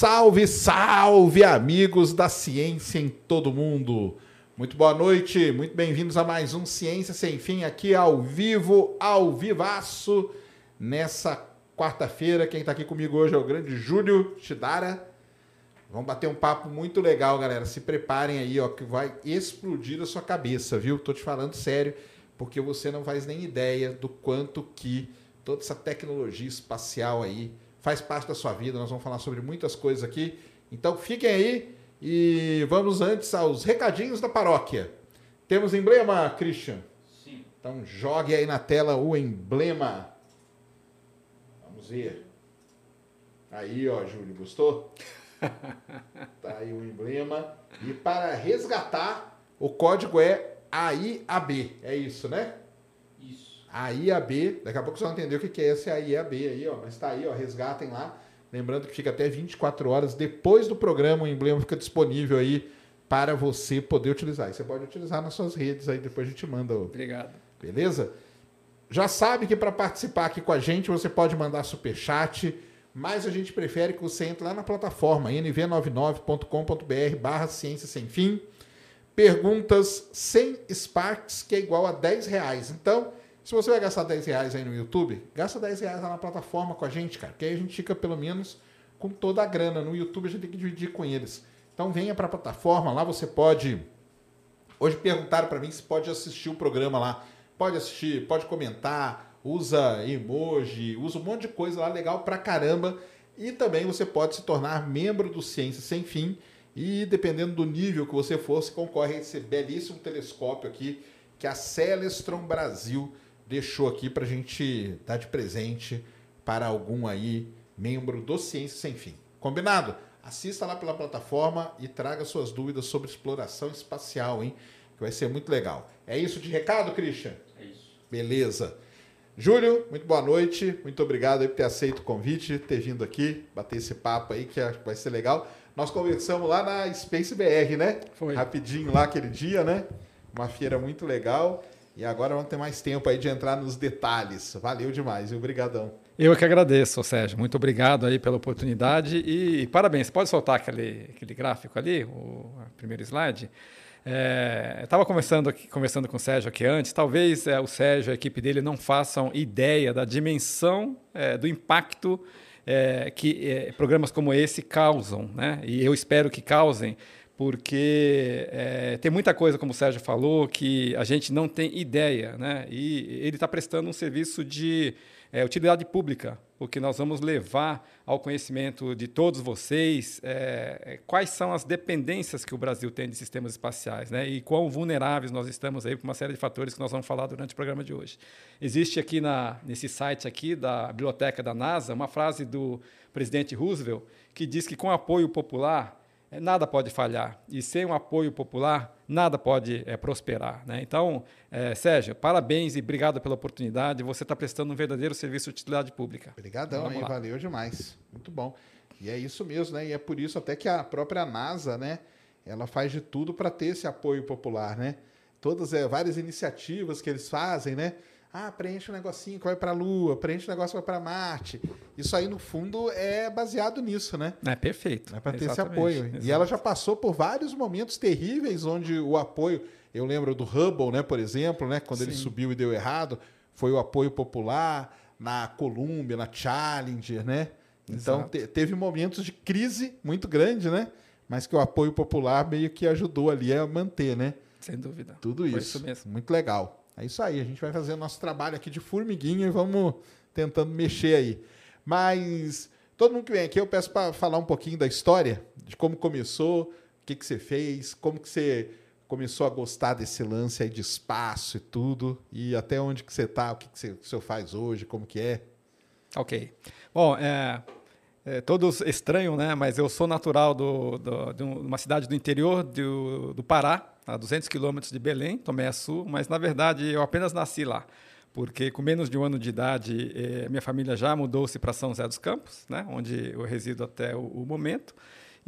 Salve, salve, amigos da ciência em todo mundo. Muito boa noite, muito bem-vindos a mais um Ciência Sem Fim aqui ao vivo, ao vivaço, nessa quarta-feira. Quem está aqui comigo hoje é o grande Júlio Chidara. Vamos bater um papo muito legal, galera. Se preparem aí, ó, que vai explodir a sua cabeça, viu? Tô te falando sério, porque você não faz nem ideia do quanto que toda essa tecnologia espacial aí faz parte da sua vida. Nós vamos falar sobre muitas coisas aqui. Então fiquem aí e vamos antes aos recadinhos da paróquia. Temos emblema, Christian? Sim. Então jogue aí na tela o emblema. Vamos ver. Aí, ó, Júlio, gostou? tá aí o emblema. E para resgatar, o código é AIAB. É isso, né? Isso. AIAB. Daqui a pouco você vai entender o que é esse AIAB aí, ó. Mas tá aí, ó. Resgatem lá. Lembrando que fica até 24 horas depois do programa, o emblema fica disponível aí para você poder utilizar. E você pode utilizar nas suas redes aí, depois a gente manda. Obrigado. Beleza? Já sabe que para participar aqui com a gente, você pode mandar super chat, mas a gente prefere que você entre lá na plataforma nv99.com.br barra ciência sem fim. Perguntas sem Sparks, que é igual a 10 reais. Então, se você vai gastar 10 reais aí no YouTube, gasta 10 reais lá na plataforma com a gente, cara. Que aí a gente fica pelo menos com toda a grana. No YouTube a gente tem que dividir com eles. Então venha para a plataforma, lá você pode. Hoje perguntaram para mim se pode assistir o programa lá. Pode assistir, pode comentar, usa emoji, usa um monte de coisa lá legal pra caramba. E também você pode se tornar membro do Ciência Sem Fim. E dependendo do nível que você for, você concorre a esse belíssimo telescópio aqui que a Celestron Brasil deixou aqui para a gente dar de presente para algum aí membro do Ciência Sem Fim. Combinado? Assista lá pela plataforma e traga suas dúvidas sobre exploração espacial, hein? Que vai ser muito legal. É isso de recado, Christian? É isso. Beleza. Júlio, muito boa noite. Muito obrigado aí por ter aceito o convite, ter vindo aqui, bater esse papo aí, que acho que vai ser legal. Nós conversamos lá na Space BR, né? Foi. Rapidinho lá aquele dia, né? Uma feira muito legal. E agora vamos ter mais tempo aí de entrar nos detalhes. Valeu demais, viu? Obrigadão. Eu que agradeço, Sérgio. Muito obrigado aí pela oportunidade e parabéns. Pode soltar aquele, aquele gráfico ali, o primeiro slide? É, estava conversando, conversando com o Sérgio aqui antes. Talvez é, o Sérgio e a equipe dele não façam ideia da dimensão é, do impacto é, que é, programas como esse causam, né? E eu espero que causem, porque é, tem muita coisa, como o Sérgio falou, que a gente não tem ideia, né? E ele está prestando um serviço de é, utilidade pública, porque nós vamos levar ao conhecimento de todos vocês é, quais são as dependências que o Brasil tem de sistemas espaciais, né? E quão vulneráveis nós estamos aí por uma série de fatores que nós vamos falar durante o programa de hoje. Existe aqui na, nesse site aqui da biblioteca da NASA uma frase do presidente Roosevelt que diz que com apoio popular é, nada pode falhar. E sem um apoio popular, nada pode é, prosperar. Né? Então, é, Sérgio, parabéns e obrigado pela oportunidade. Você está prestando um verdadeiro serviço de utilidade pública. Obrigadão, aí, valeu demais. Muito bom. E é isso mesmo, né? E é por isso até que a própria NASA, né? Ela faz de tudo para ter esse apoio popular, né? Todas é, várias iniciativas que eles fazem, né? Ah, preenche um negocinho que vai para a Lua, preenche um negócio que vai para Marte. Isso aí, no fundo, é baseado nisso, né? É perfeito. É para ter esse apoio. Exatamente. E ela já passou por vários momentos terríveis onde o apoio. Eu lembro do Hubble, né, por exemplo, né? Quando Sim. ele subiu e deu errado, foi o apoio popular na Columbia, na Challenger, né? Então te, teve momentos de crise muito grande, né? Mas que o apoio popular meio que ajudou ali a manter, né? Sem dúvida. Tudo isso. isso mesmo. Muito legal. É isso aí, a gente vai fazer o nosso trabalho aqui de formiguinha e vamos tentando mexer aí. Mas todo mundo que vem aqui, eu peço para falar um pouquinho da história, de como começou, o que, que você fez, como que você começou a gostar desse lance aí de espaço e tudo, e até onde que você está, o que, que você, que você faz hoje, como que é. Ok. Bom, é, é, todos estranham, né? Mas eu sou natural do, do, de uma cidade do interior do, do Pará, a 200 quilômetros de Belém, Tomé Sul, mas na verdade eu apenas nasci lá, porque com menos de um ano de idade eh, minha família já mudou-se para São José dos Campos, né, onde eu resido até o, o, momento.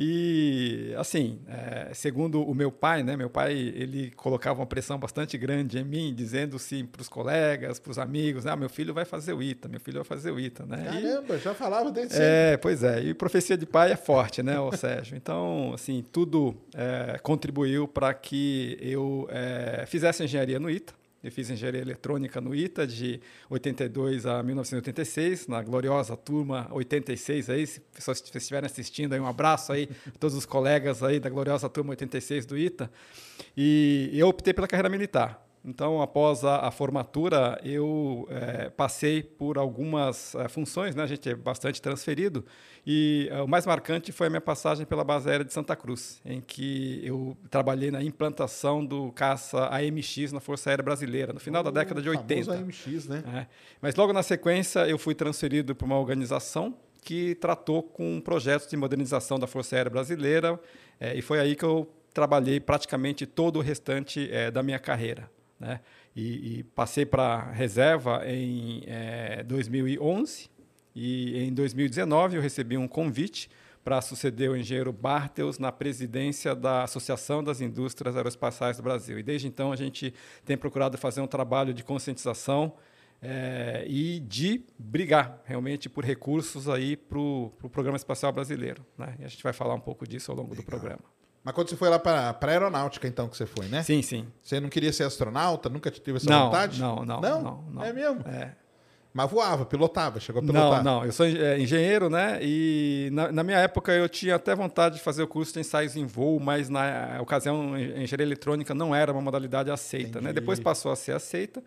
E, assim, é, segundo o meu pai, né? Meu pai, ele colocava uma pressão bastante grande em mim, dizendo sim para os colegas, para os amigos, ah, meu filho vai fazer o ITA, meu filho vai fazer o ITA, né? Caramba, e, já falava desde É, pois é. E profecia de pai é forte, né, o Sérgio? Então, assim, tudo é, contribuiu para que eu é, fizesse engenharia no ITA. Eu fiz engenharia eletrônica no ITA de 82 a 1986, na gloriosa turma 86 aí, se pessoas estiverem assistindo aí, um abraço aí a todos os colegas aí da gloriosa turma 86 do ITA. E eu optei pela carreira militar. Então, após a, a formatura, eu é, passei por algumas é, funções, né? a gente é bastante transferido, e é, o mais marcante foi a minha passagem pela base aérea de Santa Cruz, em que eu trabalhei na implantação do caça AMX na Força Aérea Brasileira, no final da década de 80. AMX, né? É. Mas logo na sequência, eu fui transferido para uma organização que tratou com projetos de modernização da Força Aérea Brasileira, e foi aí que eu trabalhei praticamente todo o restante da minha carreira. Né? E, e passei para reserva em é, 2011 e em 2019 eu recebi um convite para suceder o engenheiro Bartels na presidência da Associação das Indústrias Aeroespaciais do Brasil. E desde então a gente tem procurado fazer um trabalho de conscientização é, e de brigar realmente por recursos aí para o pro Programa Espacial Brasileiro. Né? E a gente vai falar um pouco disso ao longo Legal. do programa. Mas quando você foi lá para a aeronáutica, então, que você foi, né? Sim, sim. Você não queria ser astronauta? Nunca teve essa não, vontade? Não, não, não, não, não. É mesmo? É. Mas voava, pilotava, chegou a pilotar? Não, não. Eu sou é, engenheiro, né? E na, na, minha época eu tinha até vontade de fazer o curso de ensaios em voo, mas na ocasião engenharia eletrônica não era uma modalidade aceita, né? Entendi. né? Depois passou a ser aceita.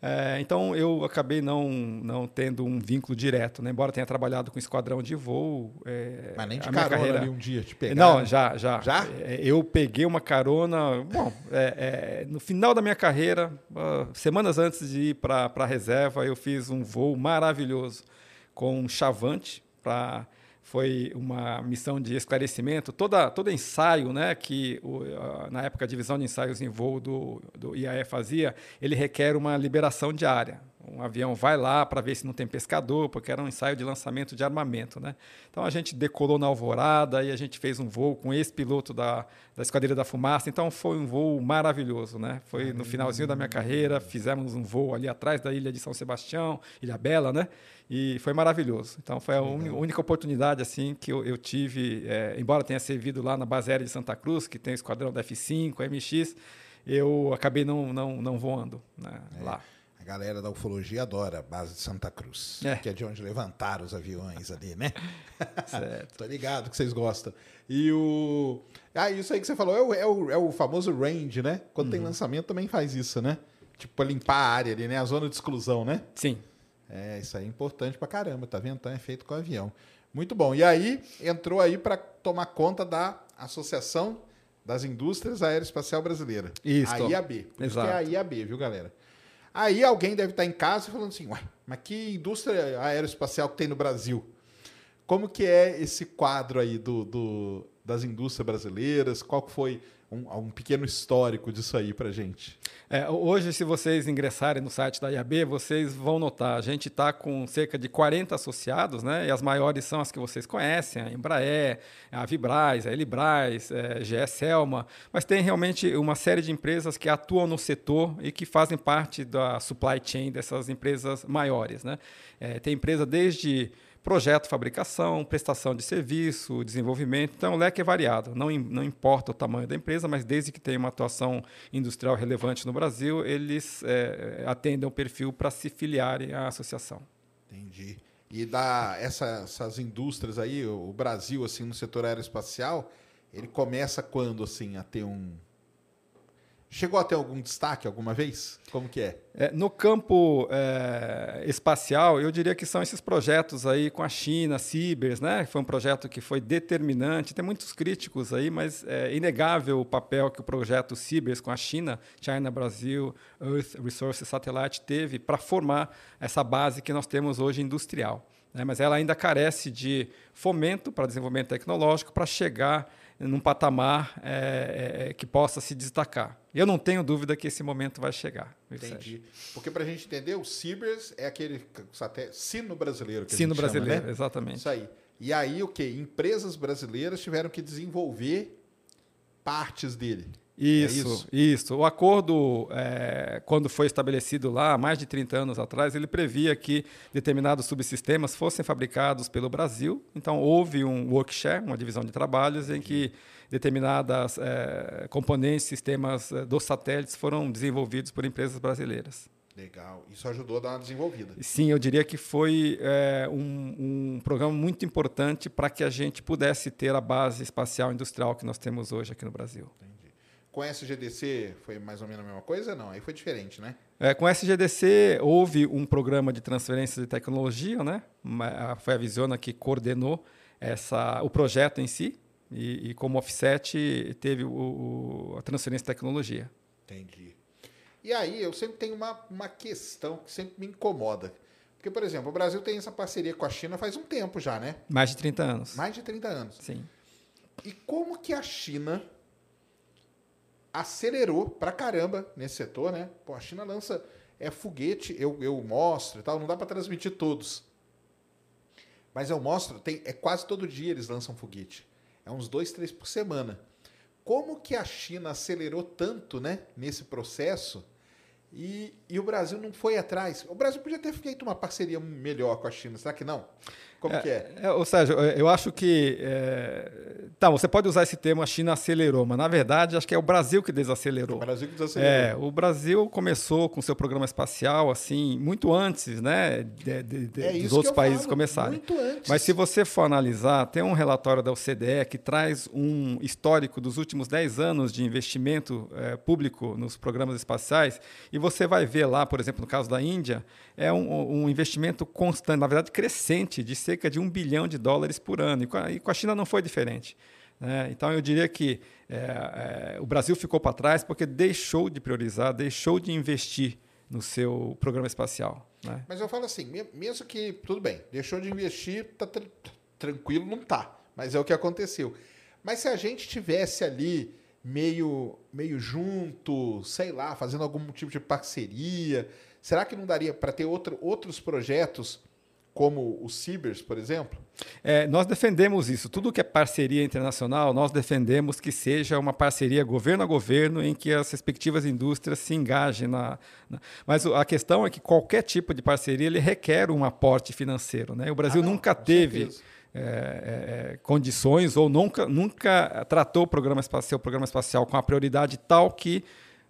É, então eu acabei não, não tendo um vínculo direto, né? embora tenha trabalhado com esquadrão de voo. É, Mas nem de carona carreira... ali um dia te pegar. Não, já, já. Já? É, eu peguei uma carona. Bom, é, é, no final da minha carreira, uh, semanas antes de ir para a reserva, eu fiz um voo maravilhoso com um chavante para foi uma missão de esclarecimento. Toda, todo ensaio né, que, o, na época, a divisão de ensaios em voo do, do IAE fazia, ele requer uma liberação diária. Um avião vai lá para ver se não tem pescador, porque era um ensaio de lançamento de armamento. Né? Então a gente decolou na alvorada e a gente fez um voo com esse piloto da, da Esquadrilha da Fumaça. Então foi um voo maravilhoso. Né? Foi no finalzinho da minha carreira, fizemos um voo ali atrás da ilha de São Sebastião, Ilha Bela, né? E foi maravilhoso. Então foi a única oportunidade assim que eu, eu tive, é, embora tenha servido lá na base aérea de Santa Cruz, que tem o esquadrão da F5, MX, eu acabei não, não, não voando né, é. lá. A galera da ufologia adora a base de Santa Cruz, é. que é de onde levantaram os aviões ali, né? Certo. Tô ligado que vocês gostam. E o. Ah, isso aí que você falou é o, é o, é o famoso range, né? Quando uhum. tem lançamento também faz isso, né? Tipo, pra limpar a área ali, né? A zona de exclusão, né? Sim. É, isso aí é importante pra caramba, tá vendo? Então é feito com avião. Muito bom. E aí, entrou aí para tomar conta da Associação das Indústrias Aeroespacial Brasileira. Isso. A IAB. Exato. É a IAB, viu, galera? Aí alguém deve estar em casa falando assim, ué, mas que indústria aeroespacial que tem no Brasil? Como que é esse quadro aí do, do das indústrias brasileiras? Qual foi um, um pequeno histórico disso aí para gente. É, hoje, se vocês ingressarem no site da IAB, vocês vão notar, a gente está com cerca de 40 associados, né? e as maiores são as que vocês conhecem, a Embraer, a Vibraz, a Elibraz, a GE Selma, mas tem realmente uma série de empresas que atuam no setor e que fazem parte da supply chain dessas empresas maiores. Né? É, tem empresa desde projeto, fabricação, prestação de serviço, desenvolvimento. Então, o leque é variado. Não, não importa o tamanho da empresa, mas desde que tenha uma atuação industrial relevante no Brasil, eles é, atendem o perfil para se filiarem à associação. Entendi. E da essa, essas indústrias aí, o Brasil assim no setor aeroespacial, ele começa quando assim a ter um Chegou a ter algum destaque alguma vez? Como que é? é no campo é, espacial, eu diria que são esses projetos aí com a China, Cibers, né? Foi um projeto que foi determinante. Tem muitos críticos aí, mas é inegável o papel que o projeto Cibers com a China, China Brasil Earth Resource Satellite teve para formar essa base que nós temos hoje industrial. Né? Mas ela ainda carece de fomento para desenvolvimento tecnológico para chegar num patamar é, é, que possa se destacar. Eu não tenho dúvida que esse momento vai chegar. Entendi. Porque para a gente entender, o Cibers é aquele sino brasileiro que Sino brasileiro, chama, né? exatamente. Isso aí. E aí o que? Empresas brasileiras tiveram que desenvolver partes dele. Isso, é isso, isso, O acordo, é, quando foi estabelecido lá, mais de 30 anos atrás, ele previa que determinados subsistemas fossem fabricados pelo Brasil. Então, houve um workshare, uma divisão de trabalhos, em que determinadas é, componentes, sistemas é, dos satélites foram desenvolvidos por empresas brasileiras. Legal. Isso ajudou a dar uma desenvolvida. Sim, eu diria que foi é, um, um, programa muito importante para que a gente pudesse ter a base espacial industrial que nós temos hoje aqui no Brasil. Entendi. Com a SGDC foi mais ou menos a mesma coisa? Não, aí foi diferente, né? É, com a SGDC houve um programa de transferência de tecnologia, né? Foi a Visiona que coordenou essa, o projeto em si e, e como offset teve o, o, a transferência de tecnologia. Entendi. E aí eu sempre tenho uma, uma questão que sempre me incomoda. Porque, por exemplo, o Brasil tem essa parceria com a China faz um tempo já, né? Mais de 30 anos. Mais de 30 anos. Sim. E como que a China acelerou pra caramba nesse setor, né? Pô, a China lança é foguete, eu, eu mostro e tal, não dá para transmitir todos. Mas eu mostro, tem, é quase todo dia eles lançam foguete. É uns dois, três por semana. Como que a China acelerou tanto né, nesse processo e, e o Brasil não foi atrás? O Brasil podia ter feito uma parceria melhor com a China, será que não? Como é, que é? é? Ou seja, eu acho que. É... Tá, você pode usar esse termo, a China acelerou, mas na verdade acho que é o Brasil que desacelerou. O Brasil que desacelerou. É, o Brasil começou com seu programa espacial, assim, muito antes, né? De, de, de, é dos outros países falo, começarem. Muito antes. Mas se você for analisar, tem um relatório da OCDE que traz um histórico dos últimos 10 anos de investimento é, público nos programas espaciais, e você vai ver lá, por exemplo, no caso da Índia, é um, um investimento constante, na verdade crescente, de cerca de um bilhão de dólares por ano. E com a, e com a China não foi diferente. Né? Então, eu diria que é, é, o Brasil ficou para trás porque deixou de priorizar, deixou de investir no seu programa espacial. Né? Mas eu falo assim, mesmo que, tudo bem, deixou de investir, tá tr tranquilo, não tá. Mas é o que aconteceu. Mas se a gente tivesse ali meio, meio junto, sei lá, fazendo algum tipo de parceria, será que não daria para ter outro, outros projetos como o Cibers, por exemplo? É, nós defendemos isso. Tudo que é parceria internacional, nós defendemos que seja uma parceria governo a governo, em que as respectivas indústrias se engajem na. na... Mas a questão é que qualquer tipo de parceria ele requer um aporte financeiro. Né? O Brasil ah, não, nunca teve. É, é, é, condições ou nunca, nunca tratou o programa espacial, o programa espacial com a prioridade tal que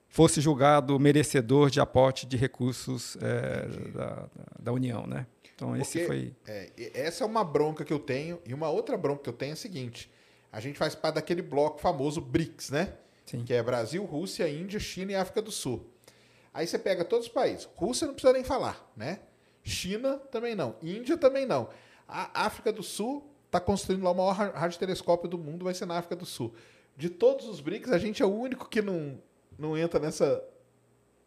fosse julgado merecedor de aporte de recursos é, da, da União, né? Então, Porque, esse foi. É, essa é uma bronca que eu tenho. E uma outra bronca que eu tenho é a seguinte: a gente faz parte daquele bloco famoso BRICS, né? Sim. Que é Brasil, Rússia, Índia, China e África do Sul. Aí você pega todos os países. Rússia não precisa nem falar, né? China também não. Índia também não. A África do Sul está construindo lá o maior radiotelescópio do mundo, vai ser na África do Sul. De todos os BRICS, a gente é o único que não, não entra nessa.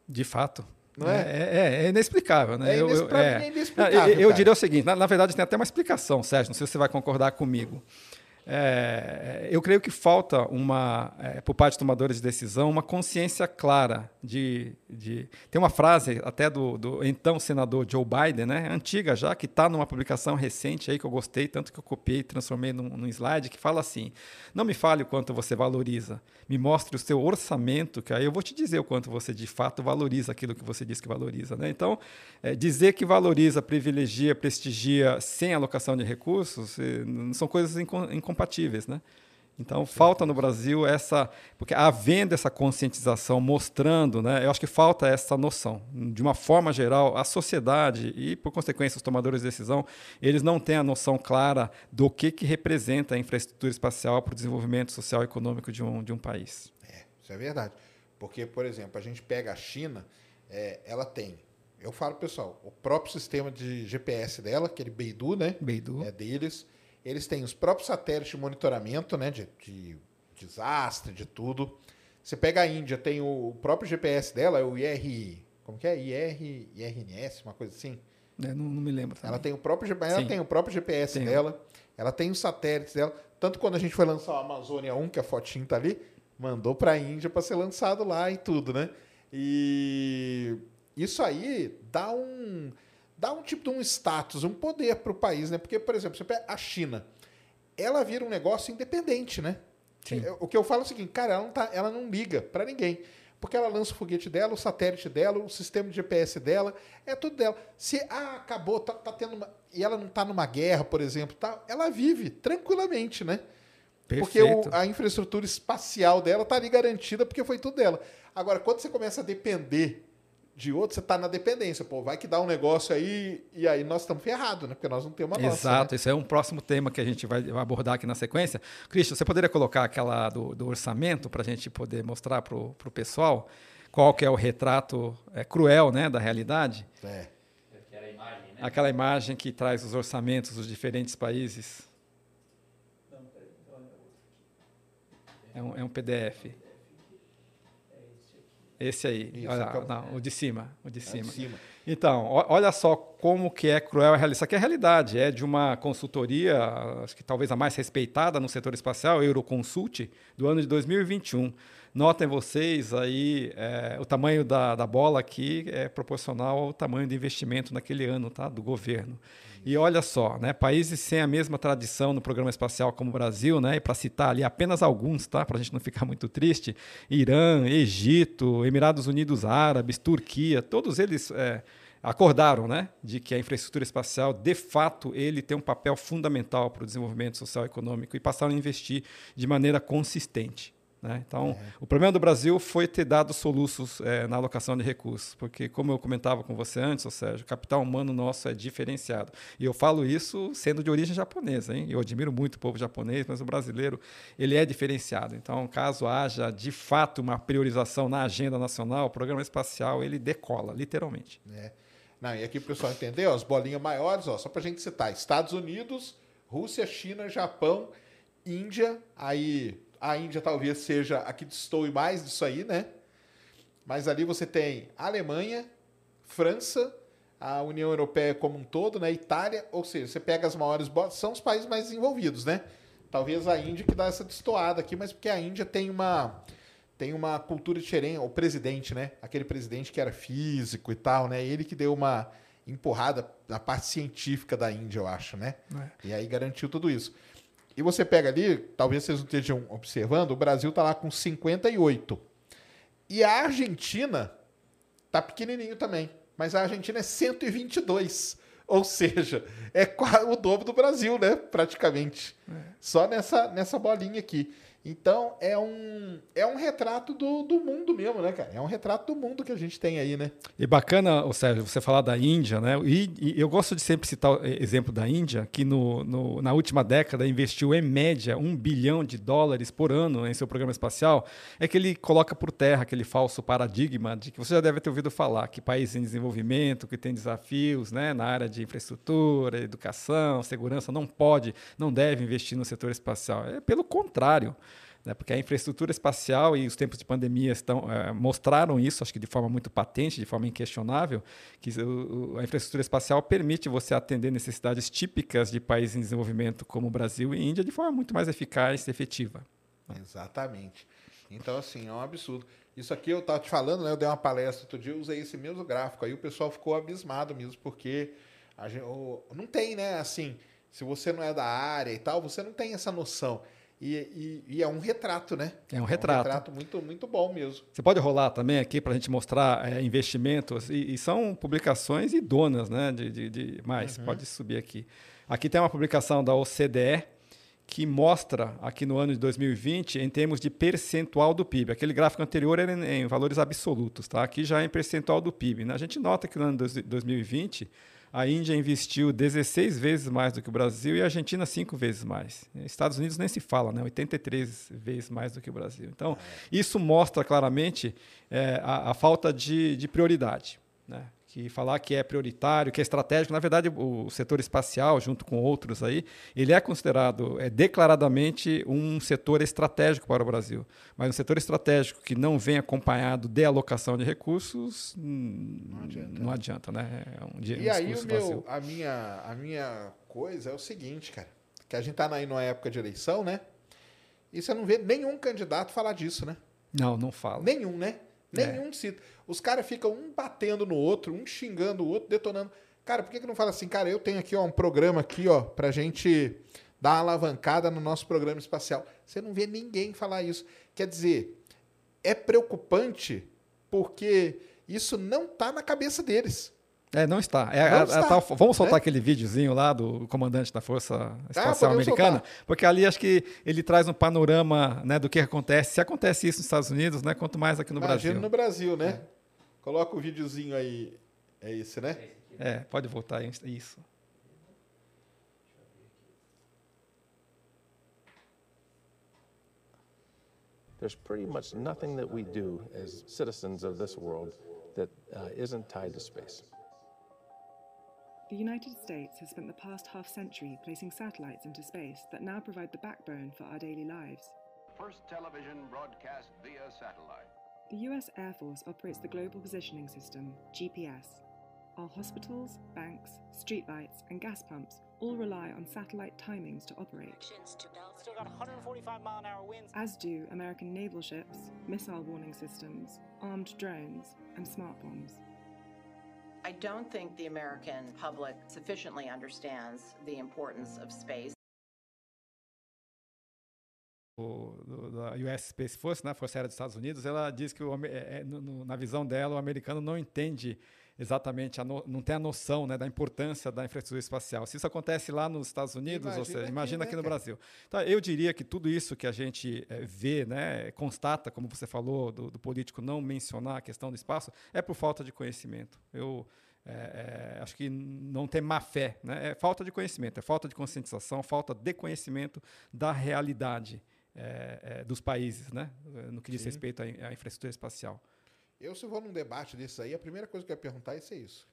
De fato. Não é? É, é, é inexplicável, né? É, eu, eu, é. é inexplicável. Eu, eu diria o seguinte: na, na, verdade, tem até uma explicação, Sérgio, não sei se você vai concordar comigo. É, eu creio que falta uma, é, por parte dos tomadores de decisão, uma consciência clara de, de... tem uma frase até do, do, então senador Joe Biden, né, antiga já, que está numa publicação recente aí que eu gostei tanto que eu copiei e transformei num, num slide que fala assim: não me fale o quanto você valoriza, me mostre o seu orçamento, que aí eu vou te dizer o quanto você de fato valoriza aquilo que você diz que valoriza, né? Então, é, dizer que valoriza, privilegia, prestigia sem alocação de recursos, eh, são coisas incompatíveis compatíveis, né? Então falta no Brasil essa, porque havendo essa conscientização, mostrando, né, eu acho que falta essa noção. De uma forma geral, a sociedade e, por consequência, os tomadores de decisão, eles não têm a noção clara do que, que representa a infraestrutura espacial para o desenvolvimento social e econômico de um, de um país. É, isso é verdade. Porque, por exemplo, a gente pega a China, é, ela tem, eu falo pessoal, o próprio sistema de GPS dela, aquele Beidou, né? Beidou. É deles eles têm os próprios satélites de monitoramento, né, de, de desastre, de tudo. Você pega a Índia, tem o próprio GPS dela, é o IR, como que é? IR, IRNS, uma coisa assim. É, não, não, me lembro. Também. Ela tem o próprio GPS, ela tem o próprio GPS tem. dela, ela tem os satélites dela. Tanto quando a gente foi lançar o Amazônia 1, que a fotinha tá ali, mandou para a Índia para ser lançado lá e tudo, né? E isso aí dá um dá um tipo de um status, um poder para o país, né? Porque, por exemplo, você pega a China, ela vira um negócio independente, né? Sim. O que eu falo é o seguinte, cara, ela não, tá, ela não liga para ninguém. Porque ela lança o foguete dela, o satélite dela, o sistema de GPS dela, é tudo dela. Se ah, acabou, tá, tá tendo uma, e ela não tá numa guerra, por exemplo, tá, ela vive tranquilamente, né? Porque o, a infraestrutura espacial dela tá ali garantida porque foi tudo dela. Agora, quando você começa a depender de outro, você está na dependência. Pô, vai que dá um negócio aí e aí nós estamos ferrados, né? Porque nós não temos uma nossa. Exato, né? esse é um próximo tema que a gente vai abordar aqui na sequência. Cristian, você poderia colocar aquela do, do orçamento para a gente poder mostrar para o pessoal qual que é o retrato é, cruel né, da realidade? É. Aquela imagem, né? Aquela imagem que traz os orçamentos dos diferentes países. É um, é um PDF. Esse aí, Isso, olha, não, o de cima, o de cima. É de cima. Então, olha só como que é cruel a realidade. Isso aqui é a realidade, é de uma consultoria, acho que talvez a mais respeitada no setor espacial, Euroconsult, do ano de 2021. Notem vocês aí, é, o tamanho da, da bola aqui é proporcional ao tamanho do investimento naquele ano, tá, do governo. E olha só, né, países sem a mesma tradição no programa espacial como o Brasil, né, e para citar ali apenas alguns, tá, para a gente não ficar muito triste, Irã, Egito, Emirados Unidos Árabes, Turquia, todos eles é, acordaram, né, de que a infraestrutura espacial, de fato, ele tem um papel fundamental para o desenvolvimento social e econômico e passaram a investir de maneira consistente. Né? Então, é. o problema do Brasil foi ter dado soluços é, na alocação de recursos, porque, como eu comentava com você antes, ou Sérgio, o capital humano nosso é diferenciado. E eu falo isso sendo de origem japonesa. Hein? Eu admiro muito o povo japonês, mas o brasileiro ele é diferenciado. Então, caso haja de fato uma priorização na agenda nacional, o programa espacial ele decola, literalmente. É. Não, e aqui para o pessoal entender, ó, as bolinhas maiores, ó, só para a gente citar: Estados Unidos, Rússia, China, Japão, Índia, aí a Índia talvez seja a que destoe mais disso aí, né? Mas ali você tem Alemanha, França, a União Europeia como um todo, né? Itália, ou seja, você pega as maiores são os países mais desenvolvidos, né? Talvez a Índia que dá essa destoada aqui, mas porque a Índia tem uma tem uma cultura diferente, o presidente, né? Aquele presidente que era físico e tal, né? Ele que deu uma empurrada na parte científica da Índia, eu acho, né? É. E aí garantiu tudo isso. E você pega ali, talvez vocês não estejam observando, o Brasil está lá com 58. E a Argentina tá pequenininho também, mas a Argentina é 122. Ou seja, é o dobro do Brasil, né? Praticamente. É. Só nessa, nessa bolinha aqui. Então, é um, é um retrato do, do mundo mesmo, né, cara? É um retrato do mundo que a gente tem aí, né? E bacana, Sérgio, você falar da Índia, né? E, e, eu gosto de sempre citar o exemplo da Índia, que no, no, na última década investiu, em média, um bilhão de dólares por ano em seu programa espacial. É que ele coloca por terra aquele falso paradigma de que você já deve ter ouvido falar que países em desenvolvimento, que tem desafios né, na área de infraestrutura, educação, segurança, não pode, não deve investir no setor espacial. É pelo contrário né, porque a infraestrutura espacial e os tempos de pandemia estão, é, mostraram isso, acho que de forma muito patente, de forma inquestionável, que o, a infraestrutura espacial permite você atender necessidades típicas de países em desenvolvimento como o Brasil e Índia de forma muito mais eficaz e efetiva. Exatamente. Então, assim, é um absurdo. Isso aqui eu estava te falando, né? Eu dei uma palestra outro dia, usei esse mesmo gráfico. Aí o pessoal ficou abismado mesmo, porque gente, não tem, né? Assim, se você não é da área e tal, você não tem essa noção. E, e, e, é um retrato, né? É um retrato. É um retrato muito, muito bom mesmo. Você pode rolar também aqui para a gente mostrar é, investimentos, e, e, são publicações idonas, né? De, de, de mais, uhum. pode subir aqui. Aqui tem uma publicação da OCDE que mostra aqui no ano de 2020 em termos de percentual do PIB. Aquele gráfico anterior era em, em valores absolutos, tá? Aqui já é em percentual do PIB. Né? A gente nota que no ano de 2020 a Índia investiu 16 vezes mais do que o Brasil e a Argentina 5 vezes mais. Estados Unidos nem se fala, né? 83 vezes mais do que o Brasil. Então, isso mostra claramente é, a, a, falta de, de prioridade. Né? Que falar que é prioritário, que é estratégico, na verdade o setor espacial, junto com outros aí, ele é considerado é declaradamente um setor estratégico para o Brasil. Mas um setor estratégico que não vem acompanhado de alocação de recursos, não adianta, não adianta né? É um e um aí o meu, a minha, a minha coisa é o seguinte, cara, que a gente está aí numa época de eleição, né? E você não vê nenhum candidato falar disso, né? Não, não fala. Nenhum, né? Nenhum é. cita. Os caras ficam um batendo no outro, um xingando o outro, detonando. Cara, por que, que não fala assim, cara, eu tenho aqui ó, um programa aqui, ó, pra gente dar uma alavancada no nosso programa espacial. Você não vê ninguém falar isso. Quer dizer, é preocupante porque isso não está na cabeça deles. É, não está. É, não a, está. A, tal, vamos soltar é? aquele videozinho lá do comandante da Força ah, Espacial ah, Americana, soltar. porque ali acho que ele traz um panorama né, do que acontece. Se acontece isso nos Estados Unidos, né, quanto mais aqui no Imagina Brasil. no Brasil, né? É. Coloca o videozinho aí. É esse, né? É, pode voltar isso. There's pretty much nothing that we do as citizens of this world that uh, isn't tied to space. The United States has spent the past half century placing satellites into space that now provide the backbone for our daily lives. First television broadcast via satellite. The US Air Force operates the Global Positioning System, GPS. Our hospitals, banks, streetlights, and gas pumps all rely on satellite timings to operate. Still got 145 mile an hour winds. As do American naval ships, missile warning systems, armed drones, and smart bombs. I don't think the American public sufficiently understands the importance of space. O, do, da US Space Force, né, Força Aérea dos Estados Unidos, ela diz que o, é, é, no, na visão dela o americano não entende exatamente, no, não tem a noção né, da importância da infraestrutura espacial. Se isso acontece lá nos Estados Unidos, imagina, ou seja, imagina aqui, né, aqui no Brasil. Então, eu diria que tudo isso que a gente é, vê, né, constata, como você falou, do, do, político não mencionar a questão do espaço, é por falta de conhecimento. Eu é, é, acho que não tem má fé, né? é falta de conhecimento, é falta de conscientização, falta de conhecimento da realidade dos países, né? no que diz Sim. respeito à, à infraestrutura espacial. Eu, se vou num debate desse aí, a primeira coisa que eu ia perguntar é isso.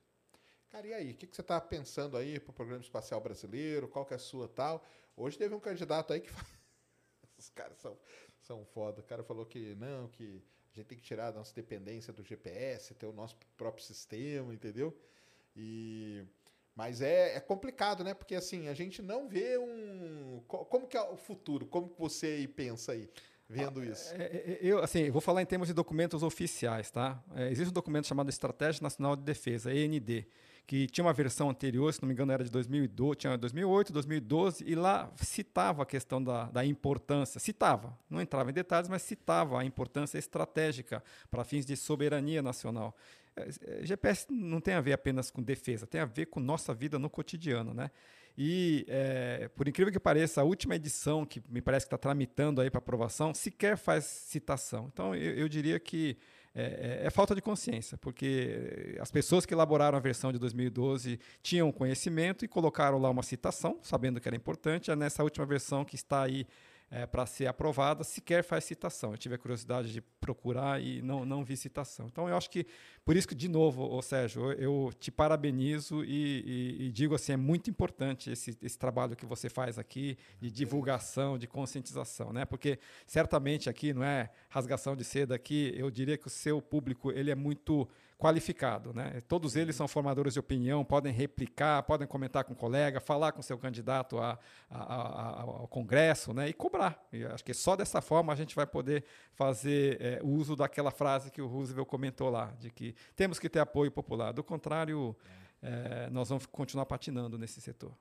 Cara, e aí? O que, que você está pensando aí para o programa espacial brasileiro? Qual que é a sua tal? Hoje teve um candidato aí que. Os caras são, são foda. O cara falou que não, que a gente tem que tirar a nossa dependência do GPS, ter o nosso próprio sistema, entendeu? E. Mas é, é complicado, né? Porque assim, a gente não vê um. Como que é o futuro? Como que você aí pensa aí? Vendo isso? É, é, eu, assim, vou falar em termos de documentos oficiais, tá? É, existe um documento chamado Estratégia Nacional de Defesa, END, que tinha uma versão anterior, se não me engano era de 2012, tinha 2008, 2012, e lá citava a questão da, da importância, citava, não entrava em detalhes, mas citava a importância estratégica para fins de soberania nacional. É, GPS não tem a ver apenas com defesa, tem a ver com nossa vida no cotidiano, né? E, é, por incrível que pareça, a última edição, que me parece que está tramitando aí para aprovação, sequer faz citação. Então, eu, eu diria que é, é, é, falta de consciência, porque as pessoas que elaboraram a versão de 2012 tinham conhecimento e colocaram lá uma citação, sabendo que era importante. É nessa última versão que está aí é, para ser aprovada, sequer faz citação. Eu tive a curiosidade de procurar e não, não vi citação. Então, eu acho que, por isso que, de novo, ô Sérgio, eu, te parabenizo e, e, e, digo assim, é muito importante esse, esse trabalho que você faz aqui de divulgação, de conscientização, né? Porque, certamente, aqui, não é rasgação de seda aqui, eu diria que o seu público, ele é muito qualificado. Né? Todos eles são formadores de opinião, podem replicar, podem comentar com o colega, falar com seu candidato a, a, a, ao Congresso né? e cobrar. E acho que só dessa forma a gente vai poder fazer é, uso daquela frase que o Roosevelt comentou lá, de que temos que ter apoio popular. Do contrário, é, nós vamos continuar patinando nesse setor.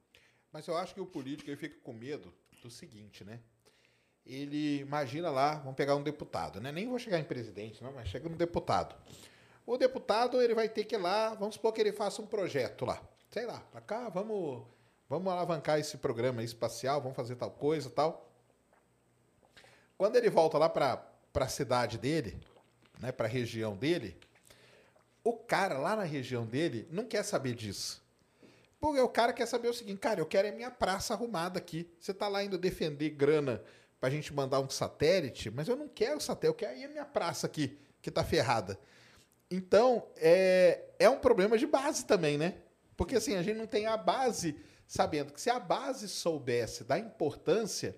Mas eu acho que o político ele fica com medo do seguinte, né? Ele imagina lá, vamos pegar um deputado, né? Nem vou chegar em presidente, não, mas chega no deputado. O deputado ele vai ter que ir lá, vamos supor que ele faça um projeto lá, sei lá, para cá, vamos, vamos alavancar esse programa espacial, vamos fazer tal coisa, tal. Quando ele volta lá para a cidade dele, né, para a região dele, o cara lá na região dele não quer saber disso. Porque o cara quer saber o seguinte, cara, eu quero a minha praça arrumada aqui. Você está lá indo defender grana para a gente mandar um satélite, mas eu não quero satélite, eu quero a minha praça aqui, que está ferrada. Então, é, é um problema de base também, né? Porque assim, a gente não tem a base sabendo que se a base soubesse da importância,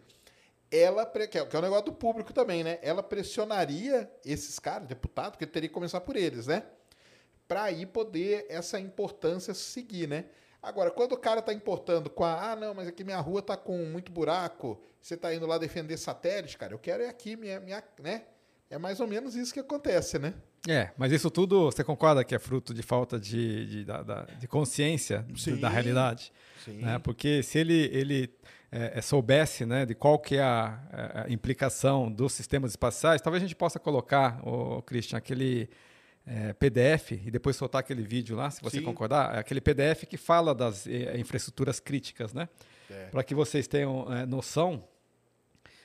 ela, que é, que é o negócio do público também, né? Ela pressionaria esses caras, deputados, porque teria que começar por eles, né? Para aí poder essa importância seguir, né? Agora, quando o cara tá importando com a, ah, não, mas aqui minha rua tá com muito buraco, você tá indo lá defender satélite, cara, eu quero é aqui minha, minha, né? É mais ou menos isso que acontece, né? É, mas isso tudo você concorda que é fruto de falta de, de, da- da- de consciência Sim, da realidade? sim. Né? Porque se ele, ele é, é, soubesse né, de qual que é a, a- a implicação dos sistemas espaciais, talvez a gente possa colocar, o Christian, aquele é, PDF e depois soltar aquele vídeo lá, se você Sim. concordar, é aquele PDF que fala das infraestruturas críticas, né? É. Para que vocês tenham noção.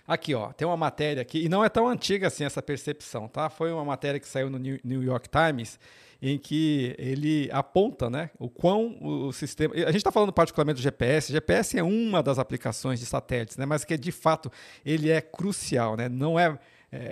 Aqui, ó, tem uma matéria aqui, e não é tão antiga assim essa percepção, tá? Foi uma matéria que saiu no New York Times, em que ele aponta, né, o quão o sistema. A gente está falando particularmente do GPS. GPS é uma das aplicações de satélites, né? Mas que de fato ele é crucial, né? Não é,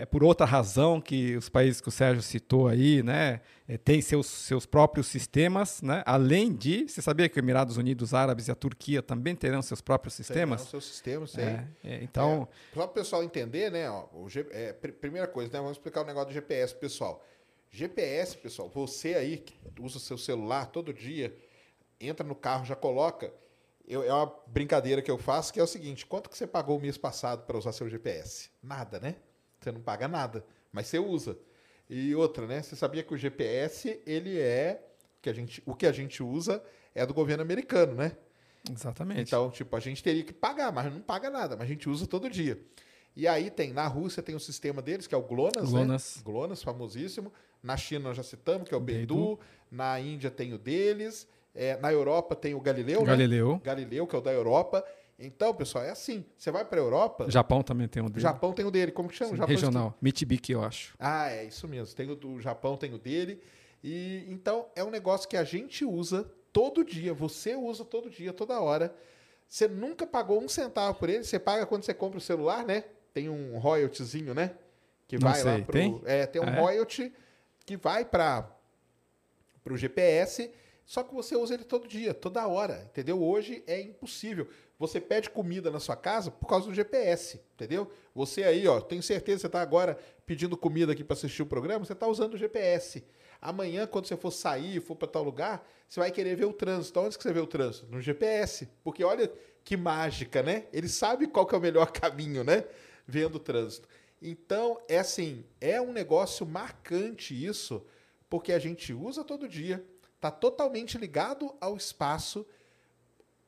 é por outra razão que os países que o Sérgio citou aí, né, é, têm seus, seus próprios sistemas, né? Além de, você sabia que os Emirados Unidos Árabes e a Turquia também terão seus próprios Tem sistemas? lá o seu sistema, sei. É, é, então, É, só para o pessoal entender, né? ó, o G- é, pr- primeira coisa, né? Vamos explicar o negócio do GPS, pessoal. GPS, pessoal, você aí que usa o seu celular todo dia, entra no carro, já coloca. Eu- é uma brincadeira que eu faço, que é o seguinte: quanto que você pagou o mês passado para usar seu GPS? Nada, né? Você não paga nada, mas você usa. E outra, né? Você sabia que o GPS, ele é. Que a gente, o que a gente usa é do governo americano, né? exatamente. Então, tipo, a gente teria que pagar, mas não paga nada, mas a gente usa todo dia. E aí tem, na Rússia tem o sistema deles, que é o GLONASS, GLONASS. né? GLONASS, famosíssimo. Na China nós já citamos, que é o Beidou. Na Índia tem o deles. É, na Europa tem o Galileu, Galileu. né? Galileu, que é o da Europa. Então, pessoal, é assim. Você vai para a Europa, Japão também tem um o dele. Japão tem o dele. Como que chama? Sim, Japão regional. Mitsubishi, eu acho. ah, é isso mesmo. Tem o do Japão, tem o dele. E então é um negócio que a gente usa todo dia. Você usa todo dia, toda hora. Você nunca pagou um centavo por ele. Você paga quando você compra o celular, né? Tem um royaltyzinho, né? Que Não vai lá sei, pro. tem? É, tem um Ah, é? royalty que vai para o GPS. Só que você usa ele todo dia, toda hora, entendeu? Hoje é impossível. Você pede comida na sua casa por causa do GPS, entendeu? Você aí, ó, tenho certeza que você está agora pedindo comida aqui para assistir o programa, você está usando o GPS. Amanhã, quando você for sair, for para tal lugar, você vai querer ver o trânsito. Onde que você vê o trânsito? No GPS. Porque olha que mágica, né? Ele sabe qual que é o melhor caminho, né? Vendo o trânsito. Então, é assim, é um negócio marcante isso, porque a gente usa todo dia, está totalmente ligado ao espaço.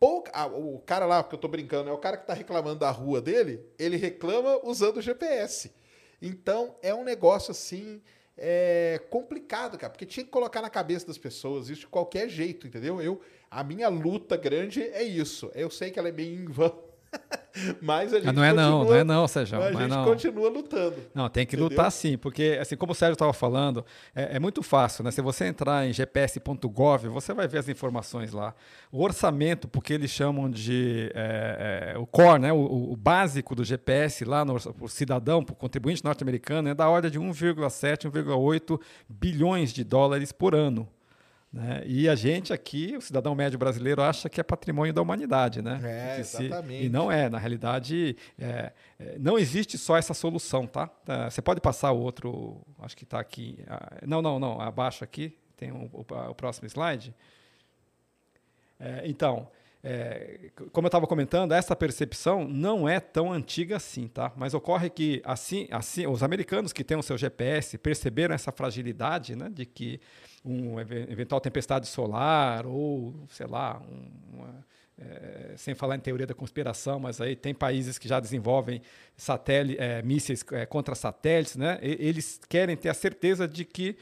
Pouca- ah, o cara lá, que eu tô brincando, é o cara que tá reclamando da rua dele, ele reclama usando o GPS. Então, é um negócio assim, é, complicado, cara, porque tinha que colocar na cabeça das pessoas isso de qualquer jeito, entendeu? Eu, a minha luta grande é isso. Eu sei que ela é meio em vão, mas a gente Ah, não é não, continua- não é não, Sérgio. mas Não a é gente não. continua lutando. Não, tem que Entendeu? lutar sim, porque assim como o Sérgio estava falando, é, é muito fácil, né? Se você entrar em gps.gov, você vai ver as informações lá. O orçamento, porque eles chamam de é, é, o core, né? O, o básico do GPS lá no o cidadão, para o contribuinte norte-americano, é da ordem de 1,7, 1,8 bilhões de dólares por ano. Né? E a gente aqui, o cidadão médio brasileiro, acha que é patrimônio da humanidade, né? É, se- exatamente. E não é, na realidade, é, é, não existe só essa solução, tá? Tá, Você pode passar o outro, acho que está aqui. Não, não, não, abaixo aqui, tem o, o- o próximo slide. É, então, é, como eu estava comentando, essa percepção não é tão antiga assim, tá? Mas ocorre que assim, assim, os americanos que têm o seu GPS perceberam essa fragilidade, né, de que um even- eventual tempestade solar ou, sei lá, um- uma, é, sem falar em teoria da conspiração, mas aí tem países que já desenvolvem satélite, é, mísseis é, contra satélites, né? E- eles querem ter a certeza de que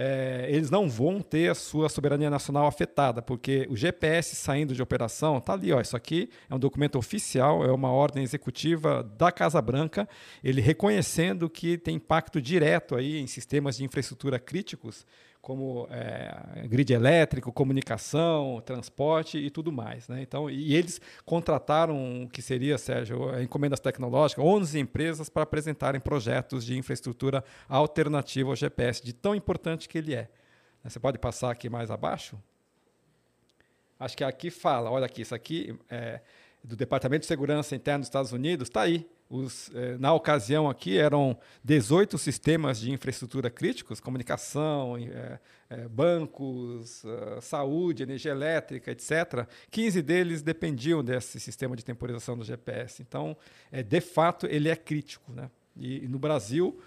é, eles não vão ter a sua soberania nacional afetada, porque o GPS saindo de operação, tá ali, ó, isso aqui é um documento oficial, é uma ordem executiva da Casa Branca, ele reconhecendo que tem impacto direto aí em sistemas de infraestrutura críticos, como é, grid elétrico, comunicação, transporte e tudo mais. Né? Então, e eles contrataram o que seria, Sérgio, encomendas tecnológicas, 11 empresas para apresentarem projetos de infraestrutura alternativa ao GPS, de tão importante que ele é. Você pode passar aqui mais abaixo? Acho que aqui fala, olha aqui, isso aqui é do Departamento de Segurança Interna dos Estados Unidos, está aí. Os, eh, na ocasião aqui eram 18 sistemas de infraestrutura críticos, comunicação, eh, eh, bancos, ah, saúde, energia elétrica, etc. 15 deles dependiam desse sistema de temporização do GPS. Então, eh, de fato, ele é crítico. Né? E, e no Brasil,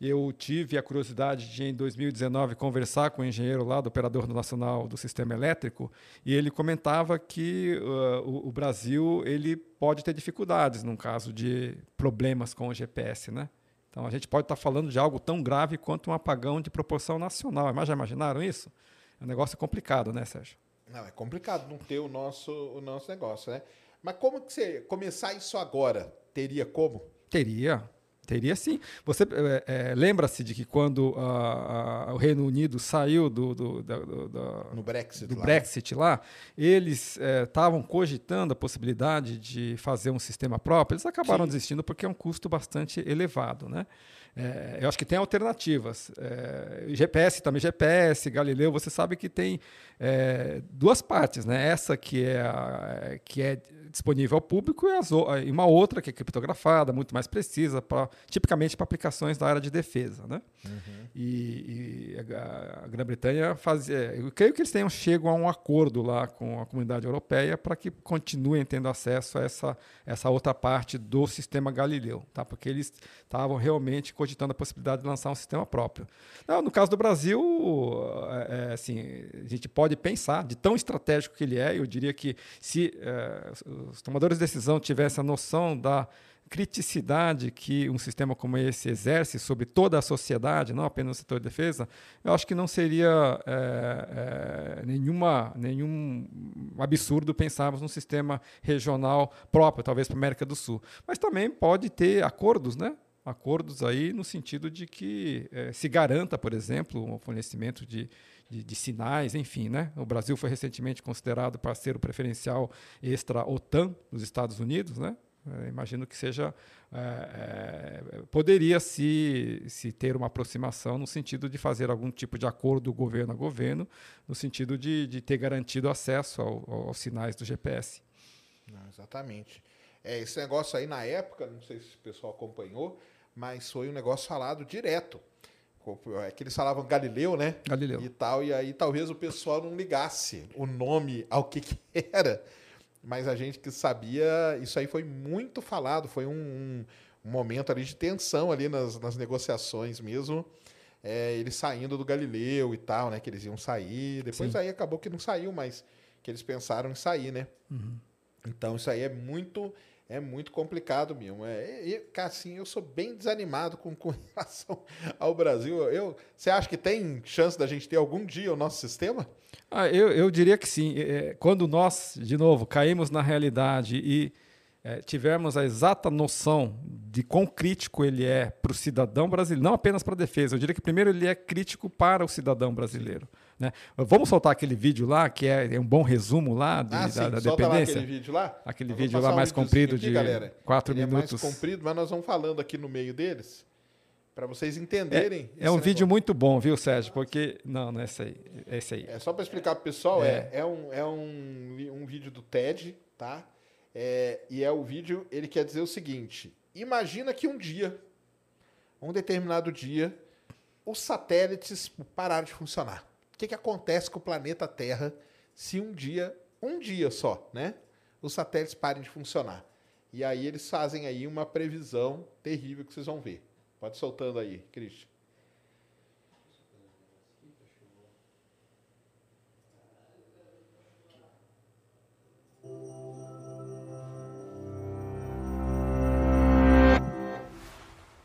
Eu tive a curiosidade de, em 2019, conversar com o engenheiro lá do Operador Nacional do Sistema Elétrico, e ele comentava que uh, o, o, Brasil ele pode ter dificuldades no caso de problemas com o GPS. Né? Então, a gente pode estar falando de algo tão grave quanto um apagão de proporção nacional. Mas já imaginaram isso? É um negócio complicado, né, Sérgio? Não, é complicado não ter o nosso, o nosso negócio, né? Mas como que você começar isso agora? Teria como? Teria. Teria sim. Você é, é, lembra-se de que quando a, a, o Reino Unido saiu do, do, do, do no Brexit, do lá. Brexit lá, eles estavam é, cogitando a possibilidade de fazer um sistema próprio. Eles acabaram sim. desistindo porque é um custo bastante elevado, né? Eu acho que tem alternativas. GPS também, GPS, Galileu, você sabe que tem duas partes, né? Essa que é, a, que é disponível ao público e, uma outra que é criptografada, muito mais precisa, pra, tipicamente para aplicações da área de defesa. Né? Uhum. E, e, a, Grã-Bretanha fazia. Eu creio que eles tenham chego a um acordo lá com a comunidade europeia para que continuem tendo acesso a essa, essa outra parte do sistema Galileu, tá? porque eles estavam realmente cogitando a possibilidade de lançar um sistema próprio. Não, no caso do Brasil, é, é, assim, a gente pode pensar, de tão estratégico que ele é, eu diria que se é, os tomadores de decisão tivessem a noção da criticidade que um sistema como esse exerce sobre toda a sociedade, não apenas no setor de defesa, eu acho que não seria é, é, nenhuma, nenhum absurdo pensarmos num sistema regional próprio, talvez para a América do Sul. Mas também pode ter acordos, né? Acordos aí no sentido de que é, se garanta, por exemplo, o fornecimento de, de, de, sinais, enfim, né? O Brasil foi recentemente considerado parceiro preferencial extra-OTAN dos Estados Unidos, né? É, imagino que seja é, é, poderia se, se ter uma aproximação no sentido de fazer algum tipo de acordo governo a governo, no sentido de, de ter garantido acesso ao, ao, aos sinais do GPS. Não, exatamente. É, esse negócio aí na época, não sei se o pessoal acompanhou, mas foi um negócio falado direto. É que eles falavam Galileu, né? Galileu. E tal, e aí talvez o pessoal não ligasse o nome ao que, que era mas a gente que sabia, isso aí foi muito falado, foi um, um, momento ali de tensão ali nas, nas negociações mesmo. É, eles saindo do Galileu e tal, né? Que eles iam sair. Depois Sim. aí acabou que não saiu, mas que eles pensaram em sair, né? Uhum. Então isso aí é muito é muito complicado mesmo. É, e, cara, assim, eu sou bem desanimado com, com relação ao Brasil. Eu, você acha que tem chance da gente ter algum dia o nosso sistema? Ah, eu, eu diria que sim. É, quando nós, de novo, caímos na realidade e é, tivermos a exata noção de quão crítico ele é para o cidadão brasileiro, não apenas para a defesa, eu diria que primeiro ele é crítico para o cidadão brasileiro. Né? Vamos soltar aquele vídeo lá, que é, é um bom resumo lá de, ah, da, da dependência. aquele vídeo lá? Aquele vídeo lá mais comprido aqui, de galera. quatro ele minutos. É mais comprido, mas nós vamos falando aqui no meio deles para vocês entenderem. É, é um negócio. vídeo muito bom, viu, Sérgio? Porque. Não, não é esse aí. É esse aí. É só para explicar para o pessoal, é, é, é, um, é um, um vídeo do TED, tá? É, e é o vídeo, ele quer dizer o seguinte: imagina que um dia, um determinado dia, os satélites pararam de funcionar. O que, que acontece com o planeta Terra se um dia, um dia só, né? Os satélites parem de funcionar. E aí eles fazem aí uma previsão terrível que vocês vão ver. Pode soltando aí, Cristian.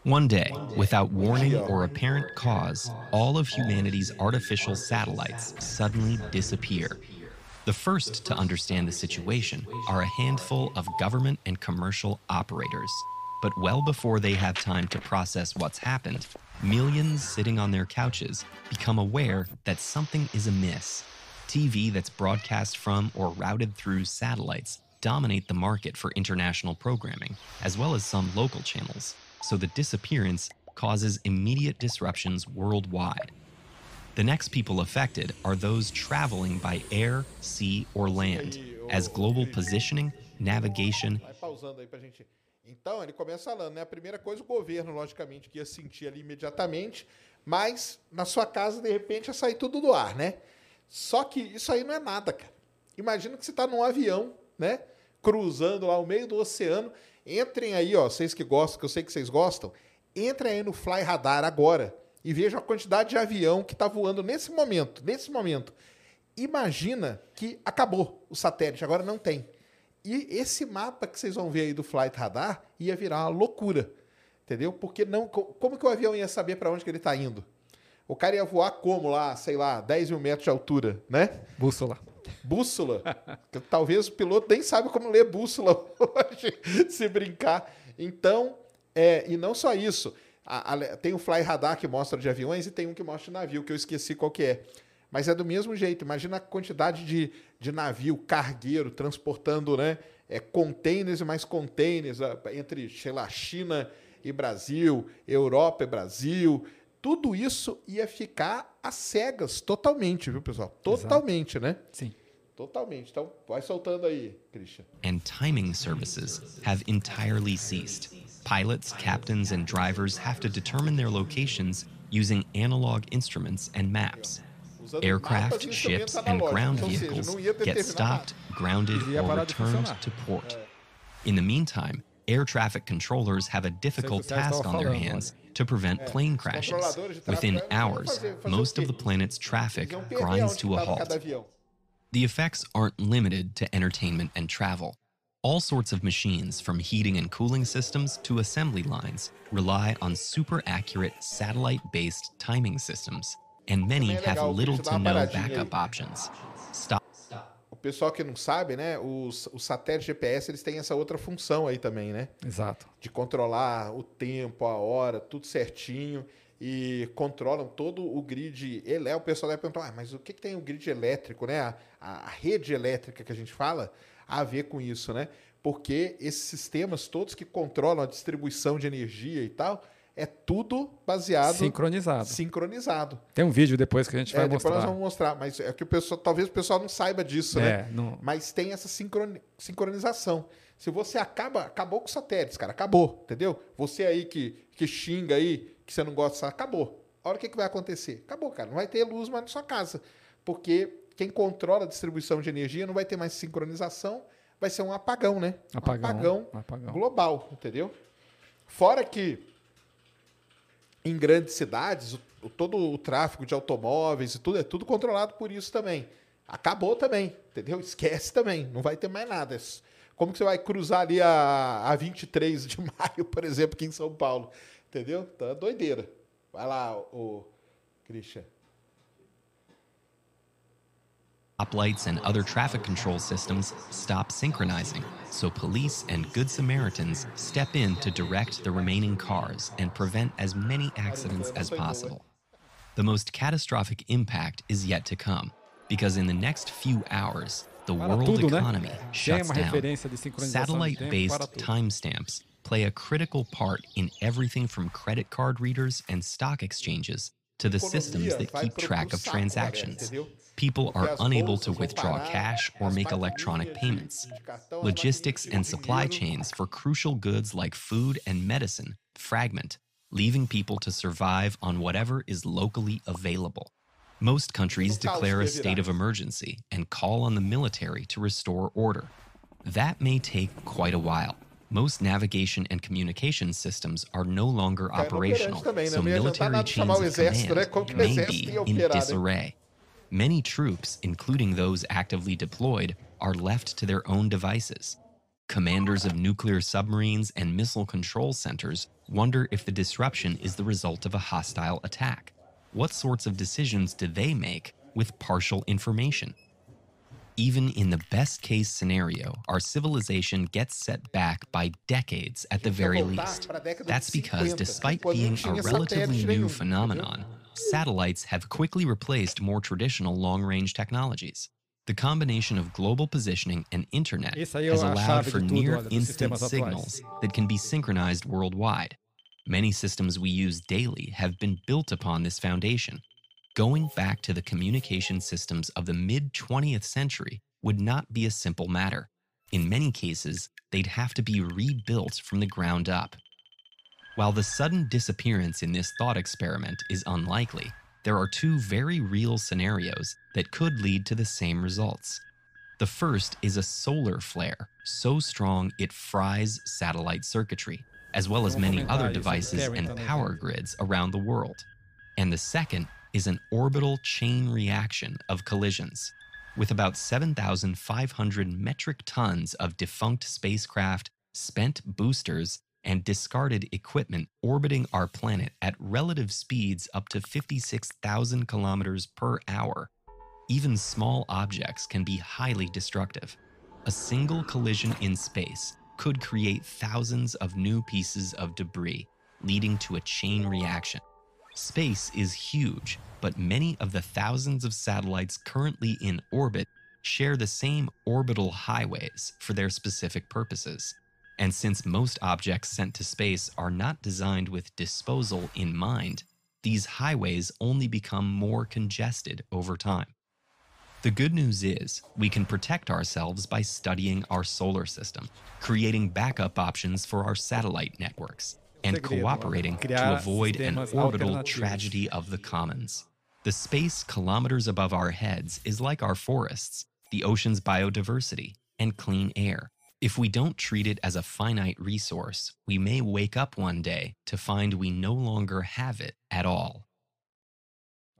One day, without warning or apparent cause, all of humanity's artificial satellites suddenly disappear. The first to understand the situation are a handful of government and commercial operators. But well before they have time to process what's happened, millions sitting on their couches become aware that something is amiss. TV that's broadcast from or routed through satellites dominate the market for international programming, as well as some local channels so the disappearance causes immediate disruptions worldwide. The next people affected are those traveling by air, sea, or land, as global positioning, navigation. Então, ele começa falando, né? A primeira coisa, o governo, logicamente, que ia sentir ali imediatamente, mas na sua casa, de repente, ia sair tudo do ar, né? Só que isso aí não é nada, cara. Imagina que você está num avião, né? Cruzando lá o meio do oceano Entrem aí, ó, vocês que gostam, que eu sei que vocês gostam, Entre aí no Fly Radar agora e veja a quantidade de avião que está voando nesse momento. Nesse momento. Imagina que acabou o satélite, agora não tem. E esse mapa que vocês vão ver aí do Flight Radar ia virar uma loucura. Entendeu? Porque não. Como que o avião ia saber para onde que ele está indo? O cara ia voar como lá, sei lá, 10 mil metros de altura, né? Bússola. Bússola. Talvez o piloto nem saiba como ler bússola hoje, se brincar. Então, é, e não só isso. A, a, tem o Fly Radar que mostra de aviões e tem um que mostra de navio, que eu esqueci qual que é. Mas é do mesmo jeito. Imagina a quantidade de, de navio, cargueiro, transportando né, é, containers e mais containers entre, sei lá, China e Brasil, Europa e Brasil. Tudo isso ia ficar às cegas, totalmente, viu, pessoal? Totalmente, Exato. né? Sim. Totalmente. Então, vai soltando aí, Christian. And timing services have entirely ceased. Pilots, captains, and drivers have to determine their locations using analog instruments and maps. Aircraft, ships, and ground vehicles get stopped, grounded, or returned to port. In the meantime, air traffic controllers have a difficult task on their hands to prevent plane crashes. Within hours, most of the planet's traffic grinds to a halt. The effects aren't limited to entertainment and travel. All sorts of machines, from heating and cooling systems to assembly lines, rely on super accurate satellite based timing systems, and many have little to no backup options. Stop. O pessoal que não sabe, né? Os, os satélites GPS eles têm essa outra função aí também, né? Exato. De controlar o tempo, a hora, tudo certinho e controlam todo o grid elétrico. O pessoal deve perguntar, ah, mas o que, que tem o grid elétrico, né? A, a, rede elétrica que a gente fala a ver com isso, né? Porque esses sistemas todos que controlam a distribuição de energia e tal, é tudo baseado sincronizado. Sincronizado. Tem um vídeo depois que a gente vai é, mostrar. Depois nós vamos mostrar, mas é que o pessoal, talvez o pessoal não saiba disso, é, né? Não... Mas tem essa sincroni sincronização. Se você acaba, acabou com satélites, cara, acabou, entendeu? Você aí que, que xinga aí, que você não gosta, acabou. A hora que, que vai acontecer? Acabou, cara. Não vai ter luz mais na sua casa. Porque quem controla a distribuição de energia não vai ter mais sincronização, vai ser um apagão, né? Apagão, apagão, apagão. global, entendeu? Fora que em grandes cidades, o, todo o tráfego de automóveis e tudo é tudo controlado por isso também. Acabou também, entendeu? Esquece também, não vai ter mais nada. Como que você vai cruzar ali a, a 23 de maio, por exemplo, aqui em São Paulo? Entendeu? Tá doideira. Vai lá, o Christian. Stoplights and other traffic control systems stop synchronizing, so police and Good Samaritans step in to direct the remaining cars and prevent as many accidents as possible. The most catastrophic impact is yet to come, because in the next few hours, the world economy shuts down. Satellite based timestamps play a critical part in everything from credit card readers and stock exchanges to the systems that keep track of transactions. People are unable to withdraw cash or make electronic payments. Logistics and supply chains for crucial goods like food and medicine fragment, leaving people to survive on whatever is locally available. Most countries declare a state of emergency and call on the military to restore order. That may take quite a while. Most navigation and communication systems are no longer operational, so military chains of command may be in disarray. Many troops, including those actively deployed, are left to their own devices. Commanders of nuclear submarines and missile control centers wonder if the disruption is the result of a hostile attack. What sorts of decisions do they make with partial information? Even in the best case scenario, our civilization gets set back by decades at the very least. That's because, despite being a relatively new phenomenon, satellites have quickly replaced more traditional long range technologies. The combination of global positioning and internet has allowed for near instant signals that can be synchronized worldwide. Many systems we use daily have been built upon this foundation. Going back to the communication systems of the mid 20th century would not be a simple matter. In many cases, they'd have to be rebuilt from the ground up. While the sudden disappearance in this thought experiment is unlikely, there are two very real scenarios that could lead to the same results. The first is a solar flare so strong it fries satellite circuitry. as well as many other devices and power grids around the world. And the second is an orbital chain reaction of collisions. With about 7,500 metric tons of defunct spacecraft, spent boosters, and discarded equipment orbiting our planet at relative speeds up to 56,000 kilometers per hour, even small objects can be highly destructive. A single collision in space could create thousands of new pieces of debris, leading to a chain reaction. Space is huge, but many of the thousands of satellites currently in orbit share the same orbital highways for their specific purposes. And since most objects sent to space are not designed with disposal in mind, these highways only become more congested over time. The good news is we can protect ourselves by studying our solar system, creating backup options for our satellite networks, and cooperating to avoid an orbital tragedy of the commons. The space kilometers above our heads is like our forests, the ocean's biodiversity, and clean air. If we don't treat it as a finite resource, we may wake up one day to find we no longer have it at all.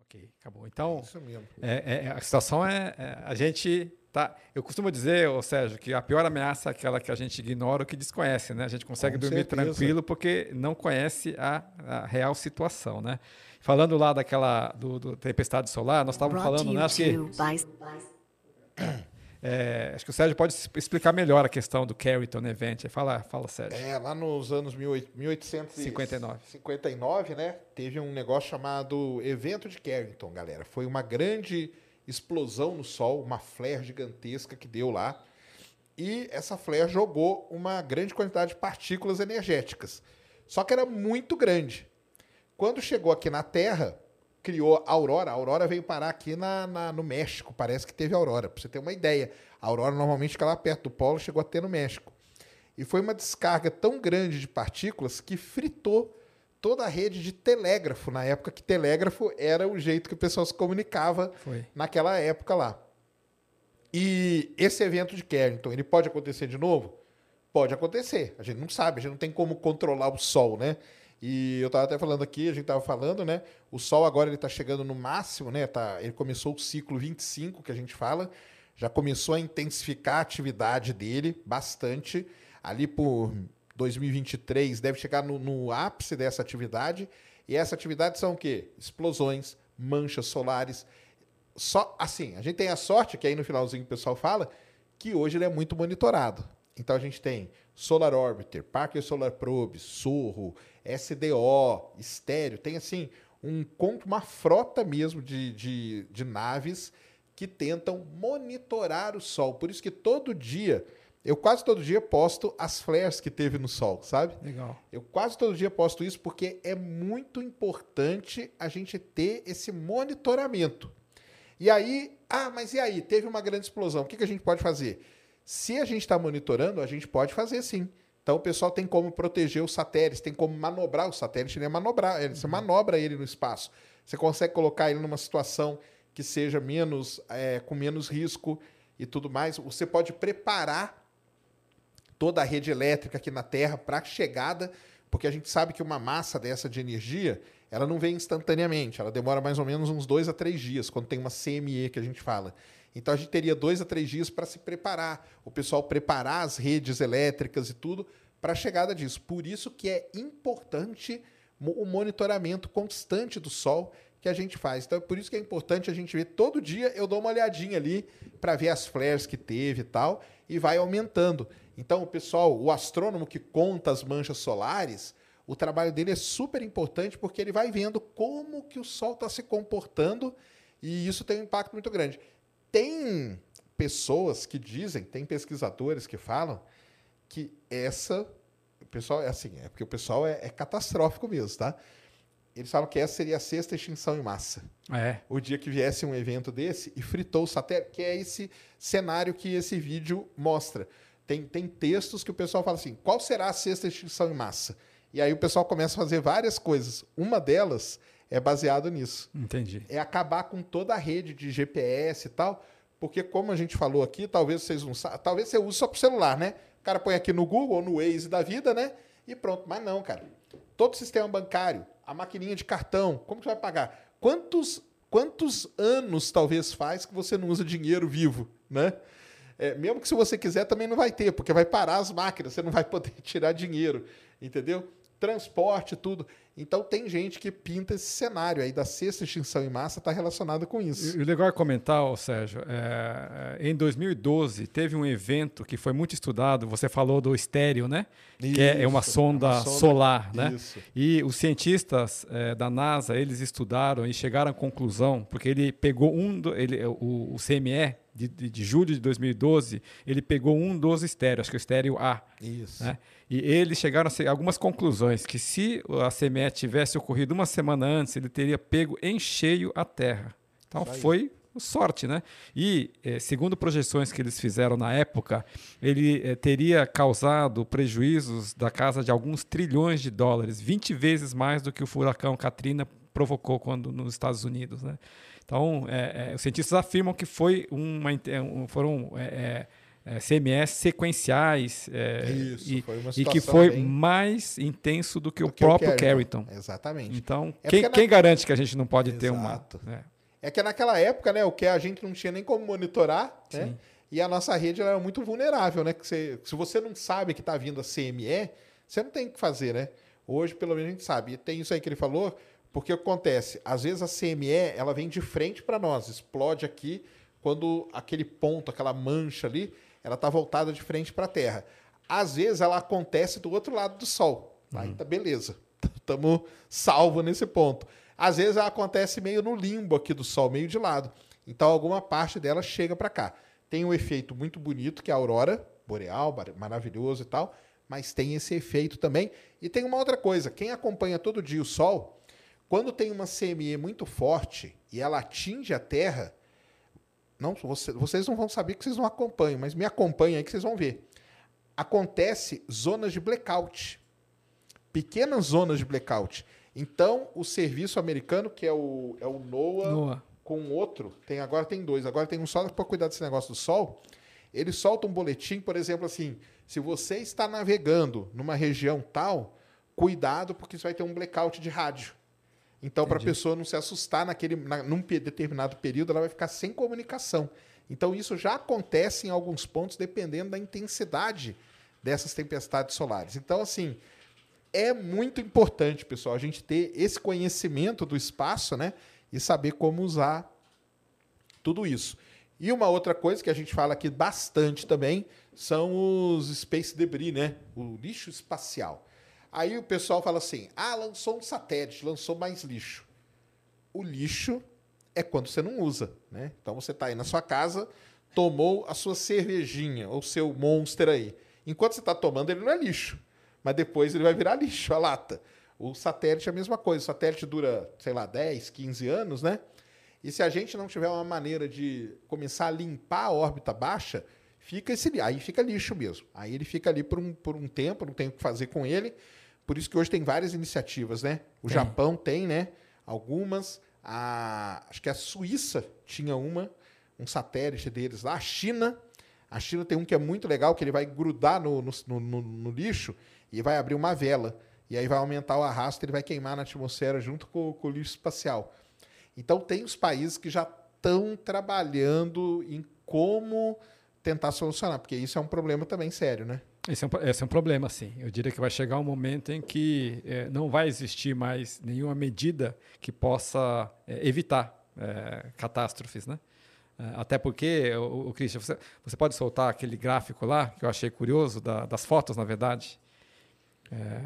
Ok, acabou. Então, Isso um é- é- a situação é, é, a gente tá. Eu costumo dizer, ô Sérgio, que a pior ameaça é aquela que a gente ignora ou que desconhece, né? A gente consegue Com dormir certeza. tranquilo porque não conhece a, a real situação, né? Falando lá daquela do, do tempestade solar, nós estávamos falando, né? Acho que, é, acho que o Sérgio pode explicar melhor a questão do Carrington Event. Fala, fala, Sérgio. É, lá nos anos 18- 59. 1859, né? Teve um negócio chamado Evento de Carrington, galera. Foi uma grande explosão no Sol, uma flare gigantesca que deu lá. E essa flare jogou uma grande quantidade de partículas energéticas. Só que era muito grande. Quando chegou aqui na Terra, criou a aurora. A aurora veio parar aqui na, na- no México. Parece que teve aurora. Pra você ter uma ideia. A aurora normalmente fica lá perto do polo, chegou até no México. E foi uma descarga tão grande de partículas que fritou toda a rede de telégrafo, na época que telégrafo era o jeito que o pessoal se comunicava Foi. naquela época lá. E esse evento de Carrington, ele pode acontecer de novo? Pode acontecer. A gente não sabe, a gente não tem como controlar o Sol, né? E eu estava até falando aqui, a gente estava falando, né? O Sol agora ele está chegando no máximo, né? Tá, ele começou o ciclo 25, que a gente fala, já começou a intensificar a atividade dele bastante. Ali por 2023 deve chegar no, no ápice dessa atividade. E essa atividade são o quê? Explosões, manchas solares. Só assim, a gente tem a sorte, que aí no finalzinho o pessoal fala, que hoje ele é muito monitorado. Então a gente tem Solar Orbiter, Parker Solar Probe, Sorro, SDO, Estéreo, tem assim um uma frota mesmo de, de, de naves que tentam monitorar o Sol. Por isso que todo dia, eu quase todo dia posto as flares que teve no Sol, sabe? Legal. Eu quase todo dia posto isso porque é muito importante a gente ter esse monitoramento. E aí, ah, mas e aí? Teve uma grande explosão. O que, que a gente pode fazer? Se a gente está monitorando, a gente pode fazer sim. Então o pessoal tem como proteger os satélites, tem como manobrar o satélite, né? manobrar, você manobra ele no espaço. Você consegue colocar ele numa situação que seja menos, é, com menos risco e tudo mais. Você pode preparar toda a rede elétrica aqui na Terra para a chegada, porque a gente sabe que uma massa dessa de energia, ela não vem instantaneamente, ela demora mais ou menos uns dois a três dias, quando tem uma CME que a gente fala. Então a gente teria dois a três dias para se preparar, o pessoal preparar as redes elétricas e tudo para a chegada disso. Por isso que é importante o monitoramento constante do Sol que a gente faz. Então é por isso que é importante a gente ver todo dia, eu dou uma olhadinha ali para ver as flares que teve e tal, e vai aumentando. Então o pessoal, o astrônomo que conta as manchas solares, o trabalho dele é super importante porque ele vai vendo como que o Sol está se comportando e isso tem um impacto muito grande. Tem pessoas que dizem, tem pesquisadores que falam que essa, o pessoal é assim, é porque o pessoal é, é catastrófico mesmo, tá? Eles falam que essa seria a sexta extinção em massa. É. O dia que viesse um evento desse e fritou o satélite, que é esse cenário que esse vídeo mostra. Tem, tem textos que o pessoal fala assim: qual será a sexta extinção em massa? E aí o pessoal começa a fazer várias coisas. Uma delas é baseado nisso Entendi. é acabar com toda a rede de GPS e tal, porque como a gente falou aqui, talvez vocês não saibam, talvez você use só para celular, né? O cara põe aqui no Google, no Waze da vida, né? e pronto. Mas não, cara. Todo sistema bancário, a maquininha de cartão, como que você vai pagar? Quantos, quantos anos talvez faz que você não usa dinheiro vivo, né? É, mesmo que se você quiser também não vai ter, porque vai parar as máquinas, você não vai poder tirar dinheiro, entendeu? Transporte, tudo. Então tem gente que pinta esse cenário aí da sexta extinção em massa está relacionado com isso. E o legal é comentar, ô, Sérgio, é, é, em 2012 teve um evento que foi muito estudado, você falou do estéreo, né? que é, é uma Isso, sonda, uma sonda- solar, né? Isso. E os cientistas é, da NASA, eles estudaram e chegaram à conclusão, porque ele pegou um, do- ele, o, o CME de, de, de julho de 2012, ele pegou um dos estéreos, acho que é o estéreo A. Isso. né? E eles chegaram a algumas conclusões, que se a CME tivesse ocorrido uma semana antes, ele teria pego em cheio a Terra. Então foi sorte, né? E eh, segundo projeções que eles fizeram na época, ele eh, teria causado prejuízos da casa de alguns trilhões de dólares, 20 vezes mais do que o furacão Katrina provocou quando nos Estados Unidos, né? Então, eh, eh, os cientistas afirmam que foi uma, um- foram eh, eh, CMS sequenciais eh, Isso, e, foi uma e que foi bem- mais intenso do que o Do que o próprio Carrington. Carrington. Exatamente. Então, É quem, na- quem garante que a gente não pode ter uma... Exato. né? É que naquela época, né, o que a gente não tinha nem como monitorar, né? Sim. E a nossa rede era muito vulnerável, né? Que você, se você não sabe que está vindo a CME, você não tem o que fazer, né? Hoje, pelo menos, a gente sabe. E tem isso aí que ele falou, porque o que acontece? Às vezes a CME ela vem de frente para nós, explode aqui quando aquele ponto, aquela mancha ali, ela está voltada de frente para a Terra. Às vezes ela acontece do outro lado do Sol. Tá beleza. Estamos salvo nesse ponto. Às vezes ela acontece meio no limbo aqui do Sol, meio de lado. Então alguma parte dela chega para cá. Tem um efeito muito bonito, que é a aurora boreal, mar- maravilhoso e tal, mas tem esse efeito também. E tem uma outra coisa, quem acompanha todo dia o Sol, quando tem uma CME muito forte e ela atinge a Terra, não, você- vocês não vão saber que vocês não acompanham, mas me acompanhem aí que vocês vão ver. Acontece zonas de blackout. Pequenas zonas de blackout. Então, o serviço americano, que é o, é o NOAA, NOAA. com outro, tem agora tem dois, agora tem um só para cuidar desse negócio do sol. Ele solta um boletim, por exemplo, assim: se você está navegando numa região tal, cuidado, porque você vai ter um blackout de rádio. Então, para a pessoa não se assustar naquele, na, num determinado período, ela vai ficar sem comunicação. Então, isso já acontece em alguns pontos, dependendo da intensidade dessas tempestades solares. Então, assim, é muito importante, pessoal, a gente ter esse conhecimento do espaço, né? E saber como usar tudo isso. E uma outra coisa que a gente fala aqui bastante também são os space debris, né? O lixo espacial. Aí o pessoal fala assim: ah, lançou um satélite, lançou mais lixo. O lixo é quando você não usa, né? Então você está aí na sua casa, tomou a sua cervejinha, ou seu monster aí. Enquanto você está tomando, ele não é lixo. Mas depois ele vai virar lixo, a lata. O satélite é a mesma coisa. O satélite dura, sei lá, 10, 15 anos, né? E se a gente não tiver uma maneira de começar a limpar a órbita baixa, fica esse aí fica lixo mesmo. Aí ele fica ali por um, por um tempo, não tem o que fazer com ele. Por isso que hoje tem várias iniciativas, né? O Tem. Japão tem, né? Algumas. A, acho que a Suíça tinha uma, um satélite deles lá. A China. A China tem um que é muito legal, que ele vai grudar no, no, no- no- lixo e vai abrir uma vela. E aí vai aumentar o arrasto, ele vai queimar na atmosfera junto com, com o lixo espacial. Então tem os países que já estão trabalhando em como tentar solucionar, porque isso é um problema também sério, né? Esse é, um, esse é um problema, sim. Eu diria que vai chegar um momento em que eh, não vai existir mais nenhuma medida que possa eh, evitar eh, catástrofes, né? Eh, até porque, o, o Christian, você, você pode soltar aquele gráfico lá, que eu achei curioso, da- das fotos, na verdade? É,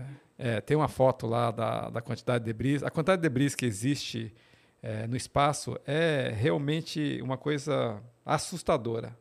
é, tem uma foto lá da, da quantidade de debris. A quantidade de debris que existe é, no espaço é realmente uma coisa assustadora.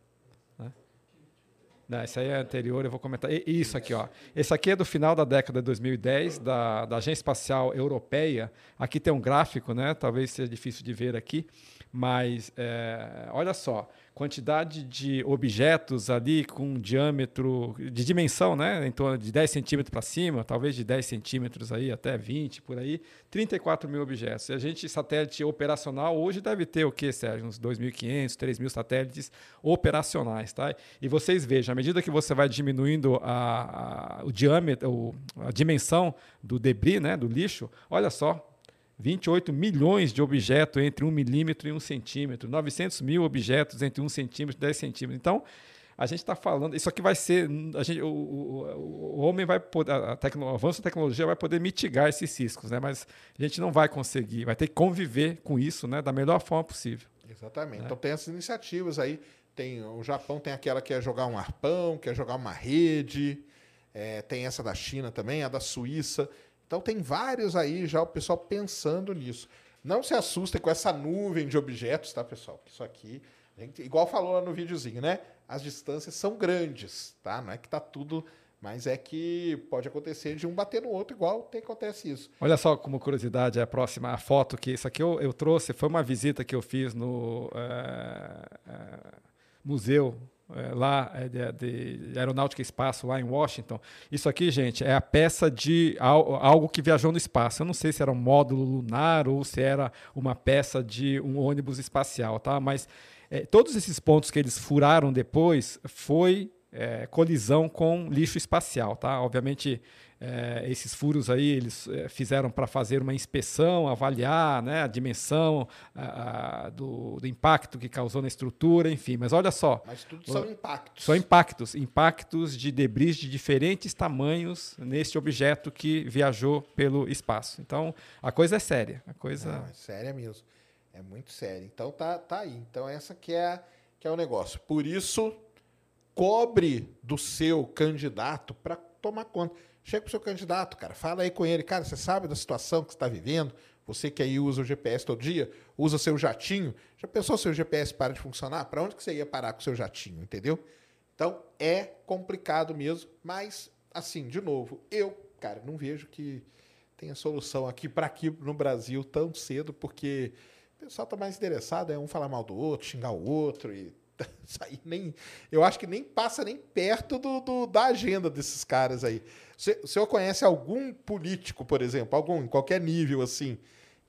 Né? Não, esse aí é anterior, eu vou comentar. E- Isso aqui, ó. Esse aqui é do final da década de 2010, da, da Agência Espacial Europeia. Aqui tem um gráfico, né? Talvez seja difícil de ver aqui, mas é, olha só. Quantidade de objetos ali com diâmetro, de dimensão, né, em torno de 10 centímetros para cima, talvez de 10 centímetros aí até 20 por aí, 34 mil objetos. E a gente, satélite operacional, hoje deve ter o que, Sérgio? Uns 2.500, 3.000 satélites operacionais, tá? E vocês vejam, à medida que você vai diminuindo a, a o diâmetro, a dimensão do debris, né, do lixo, olha só, 28 milhões de objetos entre 1 milímetro e 1 centímetro, 900 mil objetos entre 1 centímetro e 10 centímetros. Então, a gente está falando, isso aqui vai ser, a gente, o, o, o homem vai poder, a tecno, o avanço da tecnologia vai poder mitigar esses riscos, né? mas a gente não vai conseguir, vai ter que conviver com isso né? da melhor forma possível. Exatamente. Né? Então tem essas iniciativas aí, tem, o Japão tem aquela que é jogar um arpão, que é jogar uma rede, é, tem essa da China também, a da Suíça, então tem vários aí já o pessoal pensando nisso. Não se assustem com essa nuvem de objetos, tá, pessoal? Isso aqui, gente, igual falou lá no videozinho, né? As distâncias são grandes, tá? Não é que tá tudo, mas é que pode acontecer de um bater no outro, igual tem acontece isso. Olha só como curiosidade a próxima a foto que isso aqui eu, eu trouxe foi uma visita que eu fiz no é, é, museu é, lá é, de, de, aeronáutica e espaço lá em Washington. Isso aqui, gente, é a peça de algo que viajou no espaço. Eu não sei se era um módulo lunar ou se era uma peça de um ônibus espacial, tá? Mas é, todos esses pontos que eles furaram depois foi é, colisão com lixo espacial, tá? Obviamente é, esses furos aí eles é, fizeram para fazer uma inspeção, avaliar né, a dimensão a, a, do, do, impacto que causou na estrutura, enfim. Mas olha só. Mas tudo são impactos. São impactos, impactos de debris de diferentes tamanhos neste objeto que viajou pelo espaço. Então a coisa é séria. A coisa Não, é séria mesmo. É muito séria. Então tá, tá aí. Então essa que é, que é o negócio. Por isso cobre do seu candidato para tomar conta. Chega para o seu candidato, cara, fala aí com ele, cara, você sabe da situação que você está vivendo? Você que aí usa o GPS todo dia, usa seu jatinho, já pensou se o GPS para de funcionar? Para onde que você ia parar com o seu jatinho, entendeu? Então é complicado mesmo, mas assim, de novo, eu, cara, não vejo que tenha solução aqui para aqui no Brasil tão cedo, porque o pessoal está mais interessado, é um falar mal do outro, xingar o outro e isso aí nem, eu acho que nem passa nem perto do, do da agenda desses caras aí. O senhor conhece algum político, por exemplo, algum, em qualquer nível assim,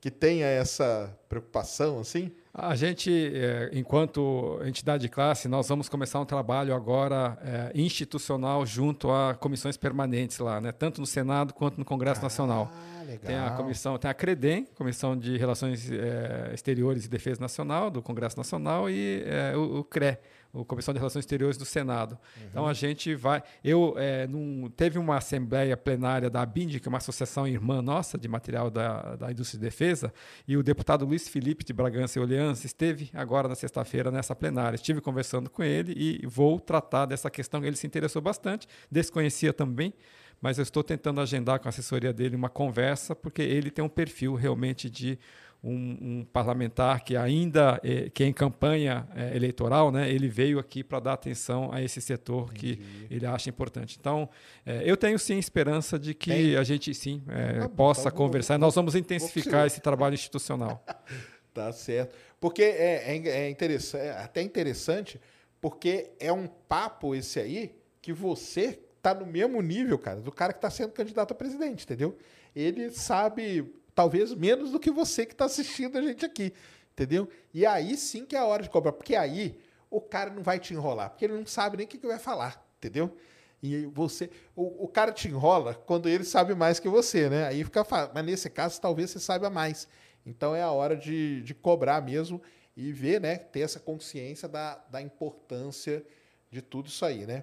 que tenha essa preocupação assim? A gente, é, enquanto entidade de classe, nós vamos começar um trabalho agora é, institucional junto a comissões permanentes lá, né? tanto no Senado quanto no Congresso ah, Nacional. Legal. Tem a comissão, tem a CREDEM, Comissão de Relações é, Exteriores e Defesa Nacional, do Congresso Nacional, e é, o, o CRE, o Comissão de Relações Exteriores do Senado. Uhum. Então a gente vai. Eu é, num, teve uma assembleia plenária da ABIND, que é uma associação irmã nossa de material da, da indústria de defesa, e o deputado Luiz Felipe de Bragança e Orleans esteve agora na sexta-feira nessa plenária. Estive conversando com ele e vou tratar dessa questão. Ele se interessou bastante, desconhecia também mas eu estou tentando agendar com a assessoria dele uma conversa, porque ele tem um perfil realmente de um, um parlamentar que ainda é, que é em campanha é, eleitoral, né, ele veio aqui para dar atenção a esse setor Entendi. que ele acha importante. Então, é, eu tenho sim esperança de que Tem? a gente sim tá possa então, conversar. Vou, Nós vamos intensificar esse trabalho institucional. tá certo, porque é, é, é interessante, é até interessante, porque é um papo esse aí que você tá no mesmo nível, cara, do cara que está sendo candidato a presidente, entendeu? Ele sabe talvez menos do que você que está assistindo a gente aqui, entendeu? E aí sim que é a hora de cobrar, porque aí o cara não vai te enrolar, porque ele não sabe nem o que, que vai falar, entendeu? E você, o, o, cara te enrola quando ele sabe mais que você, né? Aí fica. Mas nesse caso, talvez você saiba mais. Então é a hora de, de cobrar mesmo e ver, né? Ter essa consciência da, da importância de tudo isso aí, né?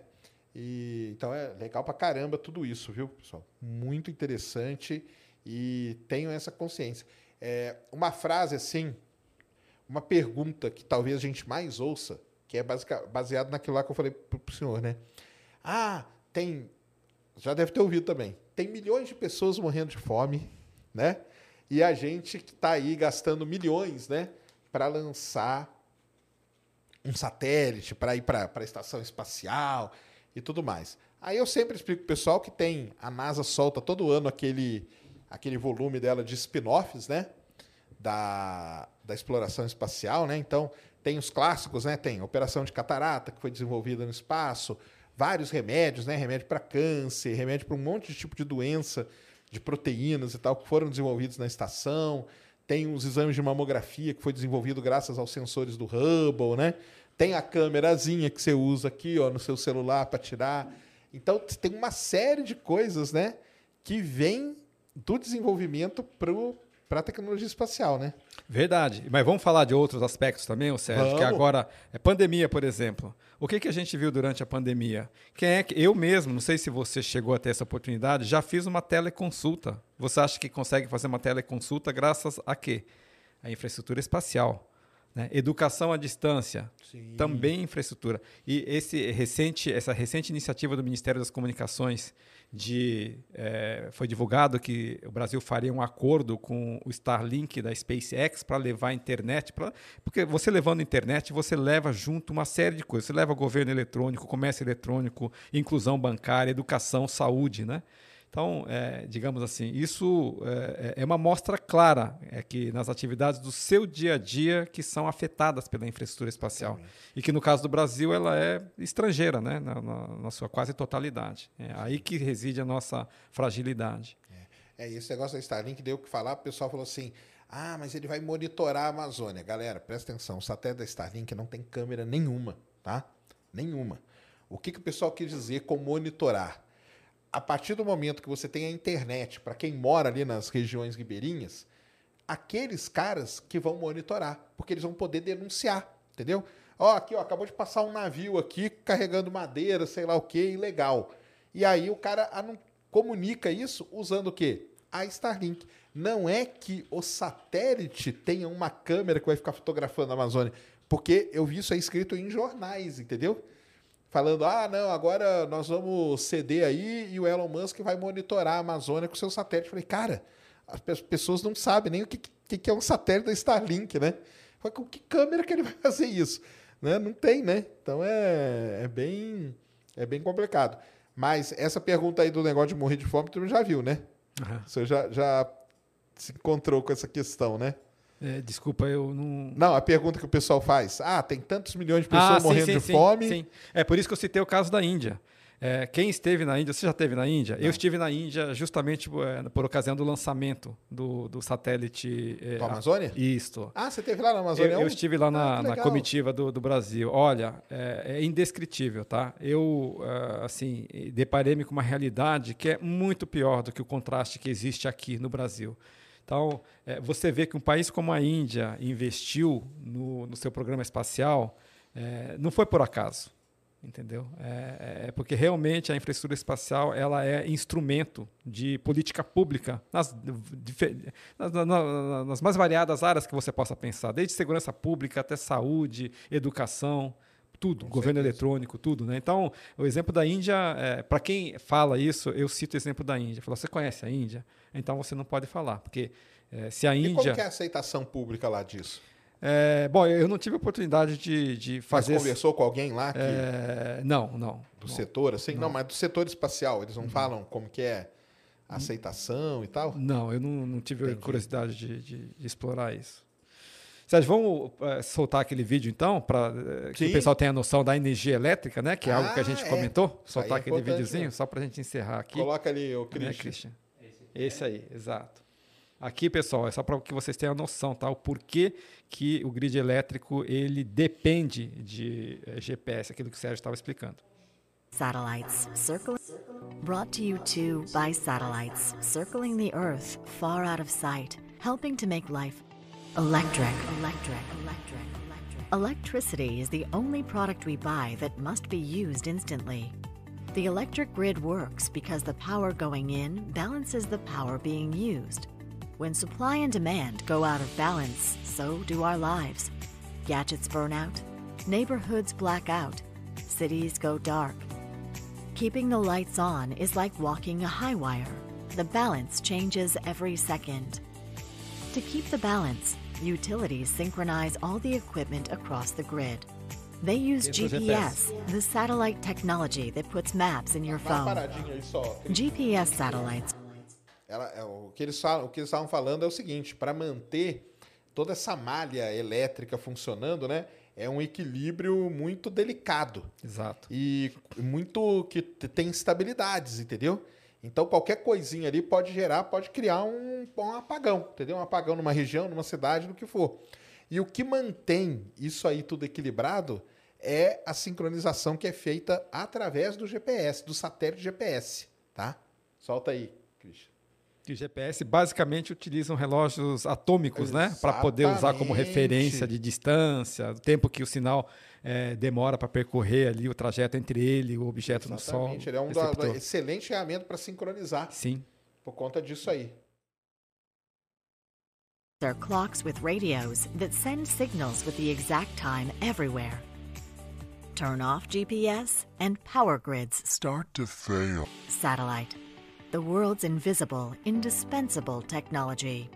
E, então é legal pra caramba tudo isso, viu, pessoal? Muito interessante e tenham essa consciência. É, uma frase assim, uma pergunta que talvez a gente mais ouça, que é baseado naquilo lá que eu falei para o senhor, né? Ah, tem. Já deve ter ouvido também. Tem milhões de pessoas morrendo de fome, né? E a gente que está aí gastando milhões, né? Para lançar um satélite, para ir para a estação espacial e tudo mais. Aí eu sempre explico para o pessoal que tem. A NASA solta todo ano aquele aquele volume dela de spin-offs, né? Da, da exploração espacial, né? Então, Tem os clássicos, né? Tem Operação de Catarata, que foi desenvolvida no espaço, vários remédios, né? Remédio para câncer, remédio para um monte de tipo de doença, de proteínas e tal, que foram desenvolvidos na estação. Tem os exames de mamografia, que foi desenvolvido graças aos sensores do Hubble, né? Tem a câmerazinha que você usa aqui, ó, no seu celular para tirar. Então, tem uma série de coisas, né? Que vem do desenvolvimento para a tecnologia espacial, né? Verdade. Mas vamos falar de outros aspectos também, o Sérgio, Vamos. que agora é pandemia, por exemplo. O que, que a gente viu durante a pandemia? Quem é que eu mesmo, não sei se você chegou a ter essa oportunidade, já fiz uma teleconsulta. Você acha que consegue fazer uma teleconsulta graças a quê? A infraestrutura espacial. Né? Educação à distância, Sim. também infraestrutura. E esse recente, essa recente iniciativa do Ministério das Comunicações de eh, foi divulgado que o Brasil faria um acordo com o Starlink da SpaceX para levar a internet, pra, porque você levando a internet você leva junto uma série de coisas. Você leva governo eletrônico, comércio eletrônico, inclusão bancária, educação, saúde, né? Então, é, digamos assim, isso é, é uma mostra clara é que nas atividades do seu dia a dia que são afetadas pela infraestrutura espacial. E que no caso do Brasil ela é estrangeira, né? na, na, na sua quase totalidade. É aí que reside a nossa fragilidade. É, e esse negócio da Starlink deu o que falar, o pessoal falou assim: ah, mas ele vai monitorar a Amazônia. Galera, presta atenção, o satélite da Starlink não tem câmera nenhuma, tá? Nenhuma. O que, que o pessoal quis dizer com monitorar? A partir do momento que você tem a internet, para quem mora ali nas regiões ribeirinhas, aqueles caras que vão monitorar, porque eles vão poder denunciar, entendeu? Ó, aqui, ó, acabou de passar um navio aqui carregando madeira, sei lá o que, ilegal. E aí o cara comunica isso usando o quê? A Starlink. Não é que o satélite tenha uma câmera que vai ficar fotografando a Amazônia, porque eu vi isso aí escrito em jornais, entendeu? Falando, ah, não, agora nós vamos ceder aí e o Elon Musk vai monitorar a Amazônia com seu satélite. Falei, cara, as pe- pessoas não sabem nem o que, que, que é um satélite da Starlink, né? Falei, com que câmera que ele vai fazer isso? Né? Não tem, né? Então é, é, bem, é bem complicado. Mas essa pergunta aí do negócio de morrer de fome, tu já viu, né? Você já, já se encontrou com essa questão, né? É, desculpa, eu não. Não, a pergunta que o pessoal faz. Ah, tem tantos milhões de pessoas Ah, sim, morrendo sim, de sim, fome. sim. É por isso que eu citei o caso da Índia. É, quem esteve na Índia, você já esteve na Índia? Eu estive na Índia justamente é, por ocasião do lançamento do, do satélite. É, Do Amazônia? Isto. Ah, você teve lá na Amazônia? Eu, eu estive lá Ah, na, que na comitiva do, do Brasil. Olha, é, é indescritível, tá? Eu, ah, assim, deparei-me com uma realidade que é muito pior do que o contraste que existe aqui no Brasil. Então, é, você vê que um país como a Índia investiu no, no seu programa espacial, é, não foi por acaso, entendeu? É, é porque realmente a infraestrutura espacial ela é instrumento de política pública nas, nas, na- na- nas mais variadas áreas que você possa pensar, desde segurança pública até saúde, educação, tudo, governo eletrônico, tudo, né? Então, o exemplo da Índia, para quem fala isso, eu cito o exemplo da Índia. Falou, você conhece a Índia? Então você não pode falar, porque eh, se a E como Índia, que é a aceitação pública lá disso? É, bom, eu não tive oportunidade de, de Mas fazer. esse- conversou com alguém lá que, É, não, não. do não. setor, assim? Não. mas do setor espacial. Eles não falam como que é a aceitação e tal? Não, eu não, não tive Entendi. curiosidade de, de- de explorar isso. Sérgio, vamos eh, soltar aquele vídeo então, para que Sim. o pessoal tenha noção da energia elétrica, né? Que é algo que a Ah, gente é. comentou. Soltar é aquele importante, videozinho, né? só para a gente encerrar aqui. Coloca ali, o Né, Christian. Esse aí, exato. Aqui, pessoal, é só para que vocês tenham noção, tá? O porquê que o grid elétrico ele depende de eh, GPS, aquilo que o Sérgio estava explicando. Satellites circling. Brought to you too by satellites circling the Earth far out of sight, helping to make life. Electric. Electric. Electric. Electricity is the only product we buy that must be used instantly. The electric grid works because the power going in balances the power being used. When supply and demand go out of balance, so do our lives. Gadgets burn out, neighborhoods black out, cities go dark. Keeping the lights on is like walking a high wire. The balance changes every second. To keep the balance, utilities synchronize all the equipment across the grid. They use GPS, the satellite technology that puts maps in your phone. GPS satellites Ela, é, o, que eles falam, o que eles estavam falando é o seguinte: para manter toda essa malha elétrica funcionando, né? é um equilíbrio muito delicado. Exato. E muito que tem instabilidades, entendeu? Então qualquer coisinha ali pode gerar, pode criar um, um apagão, entendeu? Um apagão numa região, numa cidade, no que for. E o que mantém isso aí tudo equilibrado é a sincronização que é feita através do GPS, do satélite GPS, tá? Solta aí, Christian. Que o GPS basicamente utilizam relógios atômicos, né? Para poder usar como Exatamente. referência de distância, o tempo que o sinal eh, demora para percorrer ali o trajeto entre ele e o objeto no Sol. Exatamente, ele é um da- excelente ferramenta para sincronizar Sim. por conta disso aí. Clocks with radios that send signals with the exact time everywhere. Turn off GPS and power grids Start to fail. satellite. The world's invisible, indispensable technology.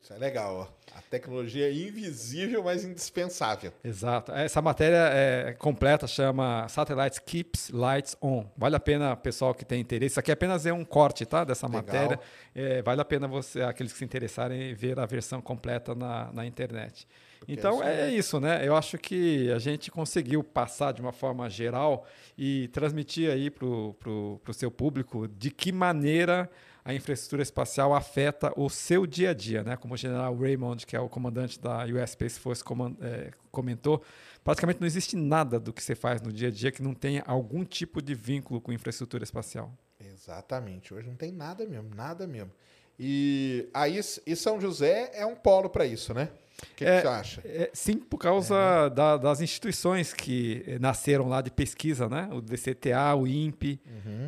Isso é legal, ó. A tecnologia é invisível, mas indispensável. Exato. Essa matéria é completa chama Satellites Keeps Lights On. Vale a pena, pessoal que tem interesse. Isso aqui é apenas é um corte, tá? Dessa Legal. matéria. É, vale a pena você, aqueles que se interessarem, ver a versão completa na, na internet. Então é é isso, né? Eu acho que a gente conseguiu passar de uma forma geral e transmitir aí para o seu público de que maneira a infraestrutura espacial afeta o seu dia a dia, né? Como o general Raymond, que é o comandante da US Space Force, eh, comentou, praticamente não existe nada do que você faz no dia a dia que não tenha algum tipo de vínculo com infraestrutura espacial. Exatamente. Hoje não tem nada mesmo, nada mesmo. E aí e São José é um polo para isso, né? O que, que É, você acha? É, sim, por causa da- das instituições que eh, nasceram lá de pesquisa, né? O DCTA, o INPE.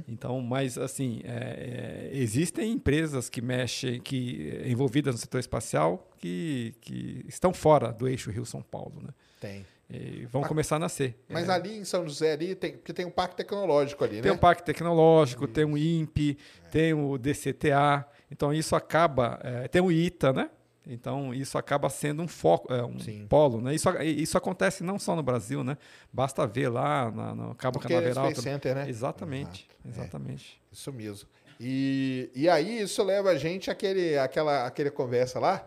Então, mas assim, é, é, existem empresas que mexem, que eh, envolvidas no setor espacial, que, que estão fora do eixo Rio-São Paulo, né? Tem. E vão começar a nascer. Mas É, ali em São José ali tem, porque tem um parque tecnológico ali, Tem né? o Parque Tecnológico, tem o INPE, tem o DCTA. Então, isso acaba. eh, tem o ITA, né? Então, isso acaba sendo um foco, é, um Sim. polo. Né? Isso, isso acontece não só no Brasil, né? Basta ver lá na- no Cabo Porque é Canaveral. Space Center, né? Exatamente, Exato, é. exatamente. Isso mesmo. E, e aí isso leva a gente àquele, àquela, àquele conversa lá,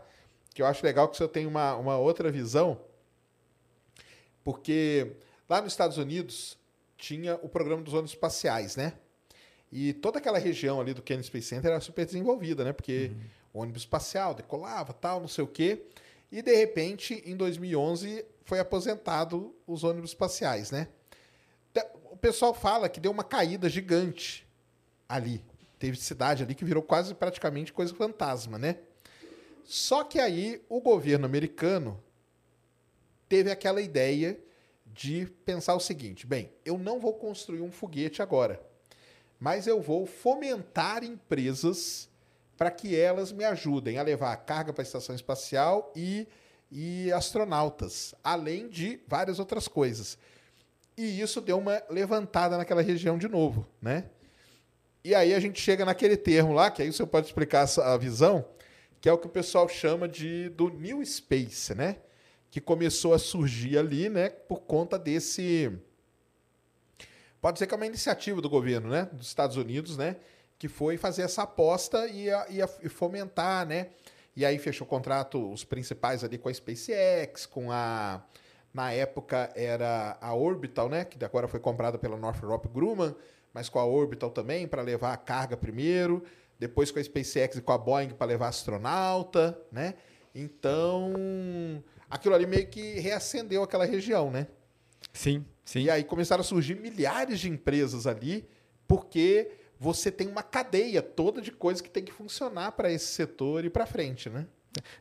que eu acho legal que o senhor tem uma, uma outra visão, porque lá nos Estados Unidos tinha o programa dos ônibus espaciais, né? E toda aquela região ali do Kennedy Space Center era super desenvolvida, né? Porque o ônibus espacial decolava, tal, não sei o quê. E de repente, em 2011, foi aposentado os ônibus espaciais, né? O pessoal fala que deu uma caída gigante ali. Teve cidade ali que virou quase praticamente coisa fantasma, né? Só que aí o governo americano teve aquela ideia de pensar o seguinte: bem, eu não vou construir um foguete agora, mas eu vou fomentar empresas para que elas me ajudem a levar carga para a estação espacial e, e astronautas, além de várias outras coisas. E isso deu uma levantada naquela região de novo, né? E aí a gente chega naquele termo lá, que aí senhor pode explicar a visão, que é o que o pessoal chama de do New Space, né? Que começou a surgir ali, né? Por conta desse. Pode dizer que é uma iniciativa do governo, né? Dos Estados Unidos, né? Que foi fazer essa aposta e, a- e a- e fomentar, né? E aí fechou contrato os principais ali com a SpaceX, com a. Na época era a Orbital, né? Que agora foi comprada pela Northrop Grumman, mas com a Orbital também para levar a carga primeiro, depois com a SpaceX e com a Boeing para levar astronauta, né? Então, aquilo ali meio que reacendeu aquela região, né? Sim, sim. E aí começaram a surgir milhares de empresas ali, porque você tem uma cadeia toda de coisas que tem que funcionar para esse setor e para frente, né?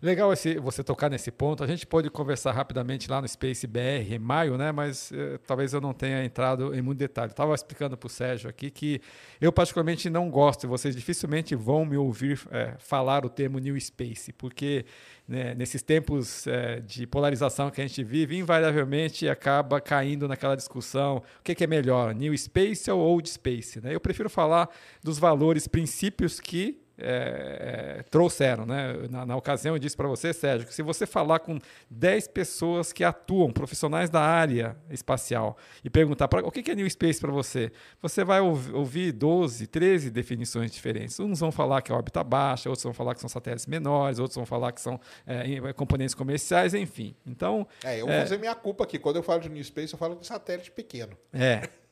Legal esse, você tocar nesse ponto. A gente pode conversar rapidamente lá no Space BR em maio, né? Mas eh, talvez eu não tenha entrado em muito detalhe. Estava explicando para o Sérgio aqui que eu particularmente não gosto, e vocês dificilmente vão me ouvir eh, falar o termo New Space, porque né, nesses tempos eh, de polarização que a gente vive, invariavelmente acaba caindo naquela discussão: o que, que é melhor, New Space ou Old Space? Né? Eu prefiro falar dos valores, princípios que é, é, trouxeram. Né? Na, na, ocasião, eu disse para você, Sérgio, que se você falar com 10 pessoas que atuam, profissionais da área espacial, e perguntar pra, o que é New Space para você, você vai ouvir 12, 13 definições diferentes. Uns vão falar que é órbita baixa, outros vão falar que são satélites menores, outros vão falar que são é, componentes comerciais, enfim. Então, é, eu vou fazer minha culpa aqui. Quando eu falo de New Space, eu falo de satélite pequeno. É.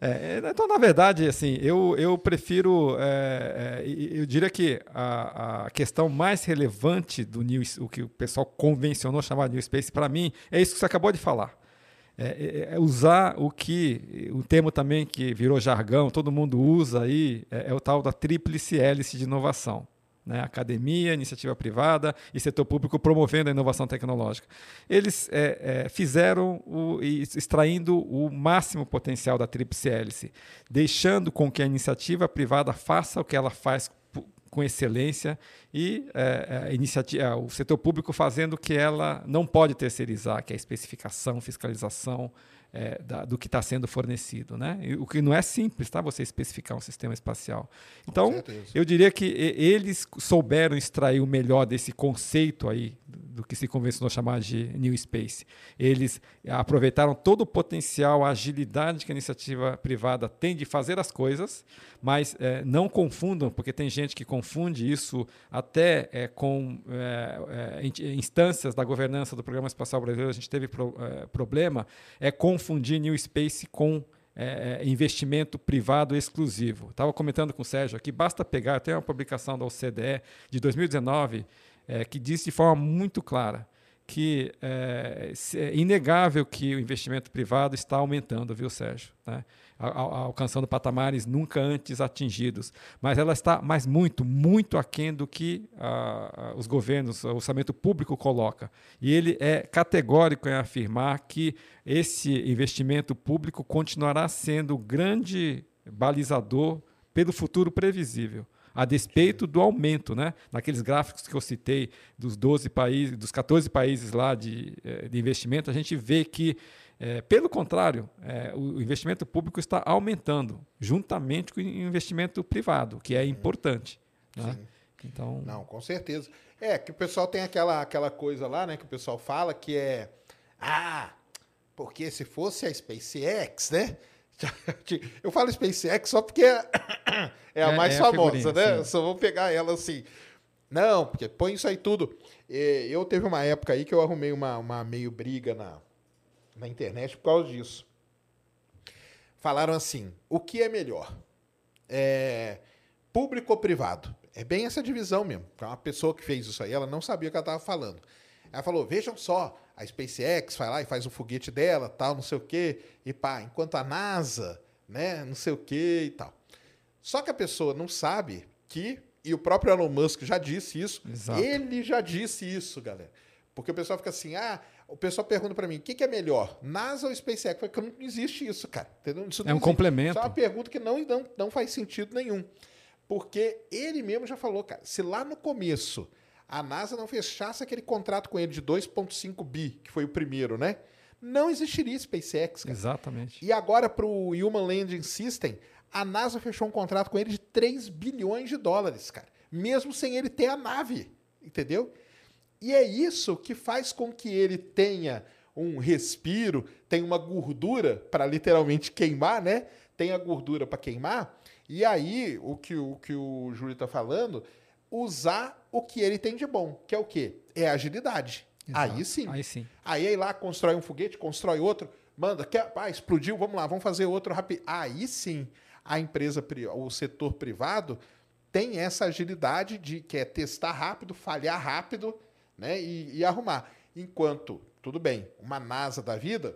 É, então, na verdade, assim, eu, eu prefiro. É, é, eu diria que a, a questão mais relevante do New, o que o pessoal convencionou chamar de New Space, para mim, é isso que você acabou de falar. É, é, é, usar o que, o termo também que virou jargão, todo mundo usa aí, é, é o tal da tríplice hélice de inovação né? academia, iniciativa privada e setor público promovendo a inovação tecnológica. Eles é, é, fizeram, o, extraindo o máximo potencial da tríplice hélice, deixando com que a iniciativa privada faça o que ela faz com excelência e é, a iniciativa, o setor público fazendo o que ela não pode terceirizar, que é a especificação, fiscalização, é, da, do que está sendo fornecido. Né? E, o que não é simples, tá? você especificar um sistema espacial. Então, eu diria que eles souberam extrair o melhor desse conceito aí, do que se convencionou chamar de New Space. Eles aproveitaram todo o potencial, a agilidade que a iniciativa privada tem de fazer as coisas, mas é, não confundam, porque tem gente que confunde isso até é, com é, é instâncias da governança do Programa Espacial Brasileiro, a gente teve pro, é, problema, é confundir New Space com é, investimento privado exclusivo. Estava comentando com o Sérgio aqui, basta pegar, tem uma publicação da OCDE de 2019 que diz de forma muito clara que é, é, inegável que o investimento privado está aumentando, viu, Sérgio? Né? Alcançando patamares nunca antes atingidos. Mas ela está, mais muito, muito aquém do que os governos, o orçamento público coloca. E ele é categórico em afirmar que esse investimento público continuará sendo o grande balizador pelo futuro previsível a despeito do aumento, né? Naqueles gráficos que eu citei dos 12 países, dos 14 países lá de, eh, de investimento, a gente vê que é, pelo contrário, é, o investimento público está aumentando, juntamente com o investimento privado, que é importante. Né? Então... Não, com certeza. É, que o pessoal tem aquela, aquela coisa lá, né, que o pessoal fala que é. Ah, porque se fosse a SpaceX, né? Eu falo SpaceX só porque é, é a mais é famosa, a né? Sim. Só vou pegar ela assim. Não, porque põe isso aí tudo. Eu teve uma época aí que eu arrumei uma, uma meio briga na, na internet por causa disso. Falaram assim: o que é melhor? É público ou privado? É bem essa divisão mesmo. Uma pessoa que fez isso aí, ela não sabia o que ela estava falando. Ela falou: vejam só, a SpaceX vai lá e faz o foguete dela, tal, não sei o quê, e pá, enquanto a NASA, né, não sei o quê e tal. Só que a pessoa não sabe que, e o próprio Elon Musk já disse isso, Exato. ele já disse isso, galera. Porque o pessoal fica assim, ah, o pessoal pergunta para mim, o que, que, é melhor, NASA ou SpaceX? Porque não existe isso, cara. Isso é um existe. complemento. Isso é uma pergunta que não, não, não faz sentido nenhum. Porque ele mesmo já falou, cara, se lá no começo a NASA não fechasse aquele contrato com ele de 2,5 bi, que foi o primeiro, né? Não existiria SpaceX. Cara. Exatamente. E agora, para o Human Landing System, a NASA fechou um contrato com ele de 3 bilhões de dólares, cara. Mesmo sem ele ter a nave, entendeu? E é isso que faz com que ele tenha um respiro, tenha uma gordura para literalmente queimar, né? Tenha gordura para queimar. E aí, o que o, que o Júlio está falando, usar o que ele tem de bom, que é o quê? É agilidade. Exato. Aí sim. Aí sim. Aí aí lá constrói um foguete, constrói outro, manda, quer, ah, explodiu, vamos lá, vamos fazer outro rápido. Aí sim, a empresa, o setor privado tem essa agilidade de que é testar rápido, falhar rápido né? E, e arrumar. Enquanto, tudo bem, uma NASA da vida,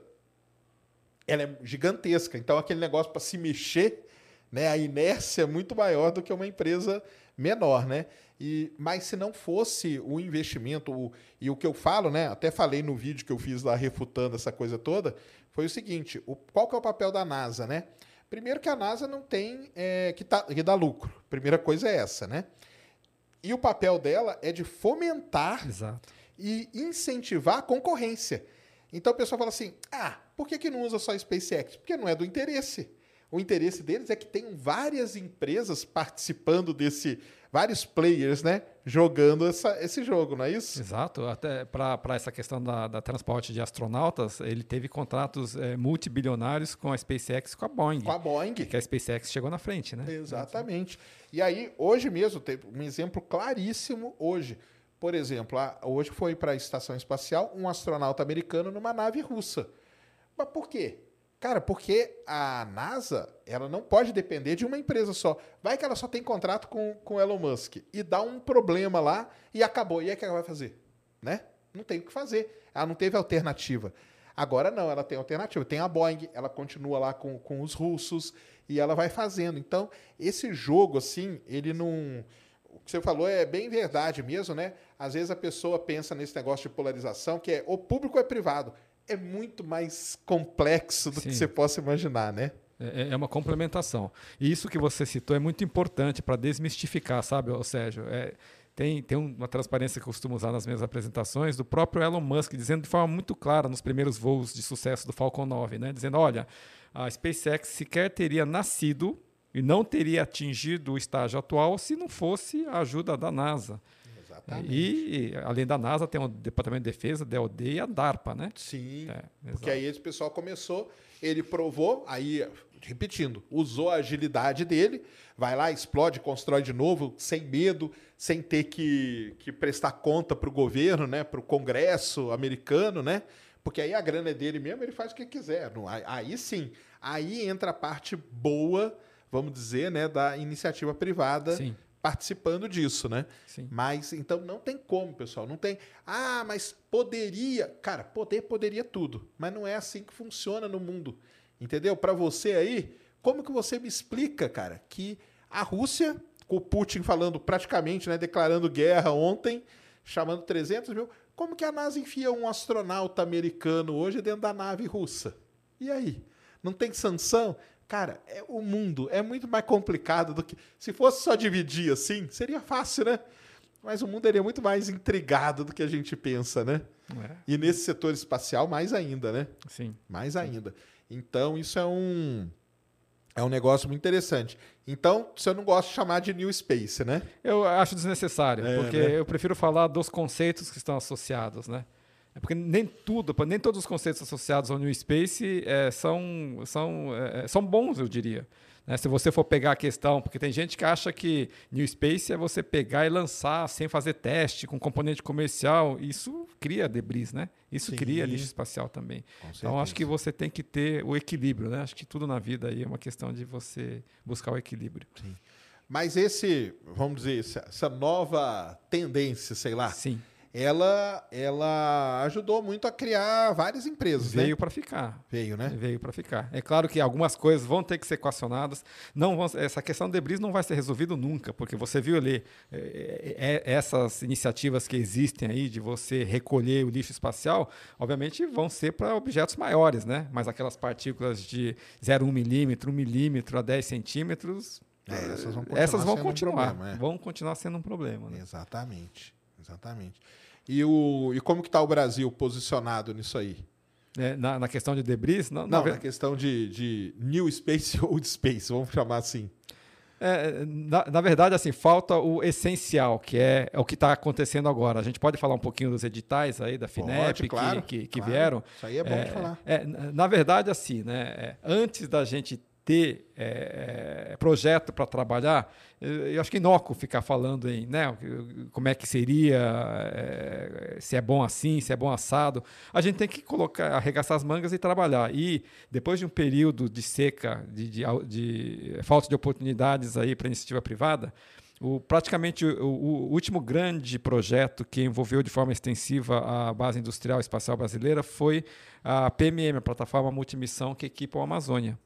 ela é gigantesca. Então, aquele negócio para se mexer, né, a inércia é muito maior do que uma empresa menor, né? E, mas se não fosse o investimento, o, e o que eu falo, né? Até falei no vídeo que eu fiz lá refutando essa coisa toda, foi o seguinte: o, qual que é o papel da NASA, né? Primeiro que a NASA não tem é, que, tá, que dá lucro. Primeira coisa é essa, né? E o papel dela é de fomentar Exato. e incentivar a concorrência. Então o pessoal fala assim: ah, por que, que não usa só SpaceX? Porque não é do interesse. O interesse deles é que tenham várias empresas participando desse, vários players, né, jogando essa, esse jogo, não é isso? Exato. Até para essa questão da, da, transporte de astronautas, ele teve contratos é, multibilionários com a SpaceX e com a Boeing. Com a Boeing. Que a SpaceX chegou na frente, né? Exatamente. E aí, hoje mesmo, tem um exemplo claríssimo hoje. Por exemplo, hoje foi para a estação espacial um astronauta americano numa nave russa. Mas por quê? Cara, porque a NASA ela não pode depender de uma empresa só. Vai que ela só tem contrato com o Elon Musk e dá um problema lá e acabou. E aí o que ela vai fazer? Né? Não tem o que fazer. Ela não teve alternativa. Agora não, ela tem alternativa. Tem a Boeing, ela continua lá com, com os russos e ela vai fazendo. Então, esse jogo, assim, ele não. O que você falou é bem verdade mesmo, né? Às vezes a pessoa pensa nesse negócio de polarização, que é o público é privado é muito mais complexo do Sim. que você possa imaginar, né? É, é, é, uma complementação. E isso que você citou é muito importante para desmistificar, sabe, Sérgio? É, tem, tem uma transparência que eu costumo usar nas minhas apresentações do próprio Elon Musk, dizendo de forma muito clara nos primeiros voos de sucesso do Falcon 9, né? dizendo: olha, a SpaceX sequer teria nascido e não teria atingido o estágio atual se não fosse a ajuda da NASA. Exatamente. E, além da NASA, tem o Departamento de Defesa, DOD e a DARPA, né? Sim. É, porque aí esse pessoal começou, ele provou, aí, repetindo, usou a agilidade dele, vai lá, explode, constrói de novo, sem medo, sem ter que, que prestar conta para o governo, né? Para o Congresso americano, né? Porque aí a grana é dele mesmo, ele faz o que quiser. Aí sim, aí entra a parte boa, vamos dizer, né, da iniciativa privada. Sim participando disso, né? Sim. Mas então não tem como, pessoal, não tem. Ah, mas poderia, cara, poder poderia tudo, mas não é assim que funciona no mundo. Entendeu? Para você aí, como que você me explica, cara, que a Rússia, com o Putin falando praticamente, né, declarando guerra ontem, chamando 300 mil, como que a NASA enfia um astronauta americano hoje dentro da nave russa? E aí? Não tem sanção? Cara, é, o mundo é muito mais complicado do que. Se fosse só dividir assim, seria fácil, né? Mas o mundo seria muito mais intrigado do que a gente pensa, né? É. E nesse setor espacial, mais ainda, né? Sim. Mais ainda. Então, isso é um. É um negócio muito interessante. Então, você não gosta de chamar de New Space, né? Eu acho desnecessário, é, porque né? eu prefiro falar dos conceitos que estão associados, né? É porque nem tudo, nem todos os conceitos associados ao New Space é, são, são, é, são bons, eu diria. Né? Se você for pegar a questão, porque tem gente que acha que New Space é você pegar e lançar sem fazer teste, com componente comercial. Isso cria debris, né? Isso Sim. cria lixo espacial também. Então acho que você tem que ter o equilíbrio, né? Acho que tudo na vida aí é uma questão de você buscar o equilíbrio. Sim. Mas esse, vamos dizer, essa nova tendência, sei lá. Sim ela, ela ajudou muito a criar várias empresas. Veio né? para ficar. Veio, né? Veio para ficar. É claro que algumas coisas vão ter que ser equacionadas. Não vão, essa questão de debris não vai ser resolvida nunca, porque você viu ali é, é, é, essas iniciativas que existem aí de você recolher o lixo espacial, obviamente vão ser para objetos maiores, né? Mas aquelas partículas de 0,1 milímetro, 1 milímetro a 10 centímetros, é, essas vão continuar, essas vão, continuar, um problema, é. vão continuar sendo um problema. Né? Exatamente, exatamente. E, o, e como que está o Brasil posicionado nisso aí? É, na, na, questão de debris? Não, não na, na questão de, de new space ou old space, vamos chamar assim. É, na, na, verdade, assim, falta o essencial, que é, é o que está acontecendo agora. A gente pode falar um pouquinho dos editais aí da FINEP pode, claro, que, que, que claro. vieram. Isso aí é bom é, de falar. É, na verdade, assim, né, é, antes da gente ter é, projeto para trabalhar, eu acho que inócuo ficar falando em né, como é que seria, é, se é bom assim, se é bom assado. A gente tem que colocar, arregaçar as mangas e trabalhar. E depois de um período de seca, de, de, de falta de oportunidades aí para a iniciativa privada, o, praticamente o, o, último grande projeto que envolveu de forma extensiva a base industrial espacial brasileira foi a PMM, a plataforma multimissão que equipa o Amazônia.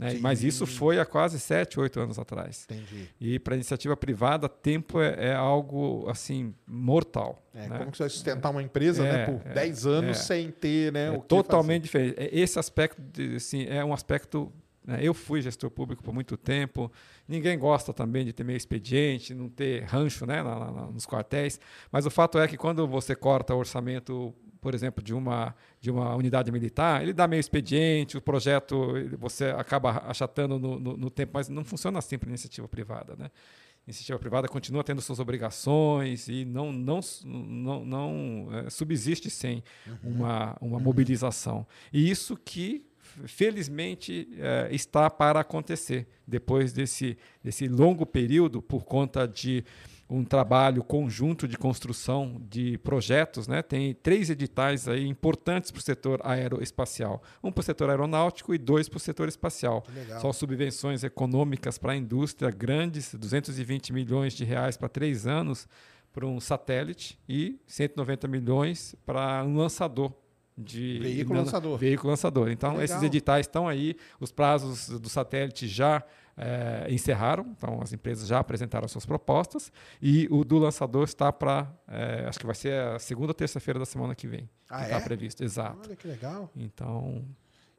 Né? Mas isso foi há quase sete, oito anos atrás. Entendi. E para iniciativa privada, tempo é, é algo assim mortal. É, né? Como que você vai sustentar uma empresa né, é, né, por 10 é, anos é. sem ter né, é o totalmente diferente. Esse aspecto de, assim, é um aspecto né? Eu fui gestor público por muito tempo. Ninguém gosta também de ter meio expediente, não ter rancho né, na, na, nos quartéis. Mas o fato é que quando você corta o orçamento por exemplo, de uma, de uma unidade militar, ele dá meio expediente, o projeto você acaba achatando no, no, no tempo, mas não funciona assim para a iniciativa privada. Né? A iniciativa privada continua tendo suas obrigações e não, não, não, não é, subsiste sem uhum. uma, uma uhum. mobilização. E isso que felizmente é, está para acontecer depois desse, desse longo período por conta de um trabalho conjunto de construção de projetos, né? Tem três editais aí importantes para o setor aeroespacial, um para o setor aeronáutico e dois para o setor espacial. São subvenções econômicas para a indústria grandes, 220 milhões de reais para três anos para um satélite e 190 milhões para um lançador de veículo lançador. Veículo lançador. Então esses editais estão aí, os prazos do satélite já é, encerraram, então as empresas já apresentaram suas propostas e o do lançador está para, é, acho que vai ser a segunda ou terça-feira da semana que vem. Ah, está é? previsto, exato. Olha que legal. Então.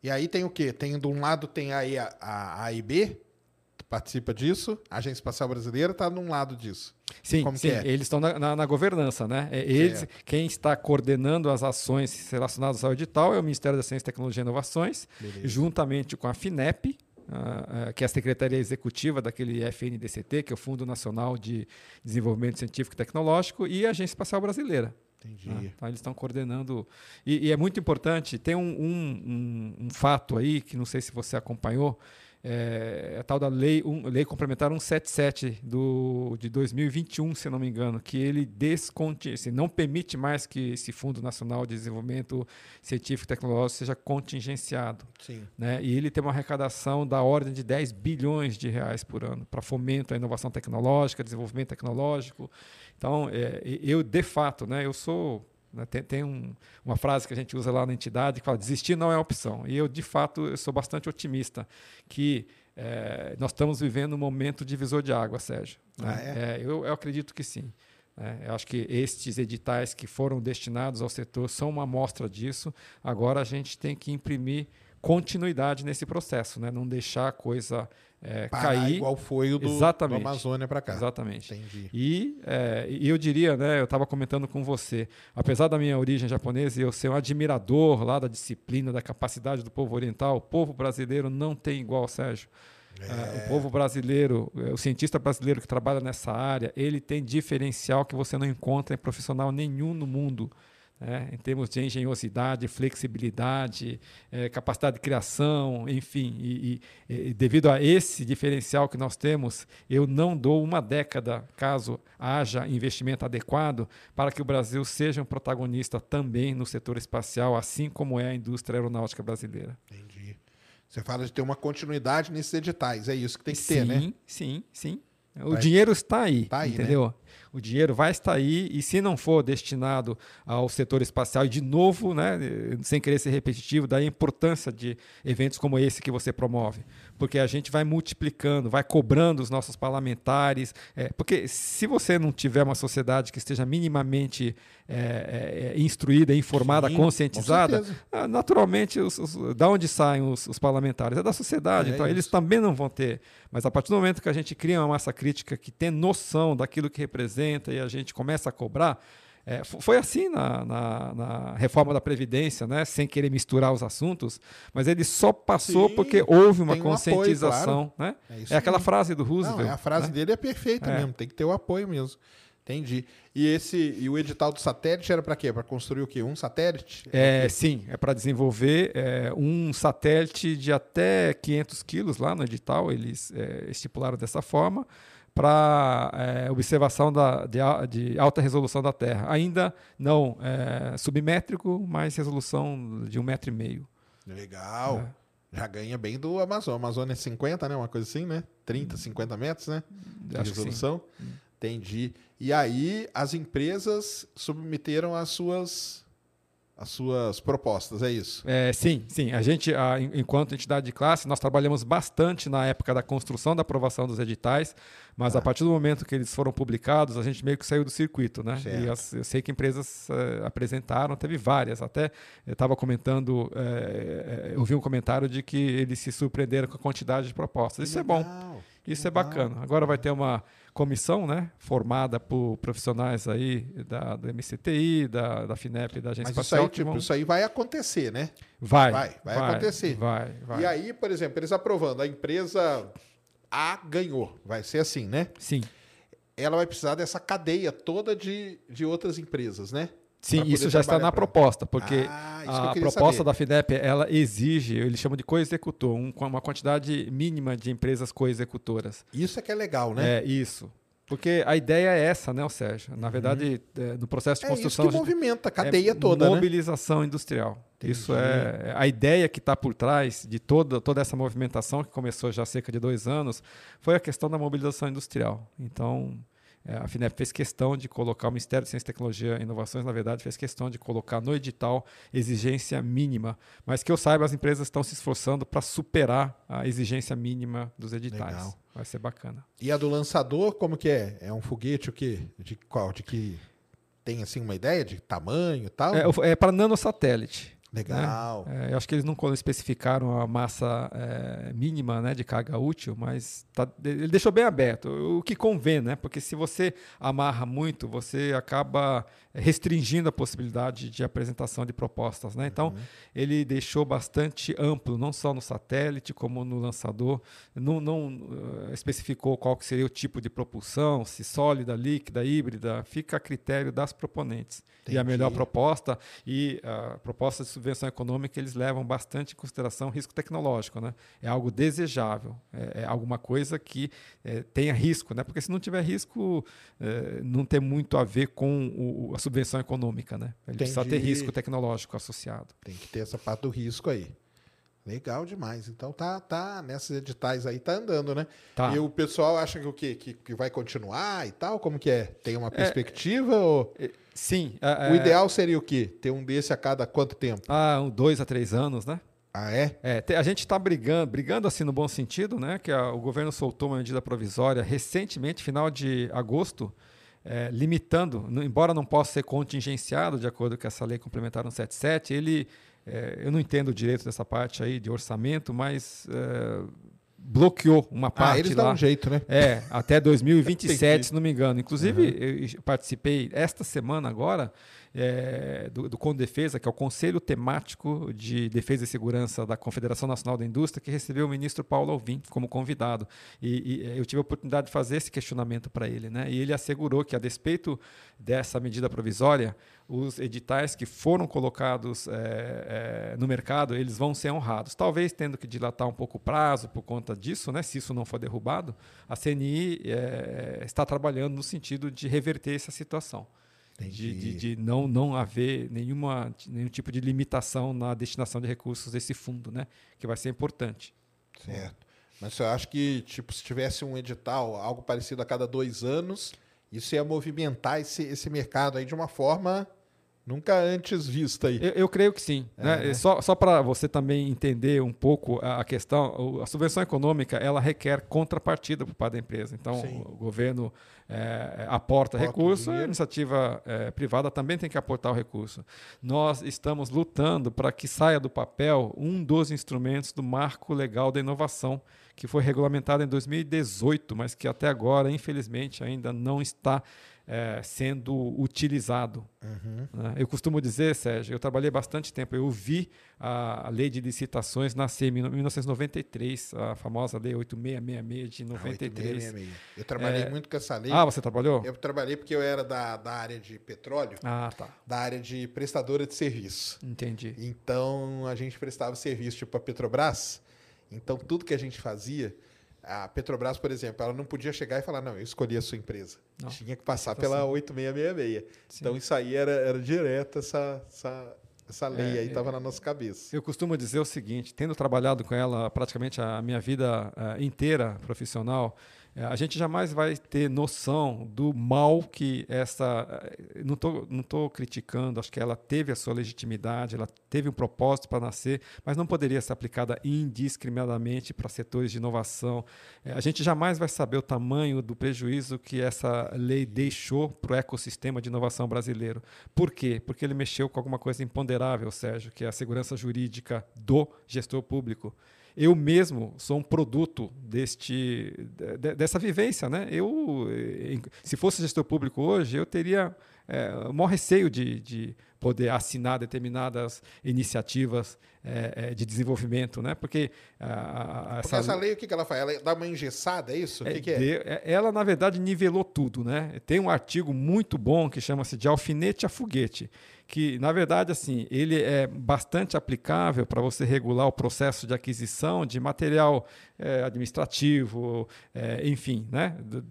E aí tem o quê? Tem de um lado tem aí a, a, a IB, participa disso, a Agência Espacial Brasileira está num lado disso. Sim, Como sim é? eles estão na, na, na, governança, né? É, eles, quem está coordenando as ações relacionadas ao edital é o Ministério da Ciência, Tecnologia e Inovações, Beleza. juntamente com a FINEP, uh, que é a Secretaria Executiva daquele FNDCT, que é o Fundo Nacional de Desenvolvimento Científico e Tecnológico, e a Agência Espacial Brasileira. Entendi. Né? Então, eles estão coordenando. E, e, é muito importante, tem um, um, um, um fato aí, que não sei se você acompanhou, é, a tal da lei, um, lei complementar 177 do, de 2021, se não me engano, que ele desconti, assim, não permite mais que esse Fundo Nacional de Desenvolvimento Científico e Tecnológico seja contingenciado. Sim. Né? E ele tem uma arrecadação da ordem de 10 bilhões de reais por ano para fomento à inovação tecnológica, desenvolvimento tecnológico. Então, é, eu, de fato, né, eu sou? Tem, tem um, uma frase que a gente usa lá na entidade que fala: desistir não é opção. E eu, de fato, eu sou bastante otimista que é, nós estamos vivendo um momento divisor de água, Sérgio. Né? Ah, é? É, eu, eu, acredito que sim. Né? eu acho que estes editais que foram destinados ao setor são uma amostra disso. Agora a gente tem que imprimir continuidade nesse processo, né? não deixar a coisa é, cair. igual foi o do, do Amazônia para cá. Exatamente. Entendi. E, é, eu diria, né, eu estava comentando com você, apesar da minha origem japonesa e eu ser um admirador lá da disciplina, da capacidade do povo oriental, o povo brasileiro não tem igual, Sérgio. É. É, o povo brasileiro, é, o cientista brasileiro que trabalha nessa área, ele tem diferencial que você não encontra em profissional nenhum no mundo é, em termos de engenhosidade, flexibilidade, é, capacidade de criação, enfim. E, e, e, devido a esse diferencial que nós temos, eu não dou uma década, caso haja investimento adequado, para que o Brasil seja um protagonista também no setor espacial, assim como é a indústria aeronáutica brasileira. Entendi. Você fala de ter uma continuidade nesses editais, é isso que tem que sim, ter, né? Sim, sim, sim. O vai. dinheiro está aí, tá aí entendeu? Né? o dinheiro vai estar aí e se não for destinado ao setor espacial, e de novo, né, sem querer ser repetitivo, da importância de eventos como esse que você promove, porque a gente vai multiplicando, vai cobrando os nossos parlamentares, é, porque se você não tiver uma sociedade que esteja minimamente é, é, instruída, informada, Sim, conscientizada, ah, naturalmente, os, os, da onde saem os, os, parlamentares? É da sociedade, é então eles também não vão ter. Mas a partir do momento que a gente cria uma massa crítica que tem noção daquilo que representa, e a gente começa a cobrar. É, foi assim na, na, na, reforma da Previdência, né? sem querer misturar os assuntos, mas ele só passou Sim, porque houve uma conscientização. Apoio, claro. né? é, é aquela frase do Roosevelt. Não, a frase né? dele é perfeita é. mesmo, tem que ter o apoio mesmo. Entendi. E esse e o edital do satélite era para quê? Para construir o quê? Um satélite? É, sim, é para desenvolver é, um satélite de até 500 quilos lá no edital, eles é, estipularam dessa forma para é, observação da, de, de, alta resolução da Terra. Ainda não é, submétrico, mas resolução de um metro e meio. Legal. É. Já ganha bem do Amazon. Amazônia é 50, né? Uma coisa assim, né? 30, 50 metros, né? De Acho resolução. Entendi. E aí as empresas submeteram as suas as suas propostas, é isso? É, sim, sim. A gente, a, enquanto entidade de classe, nós trabalhamos bastante na época da construção da aprovação dos editais, mas Ah. a partir do momento que eles foram publicados, a gente meio que saiu do circuito, né? Certo. E as- eu sei que empresas eh, apresentaram, teve várias. Até eu estava comentando, eh, eu vi um comentário de que eles se surpreenderam com a quantidade de propostas. Isso é bom. Legal. Isso é bacana. Agora vai ter uma comissão, né, formada por profissionais aí da, do MCTI, da, da FINEP, da Agência Mas isso Espacial. aí, que tipo, vão- isso aí vai acontecer, né? vai, vai, vai acontecer. Vai, vai. E aí, por exemplo, eles aprovando, a empresa A ganhou, vai ser assim, né? Sim. Ela vai precisar dessa cadeia toda de, de outras empresas, né? Sim, isso já está na proposta, porque Ah, isso que a proposta saber. da FINEP, ela exige, eles chamam de co-executor, um- uma quantidade mínima de empresas co-executoras. Isso é que é legal, né? É, isso. Porque a ideia é essa, né, Sérgio? Na verdade, é, no processo de Uhum. É isso construção... que a gente- movimenta a cadeia é toda, né? mobilização industrial. Isso Entendi. é a ideia que está por trás de toda, toda essa movimentação que começou já há cerca de dois anos foi a questão da mobilização industrial. Então, é, a FINEP fez questão de colocar, o Ministério de Ciência, Tecnologia e Inovações, na verdade, fez questão de colocar no edital exigência mínima. Mas que eu saiba, as empresas estão se esforçando para superar a exigência mínima dos editais. Legal. Vai ser bacana. E a do lançador, como que é? É um foguete o quê? De qual? De que tem assim uma ideia de tamanho e tal? É, é para nanosatélite. Legal. É, eu acho que eles não especificaram a massa é, mínima né, de carga útil, mas tá- ele deixou bem aberto, o que convém, né? Porque se você amarra muito, você acaba restringindo a possibilidade de apresentação de propostas. Né? Então, ele deixou bastante amplo, não só no satélite, como no lançador. Não, não, eh, especificou qual que seria o tipo de propulsão, se sólida, líquida, híbrida, fica a critério das proponentes. E a melhor Entendi. proposta e a proposta de subvenção econômica eles levam bastante em consideração o risco tecnológico, né? É algo desejável, é, é alguma coisa que é, tenha risco, né? Porque se não tiver risco, é, não tem muito a ver com o- a subvenção econômica, né? Ele precisa ter Entendi. risco tecnológico associado. Tem que ter essa parte do risco aí. Legal demais. Então tá, tá nesses editais aí tá andando, né? Tá. E o pessoal acha que o quê? Que, que vai continuar e tal? Como que é? Tem uma perspectiva ou Sim. o ideal seria o quê? Ter um desse a cada quanto tempo? Ah, um, dois a três anos, né? Ah, é? É, a gente está brigando, brigando assim no bom sentido, né? Que a- o governo soltou uma medida provisória recentemente, final de agosto, é, limitando, embora não possa ser contingenciado de acordo com essa lei complementar 177, ele, é, eu não entendo o direito dessa parte aí de orçamento, mas é, bloqueou uma parte Ah, eles lá. dão um jeito, né? É, até 2027, Entendi. se não me engano. Inclusive, eu participei esta semana agora é, do, do Condefesa, que é o Conselho Temático de Defesa e Segurança da Confederação Nacional da Indústria, que recebeu o ministro Paulo Alvim como convidado. E, e eu tive a oportunidade de fazer esse questionamento para ele. Né? E ele assegurou que, a despeito dessa medida provisória, os editais que foram colocados é, é, no mercado, eles vão ser honrados. Talvez tendo que dilatar um pouco o prazo por conta disso, né? se isso não for derrubado, a CNI é, está trabalhando no sentido de reverter essa situação. De, de, de não, não haver nenhuma, nenhum tipo de limitação na destinação de recursos desse fundo, né? que vai ser importante. Certo. Mas eu acho que, tipo, se tivesse um edital, algo parecido a cada dois anos, isso ia movimentar esse, esse mercado aí de uma forma nunca antes vista aí. Eu, eu creio que sim. né? né? Só, só para você também entender um pouco a, a questão, a subvenção econômica ela requer contrapartida por parte da empresa. Então, Sim. o governo é, aporta Aporta recurso, a dinheiro. iniciativa é, privada também tem que aportar o recurso. Nós estamos lutando para que saia do papel um dos instrumentos do marco legal da inovação, que foi regulamentado em 2018, mas que até agora, infelizmente, ainda não está é, sendo utilizado. né? Eu costumo dizer, Sérgio, eu trabalhei bastante tempo, eu vi a, a lei de licitações nascer em 1993, a famosa lei 8666 de Ah, 93. 8666. Eu trabalhei É. muito com essa lei. Ah, você trabalhou? Eu trabalhei porque eu era da, da área de petróleo, Ah, tá. da área de prestadora de serviço. Entendi. Então a gente prestava serviço tipo a Petrobras. Então tudo que a gente fazia, a Petrobras, por exemplo, ela não podia chegar e falar, não, eu escolhi a sua empresa. Não. Tinha que passar Tá pela certo. 8666. Sim. Então isso aí era, era direto, essa, essa, essa lei É, aí estava na nossa cabeça. Eu costumo dizer o seguinte, tendo trabalhado com ela praticamente a minha vida eh, inteira profissional, É, a gente jamais vai ter noção do mal que essa. Eh, não estou não tô criticando, acho que ela teve a sua legitimidade, ela teve um propósito para nascer, mas não poderia ser aplicada indiscriminadamente para setores de inovação. É, a gente jamais vai saber o tamanho do prejuízo que essa lei deixou para o ecossistema de inovação brasileiro. Por quê? Porque ele mexeu com alguma coisa imponderável, Sérgio, que é a segurança jurídica do gestor público eu mesmo sou um produto deste, dessa vivência. Né? Eu, eh, se fosse gestor público hoje, eu teria é, o maior receio de, de poder assinar determinadas iniciativas é, é, de desenvolvimento, né? Porque, a, a, essa, Porque essa lei, o que, que ela faz? Ela dá uma engessada, é isso? O que, que é? De, ela, na verdade, nivelou tudo, né? Tem um artigo muito bom que chama-se de alfinete a foguete que, na verdade, assim, ele é bastante aplicável para você regular o processo de aquisição de material é, administrativo, é, enfim, né? Do,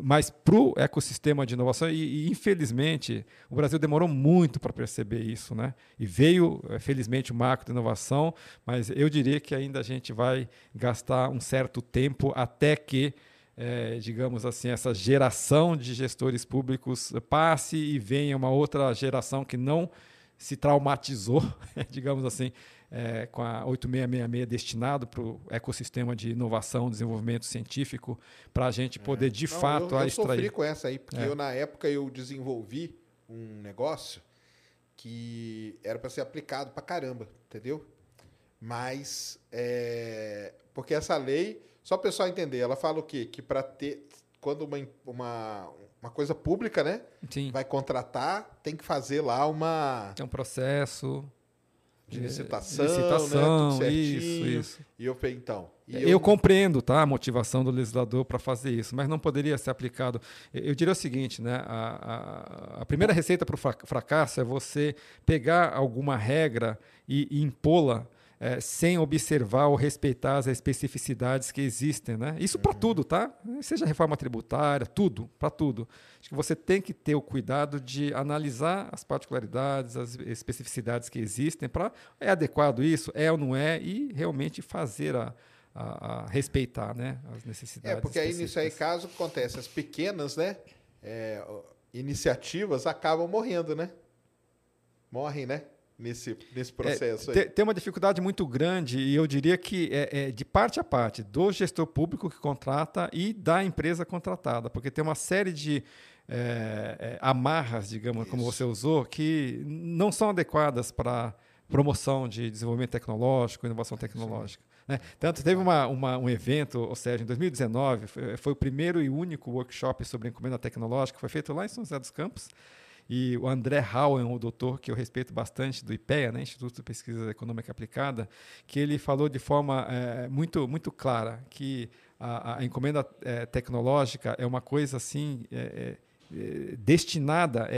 mas para o ecossistema de inovação, e, e, infelizmente o Brasil demorou muito para perceber isso, né? E veio, é, felizmente, o marco de inovação, mas eu diria que ainda a gente vai gastar um certo tempo até que é, digamos assim, essa geração de gestores públicos passe e venha uma outra geração que não se traumatizou, digamos assim, é, com a 8666 destinado para o ecossistema de inovação, desenvolvimento científico, para a gente poder é. de não, fato eu, eu extrair. sofri com essa aí, porque é. eu na época eu desenvolvi um negócio que era para ser aplicado para caramba, entendeu? Mas é, porque essa lei só o pessoal entender, ela fala o quê? Que para ter. Quando uma, uma, uma coisa pública, né? Sim. Vai contratar, tem que fazer lá uma. Tem um processo. De licitação, licitação né? isso, isso. E eu falei, então. Eu, eu, compreendo tá, a motivação do legislador para fazer isso, mas não poderia ser aplicado. Eu diria o seguinte: né, a, a, a primeira receita para o fracasso é você pegar alguma regra e, e impô-la é, sem observar ou respeitar as especificidades que existem. Né? Isso para uhum. tudo, tá? Seja reforma tributária, tudo, para tudo. Acho que você tem que ter o cuidado de analisar as particularidades, as especificidades que existem, para é adequado isso, é ou não é, e realmente fazer a, a, a respeitar né, as necessidades. É, porque aí nisso aí, caso acontece, as pequenas né, é, iniciativas acabam morrendo, né? Morrem, né? Nesse, nesse processo? É, tem uma dificuldade muito grande, e eu diria que é, é, de parte a parte, do gestor público que contrata e da empresa contratada, porque tem uma série de é, é amarras, digamos, Isso. como você usou, que não são adequadas para promoção de desenvolvimento tecnológico, inovação tecnológica. Né? Tanto teve uma, uma, um evento, ou seja, em 2019, foi, foi, o primeiro e único workshop sobre encomenda tecnológica, foi feito lá em São José dos Campos, e o André Howen, o doutor que eu respeito bastante do IPEA, né, Instituto de Pesquisa Econômica Aplicada, que ele falou de forma é, muito, muito clara que a, a encomenda é, tecnológica é uma coisa assim. É, destinada,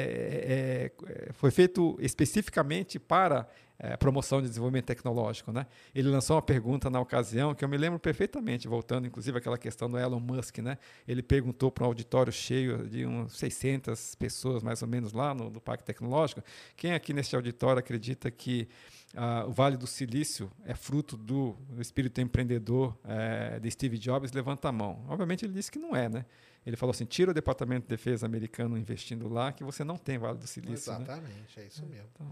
foi feito especificamente para é, promoção de desenvolvimento tecnológico. Né? Ele lançou uma pergunta na ocasião que eu me lembro perfeitamente, voltando inclusive àquela questão do Elon Musk. Né? Ele perguntou para um auditório cheio de uns 600 pessoas, mais ou menos, lá no, no Parque Tecnológico, quem aqui neste auditório acredita que ah, o Vale do Silício é fruto do, espírito empreendedor é, de Steve Jobs? Levanta a mão. Obviamente ele disse que não é, né? Ele falou assim: tira o Departamento de Defesa americano investindo lá, que você não tem Vale do Silício. Né? Exatamente, né? é isso mesmo. Então,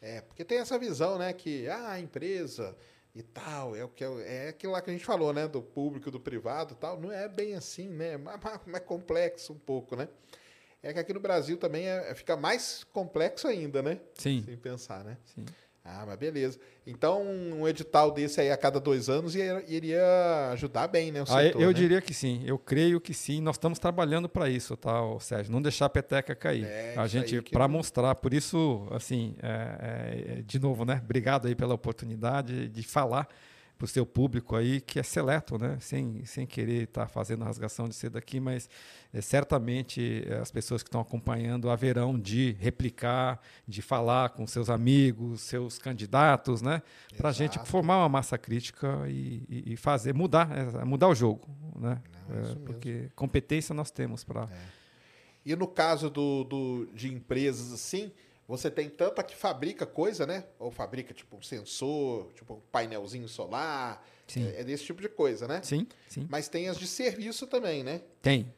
é, porque tem essa visão, né, que ah, a empresa e tal, é o que é, é aquilo lá que a gente falou, né, do público, do privado, tal, não é bem assim, né, é mais, mais complexo um pouco, né? É que aqui no Brasil também é, fica mais complexo ainda, né? Sim. Sem pensar, né? Sim. Ah, mas beleza. Então, um edital desse aí a cada dois anos iria ajudar bem, né? O ah, setor, eu né? diria que sim. Eu creio que sim. Nós estamos trabalhando para isso, tá, Sérgio? Não deixar a peteca cair. É, a gente, para não... mostrar. Por isso, assim, é, é, de novo, né? Obrigado aí pela oportunidade de falar para o seu público aí, que é seleto, né? sem, sem querer estar tá fazendo rasgação de cedo aqui, mas é, certamente é, as pessoas que estão acompanhando haverão de replicar, de falar com seus amigos, seus candidatos, né? para a gente formar uma massa crítica e, e, e, fazer, mudar, é, mudar o jogo. Né? Não, é, porque competência nós temos para. E no caso do, do, de empresas assim, Você tem tanta que fabrica coisa, né? Ou fabrica tipo um sensor, tipo um painelzinho solar. Sim. É, é desse tipo de coisa, né? Sim, sim. Mas tem as de serviço também, né? Tem.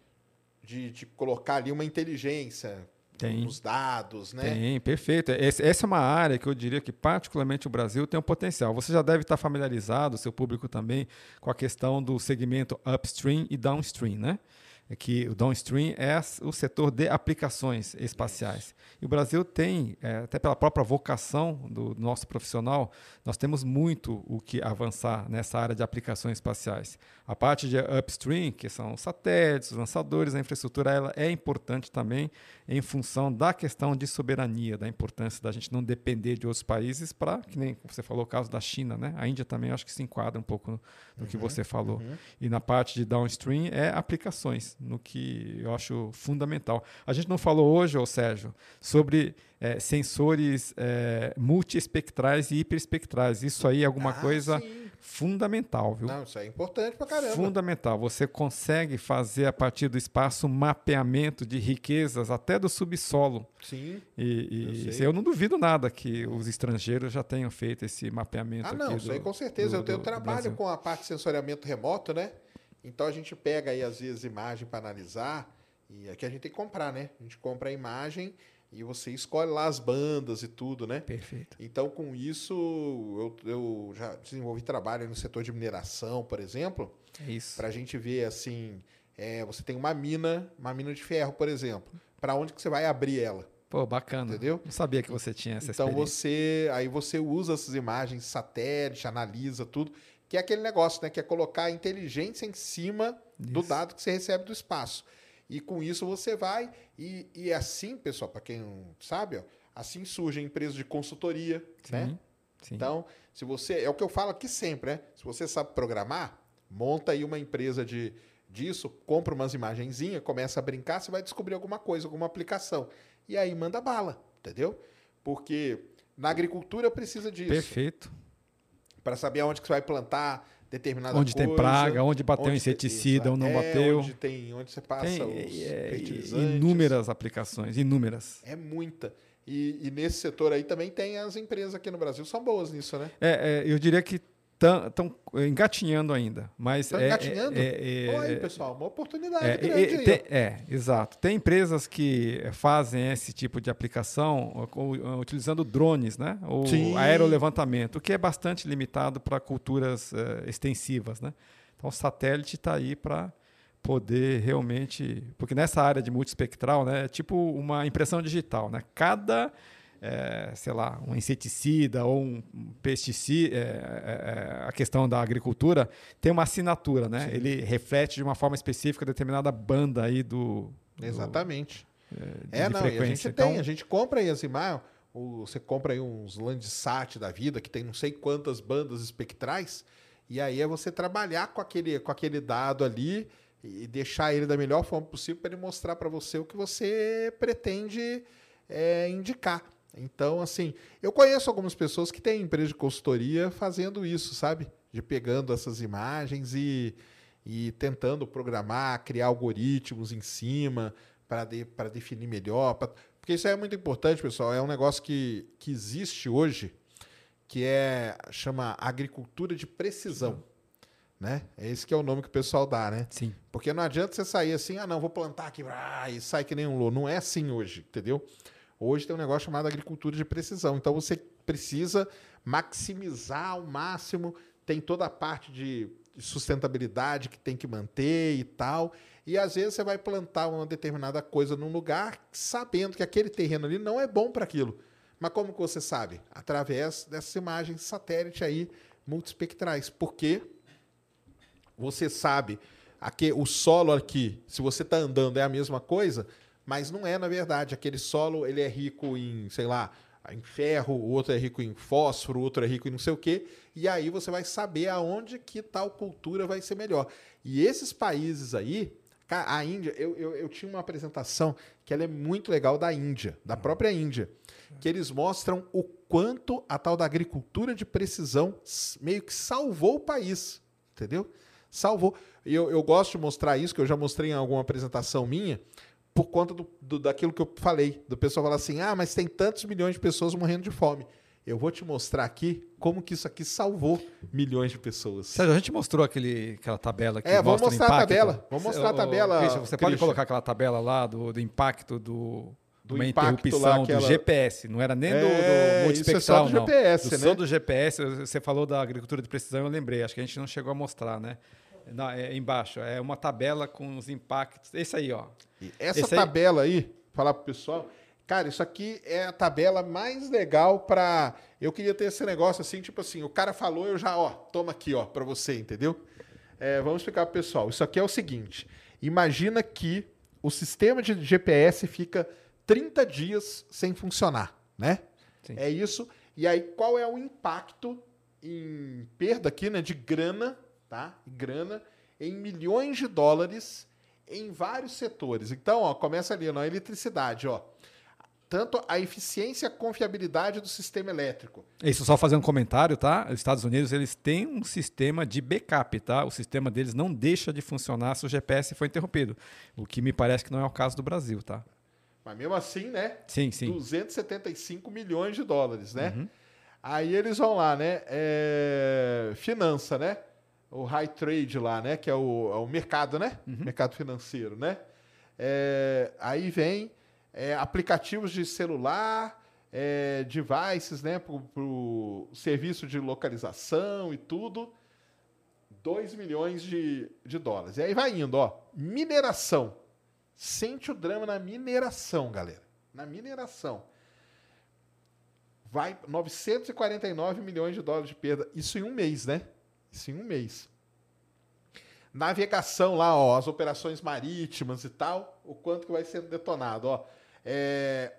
De, de colocar ali uma inteligência Tem. nos dados, né? Tem, perfeito. Esse- essa é uma área que eu diria que, particularmente, o Brasil tem um potencial. Você já deve estar familiarizado, seu público também, com a questão do segmento upstream e downstream, né? É que o downstream é o setor de aplicações espaciais. E o Brasil tem, é, até pela própria vocação do nosso profissional, nós temos muito o que avançar nessa área de aplicações espaciais. A parte de upstream, que são os satélites, os lançadores, a infraestrutura, ela é importante também em função da questão de soberania, da importância da gente não depender de outros países para, que nem você falou, o caso da China, né? A Índia também acho que se enquadra um pouco no, no que você falou. E na parte de downstream é aplicações, no que eu acho fundamental. A gente não falou hoje, ô Sérgio, sobre eh, sensores eh, multiespectrais e hiperespectrais. Isso aí é alguma Ah, coisa sim. fundamental, viu? Não, isso é importante pra caramba. Fundamental. Você consegue fazer a partir do espaço um mapeamento de riquezas até do subsolo. Sim. E, e Eu eu não duvido nada que os estrangeiros já tenham feito esse mapeamento. Ah, não, isso do- aí com certeza. do- eu tenho do- trabalho com a parte de sensoriamento remoto, né? Então a gente pega aí, às vezes, imagem para analisar. E aqui a gente tem que comprar, né? A gente compra a imagem e você escolhe lá as bandas e tudo, né? Perfeito. Então, com isso, eu, eu já desenvolvi trabalho no setor de mineração, por exemplo, É isso. para a gente ver assim, é, você tem uma mina, uma mina de ferro, por exemplo, para onde que você vai abrir ela? Pô, bacana. Entendeu? Não sabia que você tinha essa Então experiência. você, aí você usa essas imagens satélite, analisa tudo, que é aquele negócio, né, que é colocar a inteligência em cima do Isso. dado que você recebe do espaço. E com isso você vai e, e assim, pessoal, para quem não sabe, ó, assim surgem empresas de consultoria, né? Sim, sim. Então, se você. É o que eu falo aqui sempre, né? Se você sabe programar, monta aí uma empresa de, disso, compra umas imagenzinhas, começa a brincar, você vai descobrir alguma coisa, alguma aplicação. E aí manda bala, entendeu? Porque na agricultura precisa disso. Perfeito. Para saber aonde que você vai plantar determinada Onde tem coisa. praga, onde bateu onde inseticida ou não é, bateu. Onde, tem, onde você passa Tem os é, fertilizantes. inúmeras aplicações, inúmeras. É muita. E, e nesse setor aí também tem as empresas aqui no Brasil, são boas nisso, né? É, é, eu diria que estão engatinhando ainda, mas é, engatinhando? é, é, aí, é, pessoal, uma oportunidade É, grande tem- é, exato. Tem empresas que fazem esse tipo de aplicação utilizando drones, né? O Sim. aerolevantamento, o que é bastante limitado para culturas eh, extensivas, né? Então o satélite está aí para poder realmente, porque nessa área de multiespectral, né, é tipo uma impressão digital, né? Cada eh, sei lá, um inseticida ou um pesticida, eh, eh, a questão da agricultura tem uma assinatura, né? Ele reflete de uma forma específica determinada banda aí do, do- Exatamente. de- É, de não, e a gente tem, Então, a gente compra aí as imagens, o- você compra aí uns Landsat da vida, que tem não sei quantas bandas espectrais, e aí é você trabalhar com aquele, com aquele dado ali e deixar ele da melhor forma possível para ele mostrar para você o que você pretende é, indicar. Então, assim, eu conheço algumas pessoas que têm empresa de consultoria fazendo isso, sabe? De pegando essas imagens e, e tentando programar, criar algoritmos em cima para de, pra definir melhor. pra- porque isso é muito importante, pessoal. É um negócio que, que existe hoje, que é chama agricultura de precisão. Né? É esse que é o nome que o pessoal dá, né? sim. Porque não adianta você sair assim, ah, não, vou plantar aqui, ah, e sai que nem um louco. Não é assim hoje, entendeu? Hoje tem um negócio chamado agricultura de precisão. Então você precisa maximizar ao máximo, tem toda a parte de de sustentabilidade que tem que manter e tal. E às vezes você vai plantar uma determinada coisa num lugar sabendo que aquele terreno ali não é bom para aquilo. Mas como que você sabe? Através dessas imagens satélite aí multispectrais. Porque você sabe aqui, o solo aqui, se você está andando, é a mesma coisa, mas não é, na verdade. Aquele solo ele é rico em, sei lá, em ferro, o outro é rico em fósforo, o outro é rico em não sei o quê. E aí você vai saber aonde que tal cultura vai ser melhor. E esses países aí, a Índia, eu, eu, eu tinha uma apresentação que ela é muito legal da Índia, da própria Índia, que eles mostram o quanto a tal da agricultura de precisão meio que salvou o país, entendeu? Salvou. E eu, eu gosto de mostrar isso, que eu já mostrei em alguma apresentação minha, por conta do, do- daquilo que eu falei, do pessoal falar assim, ah, mas tem tantos milhões de pessoas morrendo de fome. Eu vou te mostrar aqui como que isso aqui salvou milhões de pessoas. Sérgio, a gente mostrou aquele, aquela tabela que É, vamos mostrar a impacto. tabela. Vamos mostrar a tabela, Christian, você pode Christian. colocar aquela tabela lá do, do impacto do, Do uma interrupção lá, do aquela- GPS. Não era nem do, É, do isso é multispectral, só do não. GPS, do, né? Só do GPS. Você falou da agricultura de precisão, eu lembrei. Acho que a gente não chegou a mostrar, né? Não, é embaixo. É uma tabela com os impactos. Esse aí, ó. Essa Esse aí- tabela aí, falar pro pessoal, cara, isso aqui é a tabela mais legal pra. Eu queria ter esse negócio assim, tipo assim, o cara falou, eu já, ó, toma aqui, ó, pra você, entendeu? É, vamos explicar pro pessoal. Isso aqui é o seguinte: imagina que o sistema de GPS fica 30 dias sem funcionar, né? Sim. É isso. E aí, qual é o impacto em perda aqui, né, de grana, tá? Grana em milhões de dólares em vários setores. Então, ó, começa ali na eletricidade, ó. Tanto a eficiência e a confiabilidade do sistema elétrico. Isso só fazer um comentário, tá? Os Estados Unidos eles têm um sistema de backup, tá? O sistema deles não deixa de funcionar se o GPS for interrompido. O que me parece que não é o caso do Brasil, tá? Mas mesmo assim, né? Sim, sim. 275 milhões de dólares, né? Aí eles vão lá, né? É, Finança, né? O high trade lá, né? Que é o, é o mercado, né? Mercado financeiro, né? É, aí vem é, aplicativos de celular, é, devices, né? Para o serviço de localização e tudo. 2 milhões de, de dólares. E aí vai indo, ó. Mineração. Sente o drama na mineração, galera. Na mineração. Vai 949 milhões de dólares de perda. Isso em um mês, né? Isso em um mês. Navegação lá, ó, as operações marítimas e tal, o quanto que vai sendo detonado, ó. É,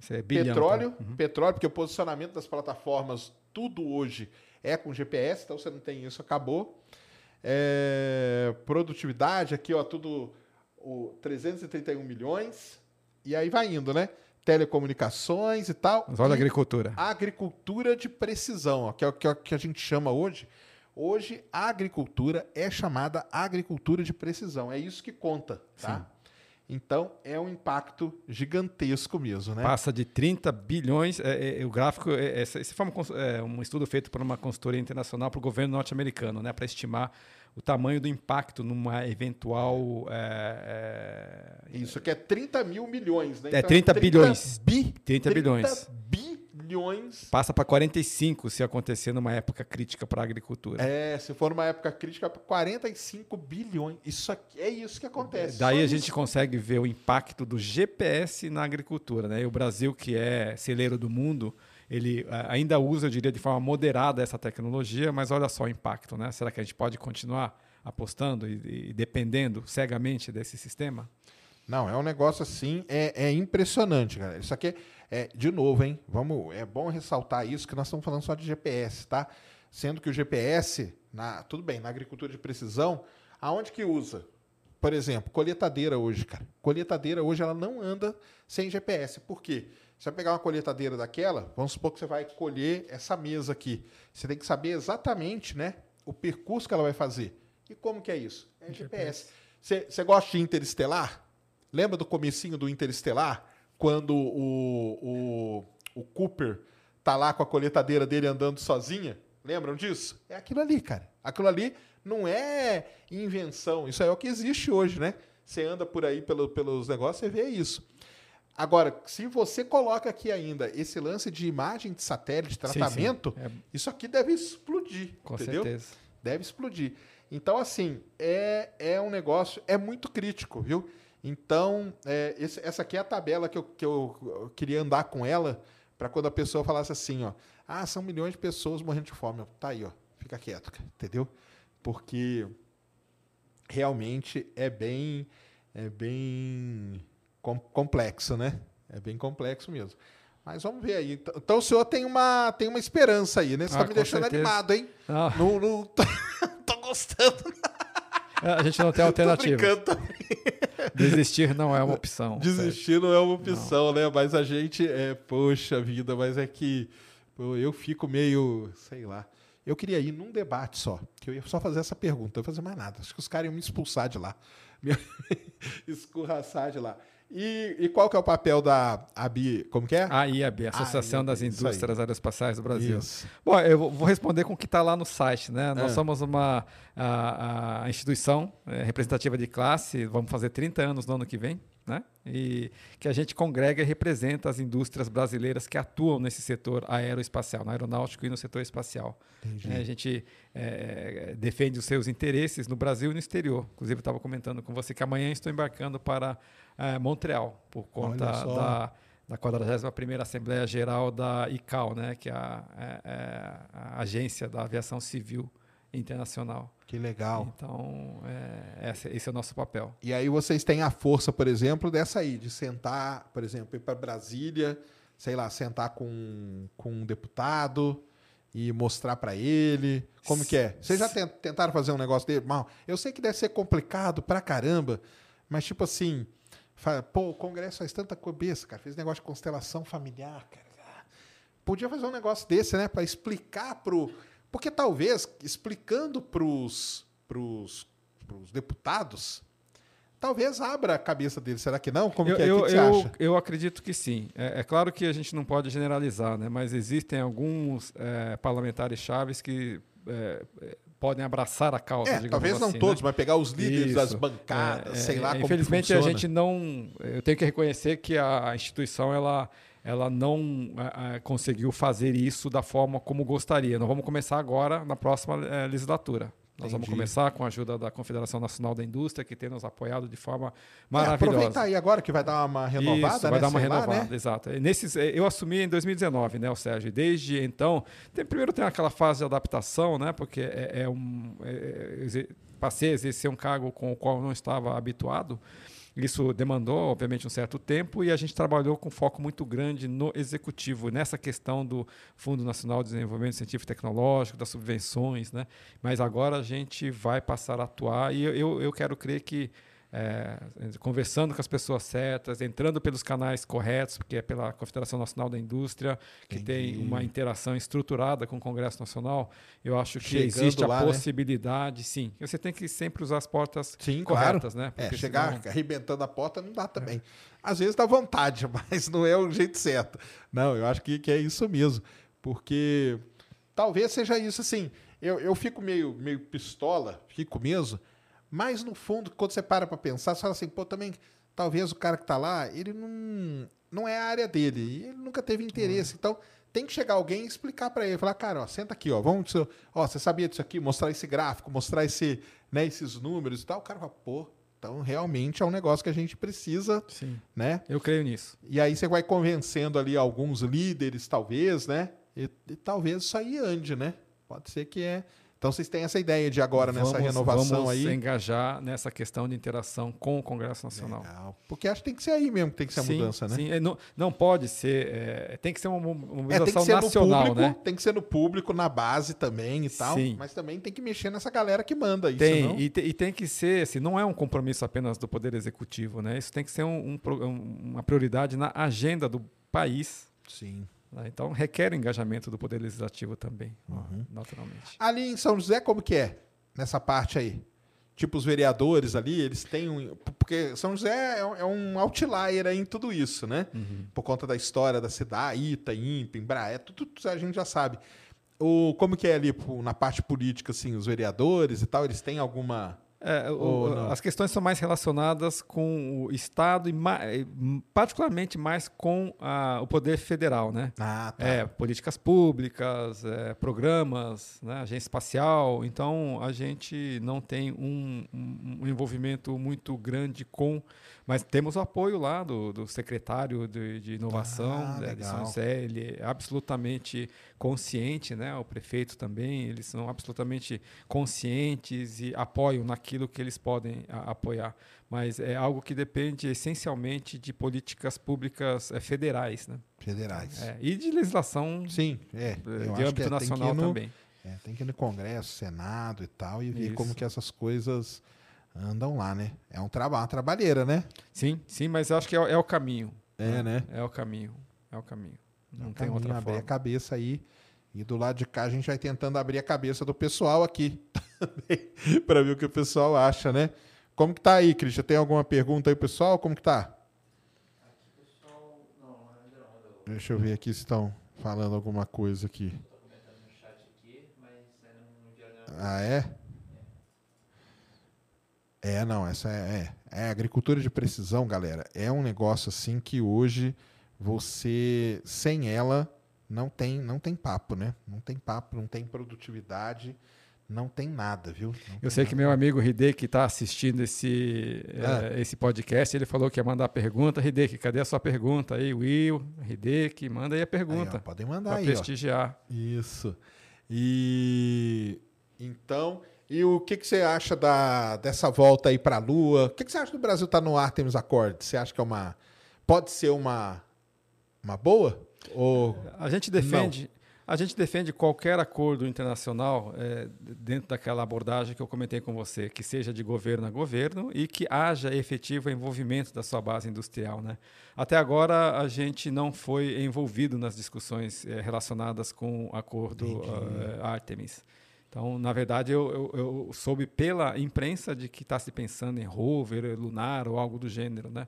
Isso é bilhão, petróleo, tá? Uhum. petróleo, porque o posicionamento das plataformas, tudo hoje é com GPS, então você não tem isso, acabou. É, produtividade, aqui, ó, tudo o 331 milhões. E aí vai indo, né? Telecomunicações e tal. Mas olha a E agricultura. agricultura de precisão, ó, que, é o que a gente chama hoje. Hoje, a agricultura é chamada agricultura de precisão. É isso que conta, tá? Então, é um impacto gigantesco mesmo, né? Passa de 30 bilhões. é, é, o gráfico, é, é, esse foi cons- é, um estudo feito por uma consultoria internacional para o governo norte-americano, né, para estimar o tamanho do impacto numa eventual. É, é, Isso aqui é 30 mil milhões, né? É 30 bilhões. Bi, 30 bilhões. Bilhões. passa para 45 se acontecer numa época crítica para a agricultura. É, se for numa época crítica, 45 bilhões. Isso aqui, é isso que acontece. Daí só a gente isso. consegue ver o impacto do GPS na agricultura. Né? E o Brasil, que é celeiro do mundo, ele ah, ainda usa, eu diria, de forma moderada essa tecnologia, mas olha só o impacto. Né? Será que a gente pode continuar apostando e, e dependendo cegamente desse sistema? Não, é um negócio assim, é, é impressionante, galera. Isso aqui é, de novo, hein? Vamos, é bom ressaltar isso, que nós estamos falando só de GPS, tá? Sendo que o GPS, na, tudo bem, na agricultura de precisão, aonde que usa? Por exemplo, colheitadeira hoje, cara. Colheitadeira hoje ela não anda sem GPS. Por quê? Você vai pegar uma colheitadeira daquela, vamos supor que você vai colher essa mesa aqui. Você tem que saber exatamente, né, o percurso que ela vai fazer. E como que é isso? É GPS. Você você gosta de Interestelar? Lembra do comecinho do Interestelar? Quando o, o, o Cooper tá lá com a colheitadeira dele andando sozinha? Lembram disso? É aquilo ali, cara. Aquilo ali não é invenção. Isso é o que existe hoje, né? Você anda por aí pelo, pelos negócios, você vê isso. Agora, se você coloca aqui ainda esse lance de imagem de satélite, sim. tratamento, É. isso aqui deve explodir. Com entendeu? certeza. Deve explodir. Então, assim, é, é um negócio, é muito crítico, viu? Então, é, esse- essa aqui é a tabela que eu, que eu, eu queria andar com ela para quando a pessoa falasse assim, ó, ah, são milhões de pessoas morrendo de fome. Eu, Tá aí, ó, fica quieto, entendeu? Porque realmente é bem, é bem com- complexo, né? É bem complexo mesmo. Mas vamos ver aí. Então- Então o senhor tem uma, tem uma esperança aí, né? Você Ah, tá me com deixando certeza. animado, hein? Ah, Não, não tô, tô gostando. A gente não tem alternativa. Desistir não é uma opção. Desistir não é uma opção, né? Mas a gente, é, poxa vida, mas é que pô, eu fico meio, sei lá. Eu queria ir num debate só, que eu ia só fazer essa pergunta, não ia fazer mais nada. Acho que os caras iam me expulsar de lá, me escorraçar de lá. E, e qual que é o papel da ABI? Como que é? A IAB, Associação IAB, das. Indústrias Aeroespaciais do Brasil. Isso. Bom, eu vou- responder com o que está lá no site, né? Nós Ah. somos uma a, a instituição eh, representativa de classe, vamos fazer 30 anos no ano que vem, né? E que a gente congrega e representa as indústrias brasileiras que atuam nesse setor aeroespacial, no aeronáutico e no setor espacial. Eh, a gente eh, defende os seus interesses no Brasil e no exterior. Inclusive, eu estava comentando com você que amanhã estou embarcando para eh, Montreal, por conta da da 41ª Assembleia Geral da ICAO, né, que é a, é- é a agência da aviação civil internacional. Que legal. Então, é, esse, esse é o nosso papel. E aí vocês têm a força, por exemplo, dessa aí, de sentar, por exemplo, ir para Brasília, sei lá, sentar com, com um deputado e mostrar para ele. Como que é? Vocês já ten- tentaram fazer um negócio dele? Mal, eu sei que deve ser complicado pra caramba, mas tipo assim, fa- pô, o Congresso faz tanta cabeça, cara, fez negócio de constelação familiar, cara. Podia fazer um negócio desse, né, Pra explicar pro, porque talvez explicando pros pros, pros deputados, talvez abra a cabeça deles. Será que não? Como eu, que é? eu, que, que você eu, acha? eu acredito que sim. É, é claro que a gente não pode generalizar, né? mas existem alguns é, parlamentares chaves que é, é, podem abraçar a causa. É, talvez não assim, todos, né? mas pegar os líderes das Isso. bancadas, É, sei é, lá é, como Infelizmente a gente não. Eu tenho que reconhecer que a instituição ela, ela não é, é, conseguiu fazer isso da forma como gostaria. Nós vamos começar agora na próxima legislatura. Nós vamos Entendi. começar com a ajuda da Confederação Nacional da Indústria, que tem nos apoiado de forma É, maravilhosa. aproveita aí agora que vai dar uma renovada, Isso, né? vai dar uma sei lá, renovada, né? exato. E Nesses, eh, eu assumi em 2019, né, o Sérgio? Desde então, tem- primeiro tem aquela fase de adaptação, né? Porque é, é um, é- é- passei a exercer um cargo com o qual não estava habituado. Isso demandou, obviamente, um certo tempo e a gente trabalhou com foco muito grande no executivo, nessa questão do Fundo Nacional de Desenvolvimento Científico e Tecnológico, das subvenções, né? Mas agora a gente vai passar a atuar e eu, eu, quero crer que é, conversando com as pessoas certas, entrando pelos canais corretos, porque é pela Confederação Nacional da Indústria, que tem uma interação estruturada com o Congresso Nacional, eu acho que Chegando existe lá, a né? possibilidade, sim. Você tem que sempre usar as portas Sim, corretas, claro. né? É, Porque chegar senão- arrebentando a porta não dá também. Às vezes dá vontade, mas não é o jeito certo. Não, eu acho que, que é isso mesmo. Porque talvez seja isso assim. Eu, eu fico meio, meio pistola, fico mesmo, mas no fundo, quando você para para pensar, você fala assim, pô, também, talvez o cara que tá lá, ele não, não é a área dele, e ele nunca teve interesse. Então, tem que chegar alguém e explicar para ele, falar, cara, ó, senta aqui, ó, vamos, ó, você sabia disso aqui, mostrar esse gráfico, mostrar esse, né, esses números e tal. O cara fala, pô, então realmente é um negócio que a gente precisa, Sim, né? eu creio nisso. E aí você vai convencendo ali alguns líderes, talvez, né? E, e talvez isso aí ande, né? Pode ser que é. Então vocês têm essa ideia de agora nessa Vamos- renovação vamos aí. engajar nessa questão de interação com o Congresso Nacional. Legal. Porque acho que tem que ser aí mesmo que tem que ser a sim, mudança, né? Sim, é, não, não pode ser. é, tem que ser uma É, tem que mobilização ser nacional, no público, né? tem que ser no público, na base também e tal. Sim. Mas também tem que mexer nessa galera que manda isso, Tem, não? e, te- e tem que ser, assim, não é um compromisso apenas do Poder Executivo, né? Isso tem que ser um- um- uma prioridade na agenda do país. Sim. Né? Então, requer o engajamento do Poder Legislativo também, ó, Uhum. naturalmente. Ali em São José, como que é? Nessa parte aí? Tipo, os vereadores ali, eles têm um. Porque São José é um- é outlier aí em tudo isso, né? Uhum. Por conta da história da cidade, ITA, INPE, Embraer, tudo, tudo a gente já sabe. O, como que é ali na parte política, assim, os vereadores e tal, eles têm alguma. É, o- as questões são mais relacionadas com o Estado e e, particularmente mais com a- o Poder Federal, né? Ah, tá. É, políticas públicas, é, programas, né, agência espacial. Então, a gente não tem um, um- um envolvimento muito grande com. Mas temos o apoio lá do, do secretário de, de inovação Ah, né, de São. José. Ele é absolutamente consciente, né, o prefeito também. Eles são absolutamente conscientes e apoiam naquilo que eles podem a- apoiar. Mas é algo que depende essencialmente de políticas públicas eh, federais, né? Federais. É, e de legislação Sim, é. eh, Eu de acho que âmbito é, tem que nacional no- também. É, tem que ir no Congresso, Senado e tal, e ver Isso. como que essas coisas andam lá, né? É um trabalho, uma trabalheira, né? Sim, sim, mas eu acho que é, o- é o caminho. É, né? É o caminho. É o caminho. Não Um tem caminho, outra abrir a forma. cabeça aí. E do lado de cá a gente vai tentando abrir a cabeça do pessoal aqui também, para ver o que o pessoal acha, né? Como que tá aí, Cristian? Tem alguma pergunta aí, pessoal? Como que tá? Deixa eu ver aqui se estão falando alguma coisa aqui. Ah, é? É, não, essa é, é, é agricultura de precisão, galera. É um negócio assim que hoje você sem ela não tem, não tem papo, né? Não tem papo, não tem produtividade, não tem nada, viu? Não Eu sei nada. que meu amigo Hideki está assistindo esse, Ah. eh, esse podcast. Ele falou que ia mandar pergunta. Hideki, cadê a sua pergunta aí? Will, Hideki, manda aí a Aí, ó, pergunta. podem mandar Para aí, ó. prestigiar. Isso. E então, e o que, que você acha da, dessa volta aí para a Lua? O que, que você acha do Brasil estar no Artemis Accord? Você acha que é uma pode ser uma uma boa? Ou A gente defende, a gente defende qualquer acordo internacional eh, dentro daquela abordagem que eu comentei com você, que seja de governo a governo e que haja efetivo envolvimento da sua base industrial, né? Até agora a gente não foi envolvido nas discussões eh, relacionadas com o acordo eh, Artemis. Então, na verdade, eu, eu- eu soube pela imprensa de que está se pensando em rover lunar ou algo do gênero, né?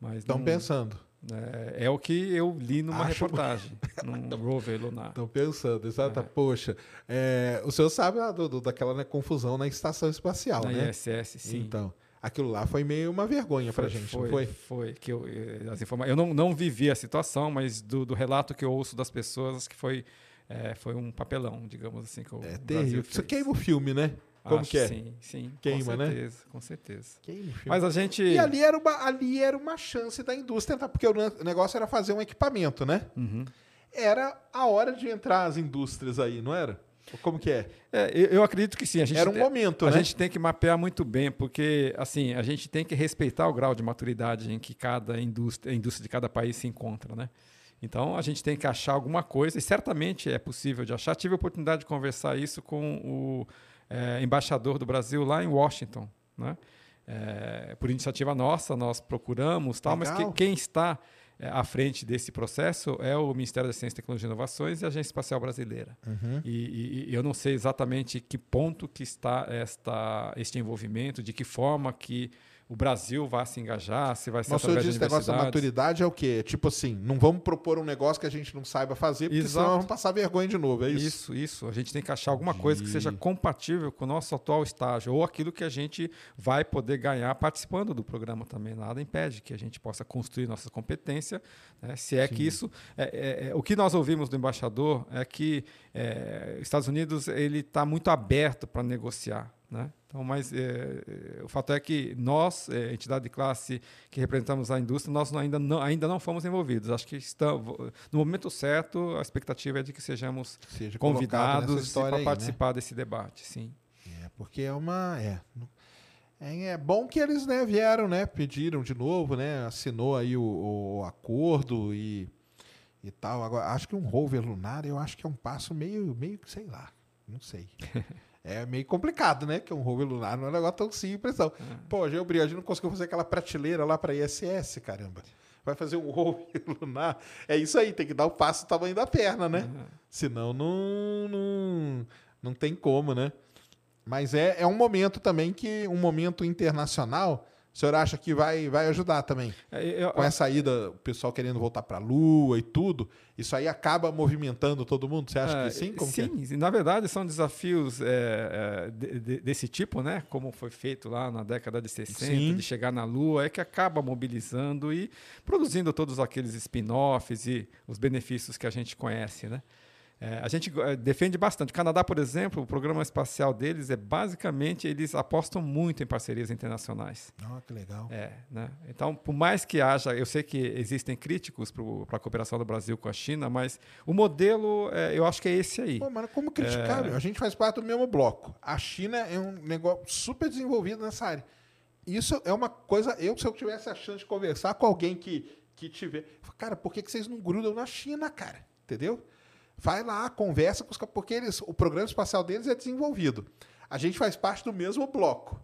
Mas estão não- pensando? é, é o que eu li numa Acho- reportagem, num rover lunar. Estão pensando, exato. Poxa, é, o senhor sabe lá do, do- daquela né, confusão na estação espacial, Na né? ISS, sim. Então, aquilo lá foi meio uma vergonha Foi- gente, foi, não foi? foi que eu, as informa eu não, não vivi a situação, mas do, do relato que eu ouço das pessoas que foi, eh, foi um papelão, digamos assim, que o É terrível. Isso queima o filme, né? Como Acho que é? Sim, sim. Queima, com né? certeza, com certeza. Queima o filme. Mas a gente... E ali era, uma, ali era uma chance da indústria entrar, porque o ne- o negócio era fazer um equipamento, né? Uhum. Era a hora de entrar as indústrias aí, não era? Como que é? É, eu, acredito que sim. A gente Era um momento, a né? gente tem que mapear muito bem, porque assim a gente tem que respeitar o grau de maturidade em que cada indústria, a indústria de cada país se encontra, né? Então a gente tem que achar alguma coisa e certamente é possível de achar. Tive a oportunidade de conversar isso com o eh, embaixador do Brasil lá em Washington, né? Eh, por iniciativa nossa, nós procuramos tal, mas que- quem está eh, à frente desse processo é o Ministério da Ciência, Tecnologia e Inovações e a Agência Espacial Brasileira. Uhum. E, e- e eu não sei exatamente que ponto que está esta, este envolvimento, de que forma que o Brasil vai se engajar, se vai ser Mas o senhor através de disse que negócio da universidades. maturidade é o quê? Tipo assim, não vamos propor um negócio que a gente não saiba fazer, porque Exato. senão vamos passar vergonha de novo, é isso? Isso, isso. A gente tem que achar alguma coisa que seja compatível com o nosso atual estágio, ou aquilo que a gente vai poder ganhar participando do programa também. Nada impede que a gente possa construir nossa competência, né? se é que isso. é- é- é- o que nós ouvimos do embaixador é que é, os Estados Unidos ele está muito aberto para negociar. Né? Então, mas é, é, o fato é que nós, é, entidade de classe que representamos a indústria, nós ainda, não, ainda não fomos envolvidos. Acho que estamos, no momento certo, a expectativa é de que sejamos Seja convidados para aí, né? participar desse debate, sim. É, porque é uma. É, é, bom que eles né, vieram, né? Pediram de novo, né? Assinou aí o, o acordo e, e tal. Agora, acho que um rover lunar, eu acho que é um passo meio, meio que, sei lá, não sei. É meio complicado, né? Que um rover lunar não é um negócio tão simples, não. Pô, a gente, a gente não conseguiu fazer aquela prateleira lá para ISS, caramba. Vai fazer um rover lunar. É isso aí, tem que dar o passo do tamanho da perna, né? Senão não, não, não tem como, né? Mas é, é um momento também que, um momento internacional, o senhor acha que vai, vai ajudar também? É, eu- Com essa ida, o pessoal querendo voltar para a Lua e tudo, isso aí acaba movimentando todo mundo? Você acha É, que sim? Como que é? sim, na verdade são desafios é, é, de- de- desse tipo, né? Como foi feito lá na década de 60, Sim. de chegar na Lua, é que acaba mobilizando e produzindo todos aqueles spin-offs e os benefícios que a gente conhece, né? É, a gente eh, defende bastante. O Canadá, por exemplo, o programa espacial deles é basicamente eles apostam muito em parcerias internacionais. Ah, que legal. É, né? Então, por mais que haja, eu sei que existem críticos para a cooperação do Brasil com a China, mas o modelo, é, eu acho que é esse aí. Pô, mas como criticar? É. A gente faz parte do mesmo bloco. A China é um negócio super desenvolvido nessa área. Isso é uma coisa. Eu, se eu tivesse a chance de conversar com alguém que, que tiver. Cara, por que, que vocês não grudam na China, cara? Entendeu? Vai lá, conversa com os porque eles, o programa espacial deles é desenvolvido. A gente faz parte do mesmo bloco.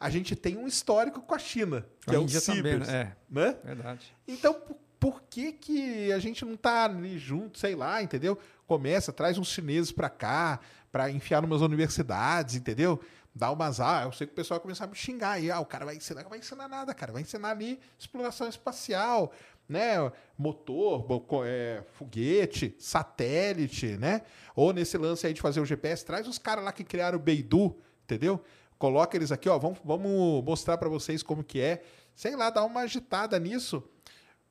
A gente tem um histórico com a China, que A é o Índia também, Cibers, né? né? Verdade. Então, por, que, que a gente não tá ali junto, sei lá, entendeu? Começa, traz uns chineses para cá, para enfiar numas universidades, entendeu? dar umas. Ah, eu sei que o pessoal vai começar a me xingar aí. Ah, o cara vai ensinar. Vai ensinar nada, cara. Vai ensinar ali exploração espacial, né? Motor, é, foguete, satélite, né? Ou nesse lance aí de fazer o GPS, traz os caras lá que criaram o Beidou, entendeu? Coloca eles aqui, ó. Vamos, vamos mostrar para vocês como que é. Sei lá, dá uma agitada nisso.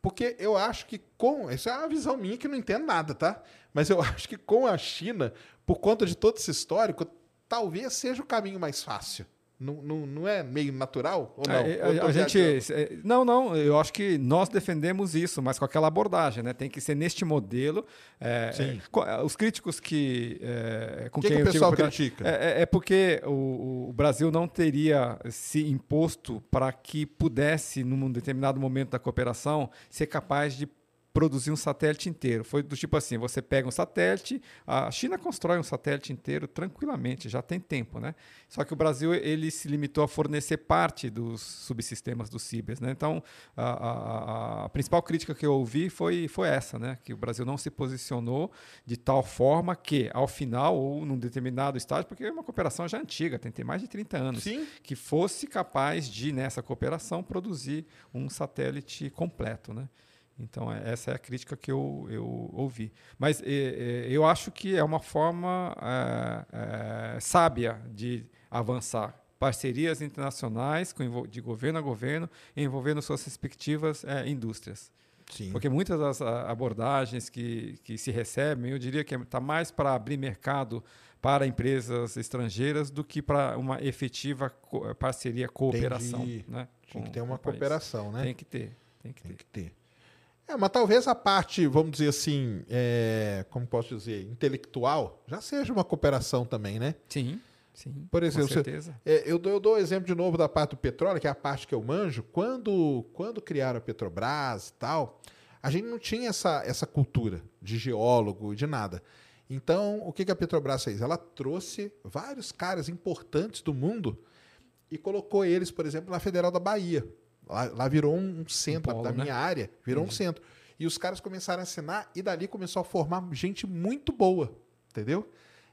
Porque eu acho que com. Isso é uma visão minha que não entendo nada, tá? Mas eu acho que com a China, por conta de todo esse histórico, talvez seja o caminho mais fácil. Não, não, não é meio natural? Ou não? É, Ou eu a, tô a gente, é, não, não, eu acho que nós defendemos isso, mas com aquela abordagem, né? Tem que ser neste modelo. é, é, é, os críticos que é, com Que que quem o eu tive pessoal a critica? É, é- é porque o, o Brasil não teria se imposto para que pudesse, num determinado momento da cooperação, ser capaz de produzir um satélite inteiro. Foi do tipo assim, você pega um satélite, a China constrói um satélite inteiro tranquilamente, já tem tempo, né? Só que o Brasil ele se limitou a fornecer parte dos subsistemas do Cibers, né? Então, a, a- a- a principal crítica que eu ouvi foi, foi essa, né? Que o Brasil não se posicionou de tal forma que, ao final, ou num determinado estágio, porque é uma cooperação já antiga, tem, tem mais de 30 anos, Sim. que fosse capaz de, nessa cooperação, produzir um satélite completo, né? Então, é- essa é a crítica que eu, eu ouvi. Mas é, é, eu acho que é uma forma é, é, sábia de avançar. Parcerias internacionais de governo a governo, envolvendo suas respectivas é, indústrias. Sim. Porque muitas das abordagens que, que se recebem, eu diria que está mais para abrir mercado para empresas estrangeiras do que para uma efetiva co- parceria, cooperação. Entendi. Né, Tinha que ter uma cooperação, né? Tem que ter. Tem que Tem ter. que ter. É, mas talvez a parte, vamos dizer assim, é, como posso dizer, intelectual, já seja uma cooperação também, né? Sim, sim. Por exemplo, com você- certeza. É, eu, dou, eu dou o exemplo de novo da parte do petróleo, que é a parte que eu manjo. Quando, quando criaram a Petrobras e tal, a gente não tinha essa, essa cultura de geólogo e de nada. Então, o que, que a Petrobras fez? Ela trouxe vários caras importantes do mundo e colocou eles, por exemplo, na Federal da Bahia. Lá, lá virou um centro polo, da né? minha área, virou um centro. E os caras começaram a assinar e dali começou a formar gente muito boa, entendeu?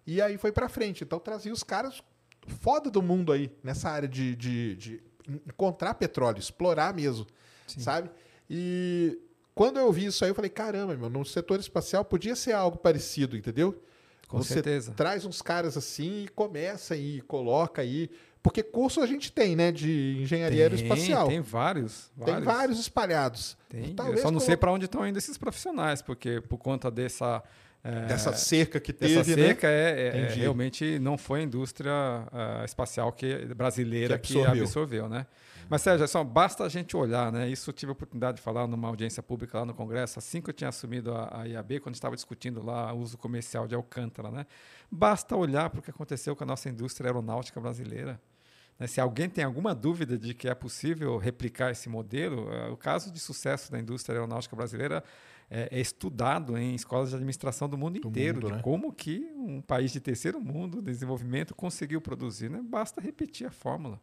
E aí foi pra frente. Então trazia os caras foda do mundo aí, nessa área de, de, de encontrar petróleo, explorar mesmo, sabe? E quando eu vi isso aí, eu falei, caramba, meu, no setor espacial podia ser algo parecido, entendeu? Com Você certeza. traz uns caras assim e começa aí, coloca aí. Porque curso a gente tem, né, de engenharia aeroespacial. Tem vários. Tem vários espalhados. Tem. Eu só não sei para onde estão indo esses profissionais, porque por conta dessa. é, Dessa cerca que teve, dessa né? seca é, é- é- Entendi. realmente não foi a indústria ah, espacial que, brasileira Que que absorveu. absorveu, né? Mas, Sérgio, é só basta a gente olhar, né? Isso eu tive a oportunidade de falar numa audiência pública lá no Congresso, assim que eu tinha assumido a, a IAB, quando estava discutindo lá o uso comercial de Alcântara, né? Basta olhar para o que aconteceu com a nossa indústria aeronáutica brasileira. Né? Se alguém tem alguma dúvida de que é possível replicar esse modelo, eh, o caso de sucesso da indústria aeronáutica brasileira é, é estudado em escolas de administração do mundo inteiro, mundo, de né? como que um país de terceiro mundo, desenvolvimento, conseguiu produzir. Né? Basta repetir a fórmula.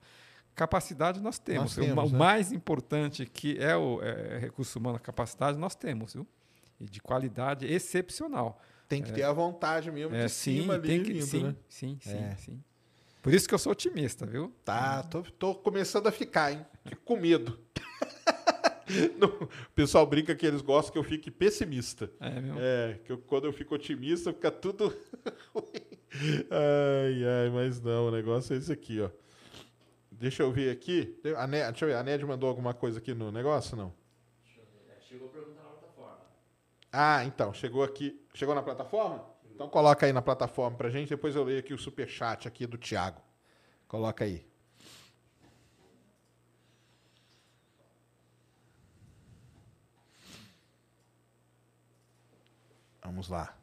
Capacidade nós temos. Nós temos, o né? mais importante que é o é, recurso humano, a capacidade, nós temos, viu? E de qualidade excepcional. Tem que ter a vontade mesmo É, de sim, cima ali tem que, vindo, sim, né? sim, sim, É. sim. Por isso que eu sou otimista, viu? Tá, tô, tô começando a ficar, hein? Fico com medo. No- o pessoal brinca que eles gostam que eu fique pessimista. É, meu. É, que eu- quando eu fico otimista, fica tudo ruim. Ai, ai, mas não, o negócio é esse aqui, ó. Deixa eu ver aqui. A Ned, deixa eu ver, a Ned mandou alguma coisa aqui no negócio, não? Chegou perguntar na plataforma. Ah, então, chegou aqui. Chegou na plataforma? Então coloca aí na plataforma pra gente, depois eu leio aqui o superchat aqui do Thiago. Coloca aí. Vamos lá.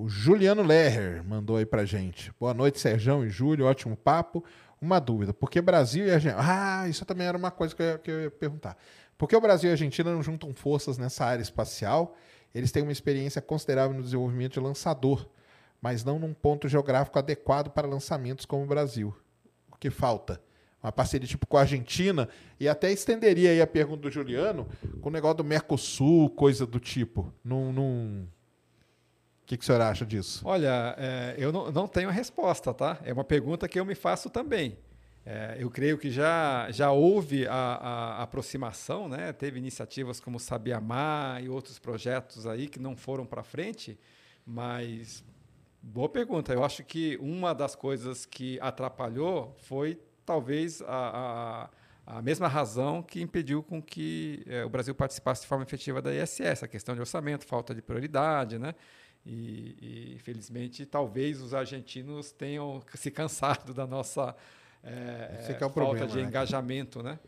O Juliano Lerrer mandou aí pra gente. Boa noite, Serjão e Júlio, ótimo papo. Uma dúvida, por que Brasil e Argentina... Ah, isso também era uma coisa que eu, ia, que eu ia perguntar. Por que o Brasil e a Argentina não juntam forças nessa área espacial? Eles têm uma experiência considerável no desenvolvimento de lançador, mas não num ponto geográfico adequado para lançamentos como o Brasil. O que falta? uma parceria tipo com a Argentina, e até estenderia aí a pergunta do Juliano com o negócio do Mercosul, coisa do tipo. Num. num... Que, que o senhor acha disso? Olha, é, eu não, não tenho a resposta, tá? É uma pergunta que eu me faço também. É, eu creio que já, já houve a, a, aproximação, né? teve iniciativas como Sabiamar e outros projetos aí que não foram para frente, mas boa pergunta. Eu acho que uma das coisas que atrapalhou foi talvez a, a, a mesma razão que impediu com que é, o Brasil participasse de forma efetiva da ISS, a questão de orçamento, falta de prioridade, né? E, e, infelizmente, talvez os argentinos tenham se cansado da nossa é, é, é falta problema, de né? engajamento, né?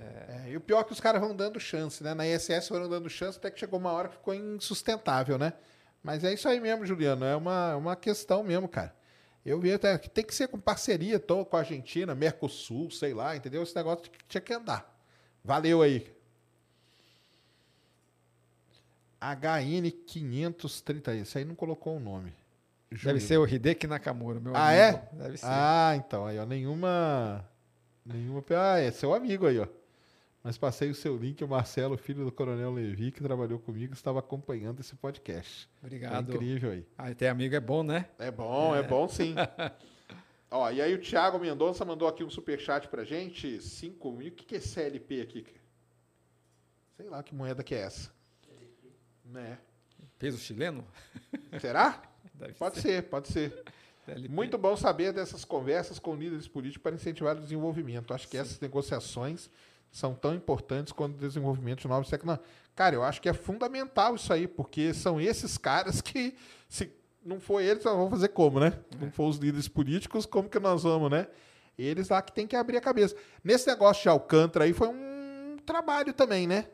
É, e o pior é que os caras vão dando chance, né? Na ISS foram dando chance até que chegou uma hora que ficou insustentável, né? Mas é isso aí mesmo, Juliano. É uma, uma questão mesmo, cara. Eu vi até que tem que ser com parceria tô, com a Argentina, Mercosul, sei lá, entendeu? Esse negócio tinha que andar. Valeu aí. HN 530, esse aí não colocou o nome. Deve ser o Hideki Nakamura, meu ah, amigo. é? Deve ser. Ah, então, aí, ó, nenhuma. Nenhuma. Ah, é seu amigo aí, ó. Mas passei o seu link, o Marcelo, filho do Coronel Levi, que trabalhou comigo, estava acompanhando esse podcast. Obrigado. É incrível aí. Ah, ter amigo é bom, né? É bom, é, é bom sim. ó, e aí o Thiago Mendonça mandou aqui um superchat pra gente, 5 mil. O que, que é CLP aqui? Sei lá que moeda que é essa. Né? Peso chileno? Será? Pode ser, ser pode ser. Muito bom saber dessas conversas com líderes políticos para incentivar o desenvolvimento. Acho que Sim. essas negociações são tão importantes quanto o desenvolvimento de novos tecnologias. Cara, eu acho que é fundamental isso aí, porque são esses caras que, se não for eles, nós vamos fazer como, né? É. Não for os líderes políticos, como que nós vamos, né? Eles lá que tem que abrir a cabeça. Nesse negócio de Alcântara aí foi um trabalho também, né?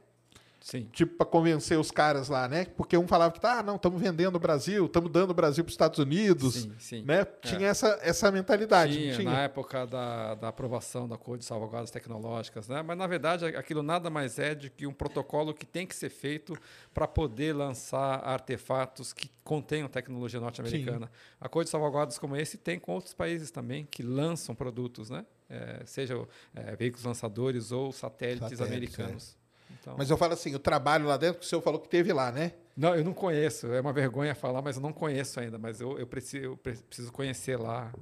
Sim. Tipo, para convencer os caras lá, né? Porque um falava que tá, ah, não, estamos vendendo o Brasil, estamos dando o Brasil para os Estados Unidos. Sim, sim. Né? É. Tinha essa, essa mentalidade. Tinha, tinha, na época da, da aprovação da Cor de Salvaguardas Tecnológicas, né? Mas, na verdade, aquilo nada mais é do que um protocolo que tem que ser feito para poder lançar artefatos que contenham tecnologia norte-americana. A Cor de Salvaguardas como esse tem com outros países também que lançam produtos, né? É, seja é, veículos lançadores ou satélites, satélites americanos. Então... Mas eu falo assim, o trabalho lá dentro, que o senhor falou que teve lá, né? Não, eu não conheço. É uma vergonha falar, mas eu não conheço ainda. Mas eu, eu, preciso, eu preciso conhecer lá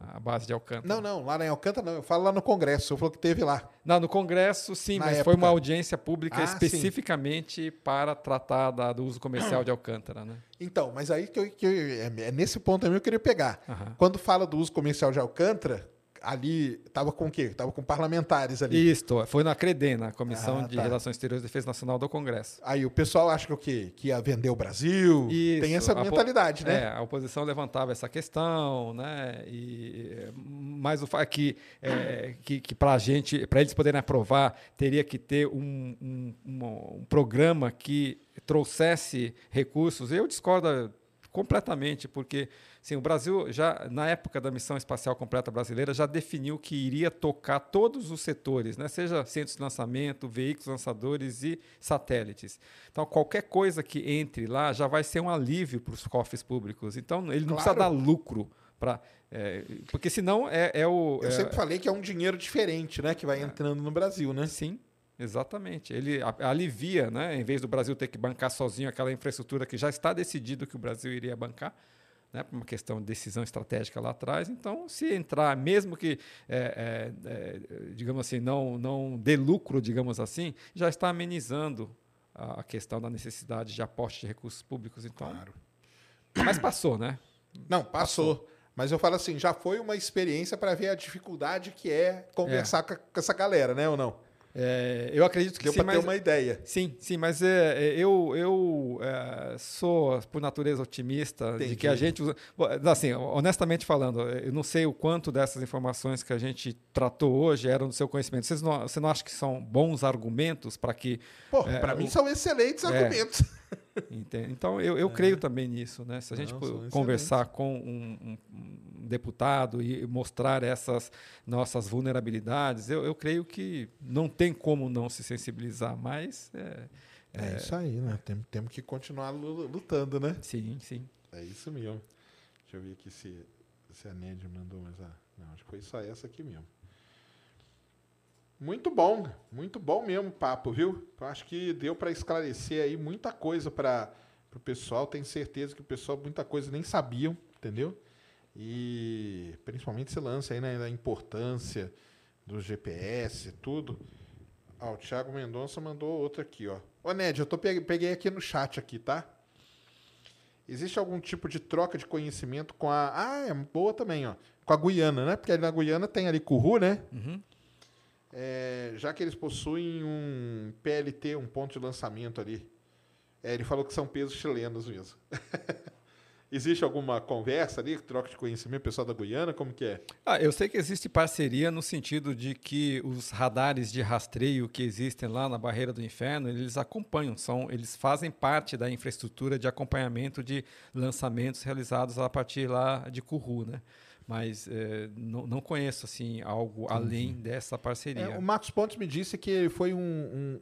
a, a, base de Alcântara. Não, não, lá em Alcântara não. Eu falo lá no Congresso. O senhor falou que teve lá. Não, no Congresso sim, Na mas época. foi uma audiência pública ah, especificamente sim. para tratar da, do uso comercial de Alcântara, né? Então, mas aí que, eu, que é, é nesse ponto também eu queria pegar. Uhum. Quando fala do uso comercial de Alcântara, ali estava com o quê? Estava com parlamentares ali. Isso, foi na CREDEN, na Comissão ah, de tá. Relações Exteriores e Defesa Nacional do Congresso. Aí o pessoal acha que o quê? Que ia vender o Brasil? Isso, Tem essa mentalidade, né? É, a oposição levantava essa questão, né? E, mas o fato é que, é, que, que para a gente, para eles poderem aprovar, teria que ter um, um, um, um programa que trouxesse recursos. Eu discordo completamente, porque sim, o Brasil já na época da missão espacial completa brasileira já definiu que iria tocar todos os setores, né? seja centros de lançamento, veículos lançadores e satélites. Então qualquer coisa que entre lá já vai ser um alívio para os cofres públicos. Então ele não claro. precisa dar lucro para é, porque senão é, é o. Eu é, sempre falei que é um dinheiro diferente, né, que vai é. entrando no Brasil, né? Sim, Exatamente. Ele alivia, né? em vez do Brasil ter que bancar sozinho aquela infraestrutura que já está decidido que o Brasil iria bancar, né? por uma questão de decisão estratégica lá atrás. Então, se entrar, mesmo que, é, é, é, digamos assim, não, não dê lucro, digamos assim, já está amenizando a questão da necessidade de aporte de recursos públicos. Então, claro. Mas passou, né? Não, passou. passou. Mas eu falo assim, já foi uma experiência para ver a dificuldade que é conversar é. com essa galera, né, ou não? É, eu acredito que Deu sim, para ter uma ideia. Sim, sim, mas é, é eu, eu é, sou, por natureza, otimista Entendi. de que a gente usa. Assim, honestamente falando, eu não sei o quanto dessas informações que a gente tratou hoje eram do seu conhecimento. Vocês não, você não acha que são bons argumentos para que. É, para mim são excelentes é. argumentos. Então, eu, eu creio também nisso. Né? Se a gente não, conversar com um, um, deputado e mostrar essas nossas vulnerabilidades, eu, eu creio que não tem como não se sensibilizar, mas... É, é, é isso aí, né? Temos, temos que continuar lutando, né? Sim, sim. É isso mesmo. Deixa eu ver aqui se, se a Nédia mandou mais. Ah, não, acho que foi só essa aqui mesmo. Muito bom, muito bom mesmo o papo, viu? Eu acho que deu para esclarecer aí muita coisa para o pessoal. Tenho certeza que o pessoal muita coisa nem sabiam, entendeu? E principalmente esse lance aí, né, da importância do GPS e tudo. Ó, o Thiago Mendonça mandou outra aqui, ó. Ô, Ned, eu tô peguei, peguei aqui no chat aqui, tá? Existe algum tipo de troca de conhecimento com a. Ah, é boa também, ó. Com a Guiana, né? Porque ali na Guiana tem ali Curru, né? Uhum. É, já que eles possuem um PLT, um ponto de lançamento ali. É, ele falou que são pesos chilenos mesmo. Existe alguma conversa ali, troca de conhecimento, pessoal da Guiana, como que é? Ah, eu sei que existe parceria no sentido de que os radares de rastreio que existem lá na Barreira do Inferno, eles acompanham, são, eles fazem parte da infraestrutura de acompanhamento de lançamentos realizados a partir lá de Curru, né? Mas eh, não, não conheço assim algo além dessa parceria. É, o Marcos Pontes me disse que foi um, um,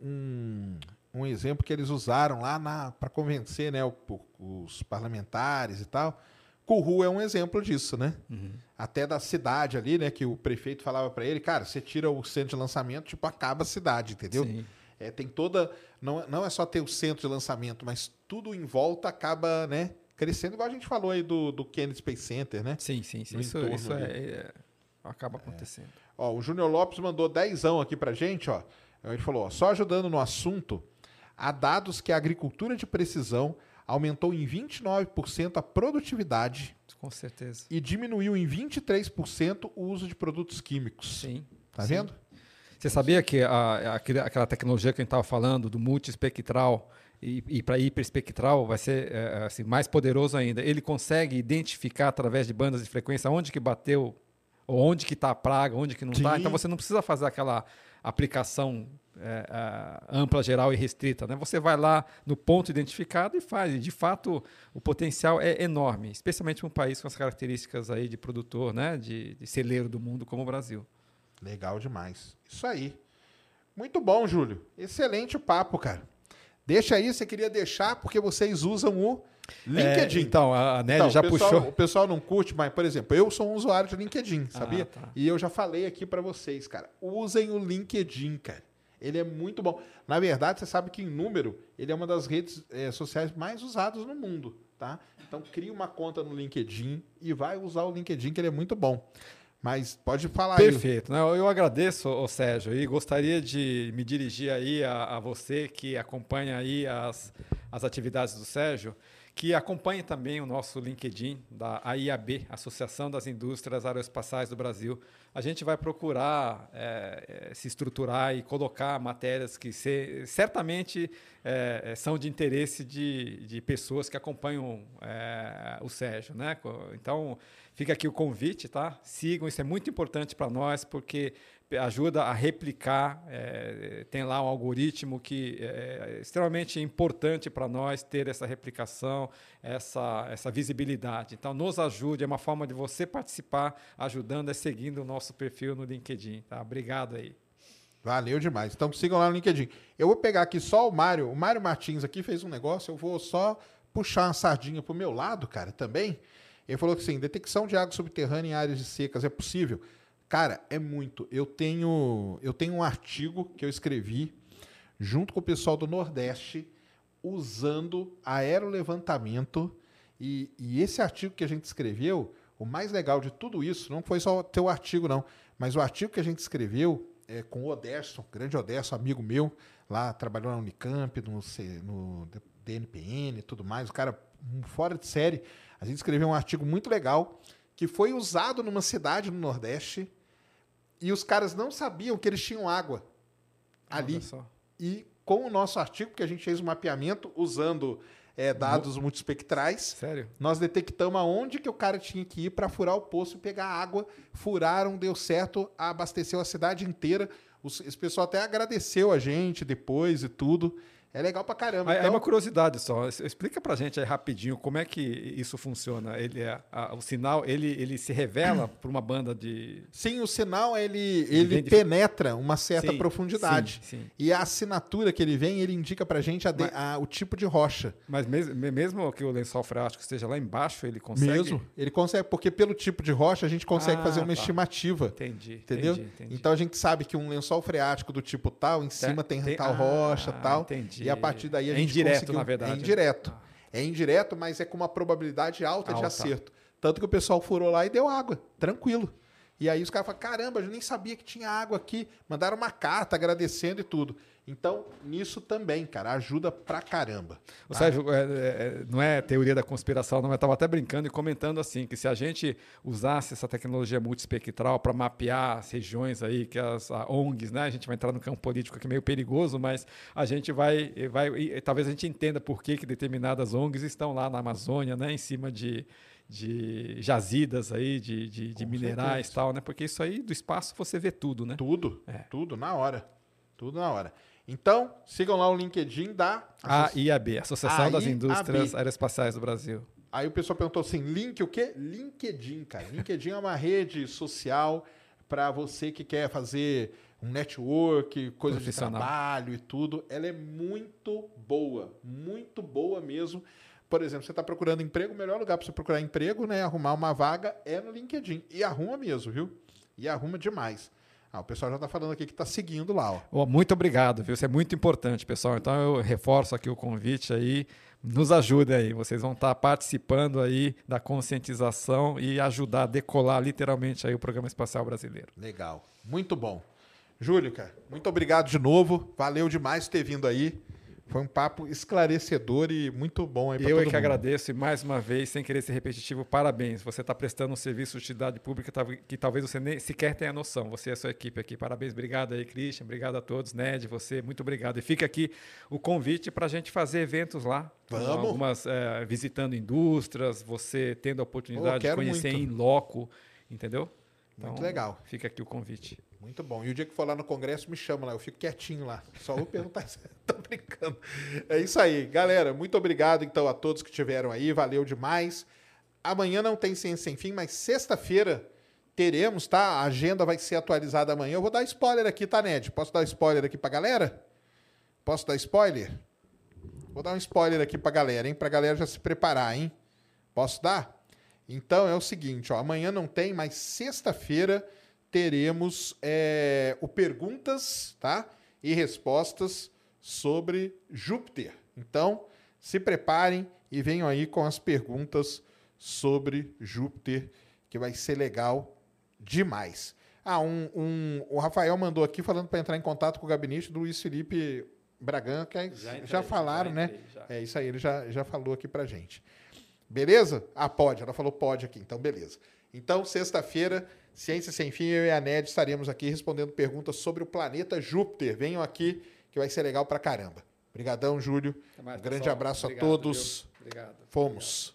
um, um exemplo que eles usaram lá para convencer né, o- os parlamentares e tal. Curru é um exemplo disso, né? Uhum. Até da cidade ali, né? Que o prefeito falava para ele, cara, você tira o centro de lançamento, tipo, acaba a cidade, entendeu? Sim. É, tem toda. Não, não é só ter o centro de lançamento, mas tudo em volta acaba, né? Crescendo, igual a gente falou aí do, do Kennedy Space Center, né? Sim, sim, sim. No Isso, isso é, é- acaba acontecendo. Ó, o Júnior Lopes mandou dezão aqui pra gente, ó. Ele falou, ó, só ajudando no assunto, há dados que a agricultura de precisão aumentou em 29% a produtividade Com certeza. e diminuiu em 23% o uso de produtos químicos. Sim. Tá sim. vendo? Você sabia que a- aquela tecnologia que a gente estava falando, do multiespectral e, e para hiperespectral, vai ser é, assim, mais poderoso ainda. Ele consegue identificar através de bandas de frequência onde que bateu, ou onde que está a praga, onde que não está. Então você não precisa fazer aquela aplicação é, a- ampla, geral e restrita. Né? Você vai lá no ponto identificado e faz. E, de fato, o potencial é enorme, especialmente para um país com as características aí de produtor, né? de, de celeiro do mundo como o Brasil. Legal demais. Isso aí. Muito bom, Júlio. Excelente o papo, cara. Deixa aí, você queria deixar porque vocês usam o LinkedIn. É, então, a Nelly Então, já o pessoal, puxou. O pessoal não curte, mas, por exemplo, eu sou um usuário de LinkedIn, Ah, sabia? tá. E eu já falei aqui pra vocês, cara. Usem o LinkedIn, cara. Ele é muito bom. Na verdade, você sabe que em número, ele é uma das redes eh, sociais mais usadas no mundo, tá? Então, cria uma conta no LinkedIn e vai usar o LinkedIn, que ele é muito bom. Mas pode falar aí. Perfeito. Eu agradeço, ô Sérgio, e gostaria de me dirigir aí a, a você que acompanha aí as, as atividades do Sérgio, que acompanhe também o nosso LinkedIn da AIAB, Associação das Indústrias Aeroespaciais do Brasil. A gente vai procurar eh, eh, se estruturar e colocar matérias que se- certamente eh, eh, são de interesse de, de pessoas que acompanham eh, o Sérgio. Né? Então, fica aqui o convite, tá? Sigam, isso é muito importante para nós, porque ajuda a replicar. eh, tem lá um algoritmo que é extremamente importante para nós ter essa replicação, essa, essa visibilidade. Então, nos ajude, é uma forma de você participar, ajudando, é seguindo o nosso perfil no LinkedIn. Tá? Obrigado aí. Valeu demais. Então sigam lá no LinkedIn. Eu vou pegar aqui só o Mário. O Mário Martins aqui fez um negócio. Eu vou só puxar uma sardinha pro meu lado, cara, também. Ele falou que sim, detecção de água subterrânea em áreas de secas é possível. Cara, é muito. Eu tenho, eu tenho um artigo que eu escrevi junto com o pessoal do Nordeste usando aerolevantamento. E, e esse artigo que a gente escreveu, o mais legal de tudo isso, não foi só o artigo, não, mas o artigo que a gente escreveu é, com o Oderson, grande Oderson, amigo meu, lá trabalhou na Unicamp, no, no DNPN e tudo mais, o cara fora de série. A gente escreveu um artigo muito legal que foi usado numa cidade no Nordeste e os caras não sabiam que eles tinham água ali. E com o nosso artigo, que a gente fez um mapeamento usando é, dados multispectrais, Sério? nós detectamos aonde que o cara tinha que ir para furar o poço e pegar água. Furaram, deu certo, abasteceu a cidade inteira. Os- esse pessoal até agradeceu a gente depois e tudo. É legal pra caramba. Aí Então, uma curiosidade só, explica pra gente aí rapidinho como é que isso funciona. Ele é, a- o sinal, ele, ele se revela para uma banda de. Sim, o sinal ele, ele penetra uma certa Sim, profundidade. sim, sim. E a assinatura que ele vem, ele indica pra gente a de- a- o tipo de rocha. Mas mes- me- mesmo que o lençol freático esteja lá embaixo, ele consegue. Mesmo. Ele consegue, porque pelo tipo de rocha a gente consegue Ah, fazer uma tá. estimativa. Entendi. Entendeu? entendi, entendi. Então a gente sabe que um lençol freático do tipo tal, em cima tem, tem- tal ah, rocha tal. entendi. E a partir daí a É gente indireto, conseguiu- na verdade. É indireto. É indireto, mas é com uma probabilidade alta, de Alta. acerto. Tanto que o pessoal furou lá e deu água, tranquilo. E aí os caras falaram, caramba, eu nem sabia que tinha água aqui. Mandaram uma carta agradecendo e tudo. Então, nisso também, cara, ajuda pra caramba. Ô, tá? Sérgio, é, é, não é teoria da conspiração, não. Eu estava até brincando e comentando assim, que se a gente usasse essa tecnologia multiespectral para mapear as regiões aí, que as ONGs, né? A gente vai entrar no campo político aqui meio perigoso, mas a gente vai, vai e, talvez a gente entenda por que, que determinadas ONGs estão lá na Amazônia, né? Em cima de, de jazidas aí, de, de, de minerais e tal, né? Porque isso aí do espaço você vê tudo, né? Tudo, É. tudo na hora. Tudo na hora. Então, sigam lá o LinkedIn da... A IAB, Associação das AIAB. Indústrias Aeroespaciais do Brasil. Aí o pessoal perguntou assim: link o quê? LinkedIn, cara. LinkedIn é uma rede social para você que quer fazer um network, coisa de trabalho e tudo. Ela é muito boa, muito boa mesmo. Por exemplo, você está procurando emprego, o melhor lugar para você procurar emprego, né? Arrumar uma vaga é no LinkedIn. E arruma mesmo, viu? E arruma demais. Ah, o pessoal já está falando aqui que está seguindo lá, ó. Ô, muito obrigado, viu? Isso é muito importante, pessoal. Então eu reforço aqui o convite aí. Nos ajude aí. Vocês vão estar participando aí da conscientização e ajudar a decolar literalmente aí o programa espacial brasileiro. Legal. Muito bom. Júlio, cara, muito obrigado de novo. Valeu demais ter vindo aí. Foi um papo esclarecedor e muito bom aí Eu é que mundo. agradeço e mais uma vez, sem querer ser repetitivo, parabéns. Você está prestando um serviço de utilidade pública que talvez você nem sequer tenha noção. Você e a sua equipe aqui. Parabéns, obrigado aí, Christian. Obrigado a todos. Ned, você, muito obrigado. E fica aqui o convite para a gente fazer eventos lá. Vamos. Algumas eh, visitando indústrias, você tendo a oportunidade de quero conhecer muito. em loco, entendeu? Muito legal. Fica aqui o convite. Muito bom. E o dia que for lá no congresso, me chama lá. Eu fico quietinho lá. Só vou perguntar se tô brincando. É isso aí. Galera, muito obrigado então a todos que estiveram aí. Valeu demais. Amanhã não tem Ciência Sem Fim, mas sexta-feira teremos, tá? A agenda vai ser atualizada amanhã. Eu vou dar spoiler aqui, tá, Ned? Posso dar spoiler aqui pra galera? Posso dar spoiler? Vou dar um spoiler aqui pra galera, hein? Pra galera já se preparar, hein? Posso dar? Então é o seguinte, ó, amanhã não tem, mas sexta-feira teremos é, o perguntas, tá? E respostas sobre Júpiter. Então se preparem e venham aí com as perguntas sobre Júpiter, que vai ser legal demais. Ah, um, um- o Rafael mandou aqui falando para entrar em contato com o gabinete do Luiz Felipe Bragan, que é- Já já, entrei, falaram, já né? entrei, já. É isso aí, ele já, já falou aqui pra gente. Beleza? Ah, pode. Ela falou pode aqui, então beleza. Então, sexta-feira, Ciência Sem Fim, eu e a Ned estaremos aqui respondendo perguntas sobre o planeta Júpiter. Venham aqui, que vai ser legal pra caramba. Obrigadão, Júlio. Mais, um grande pessoal. abraço Obrigado, a todos. viu? Obrigado. Fomos.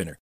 winner.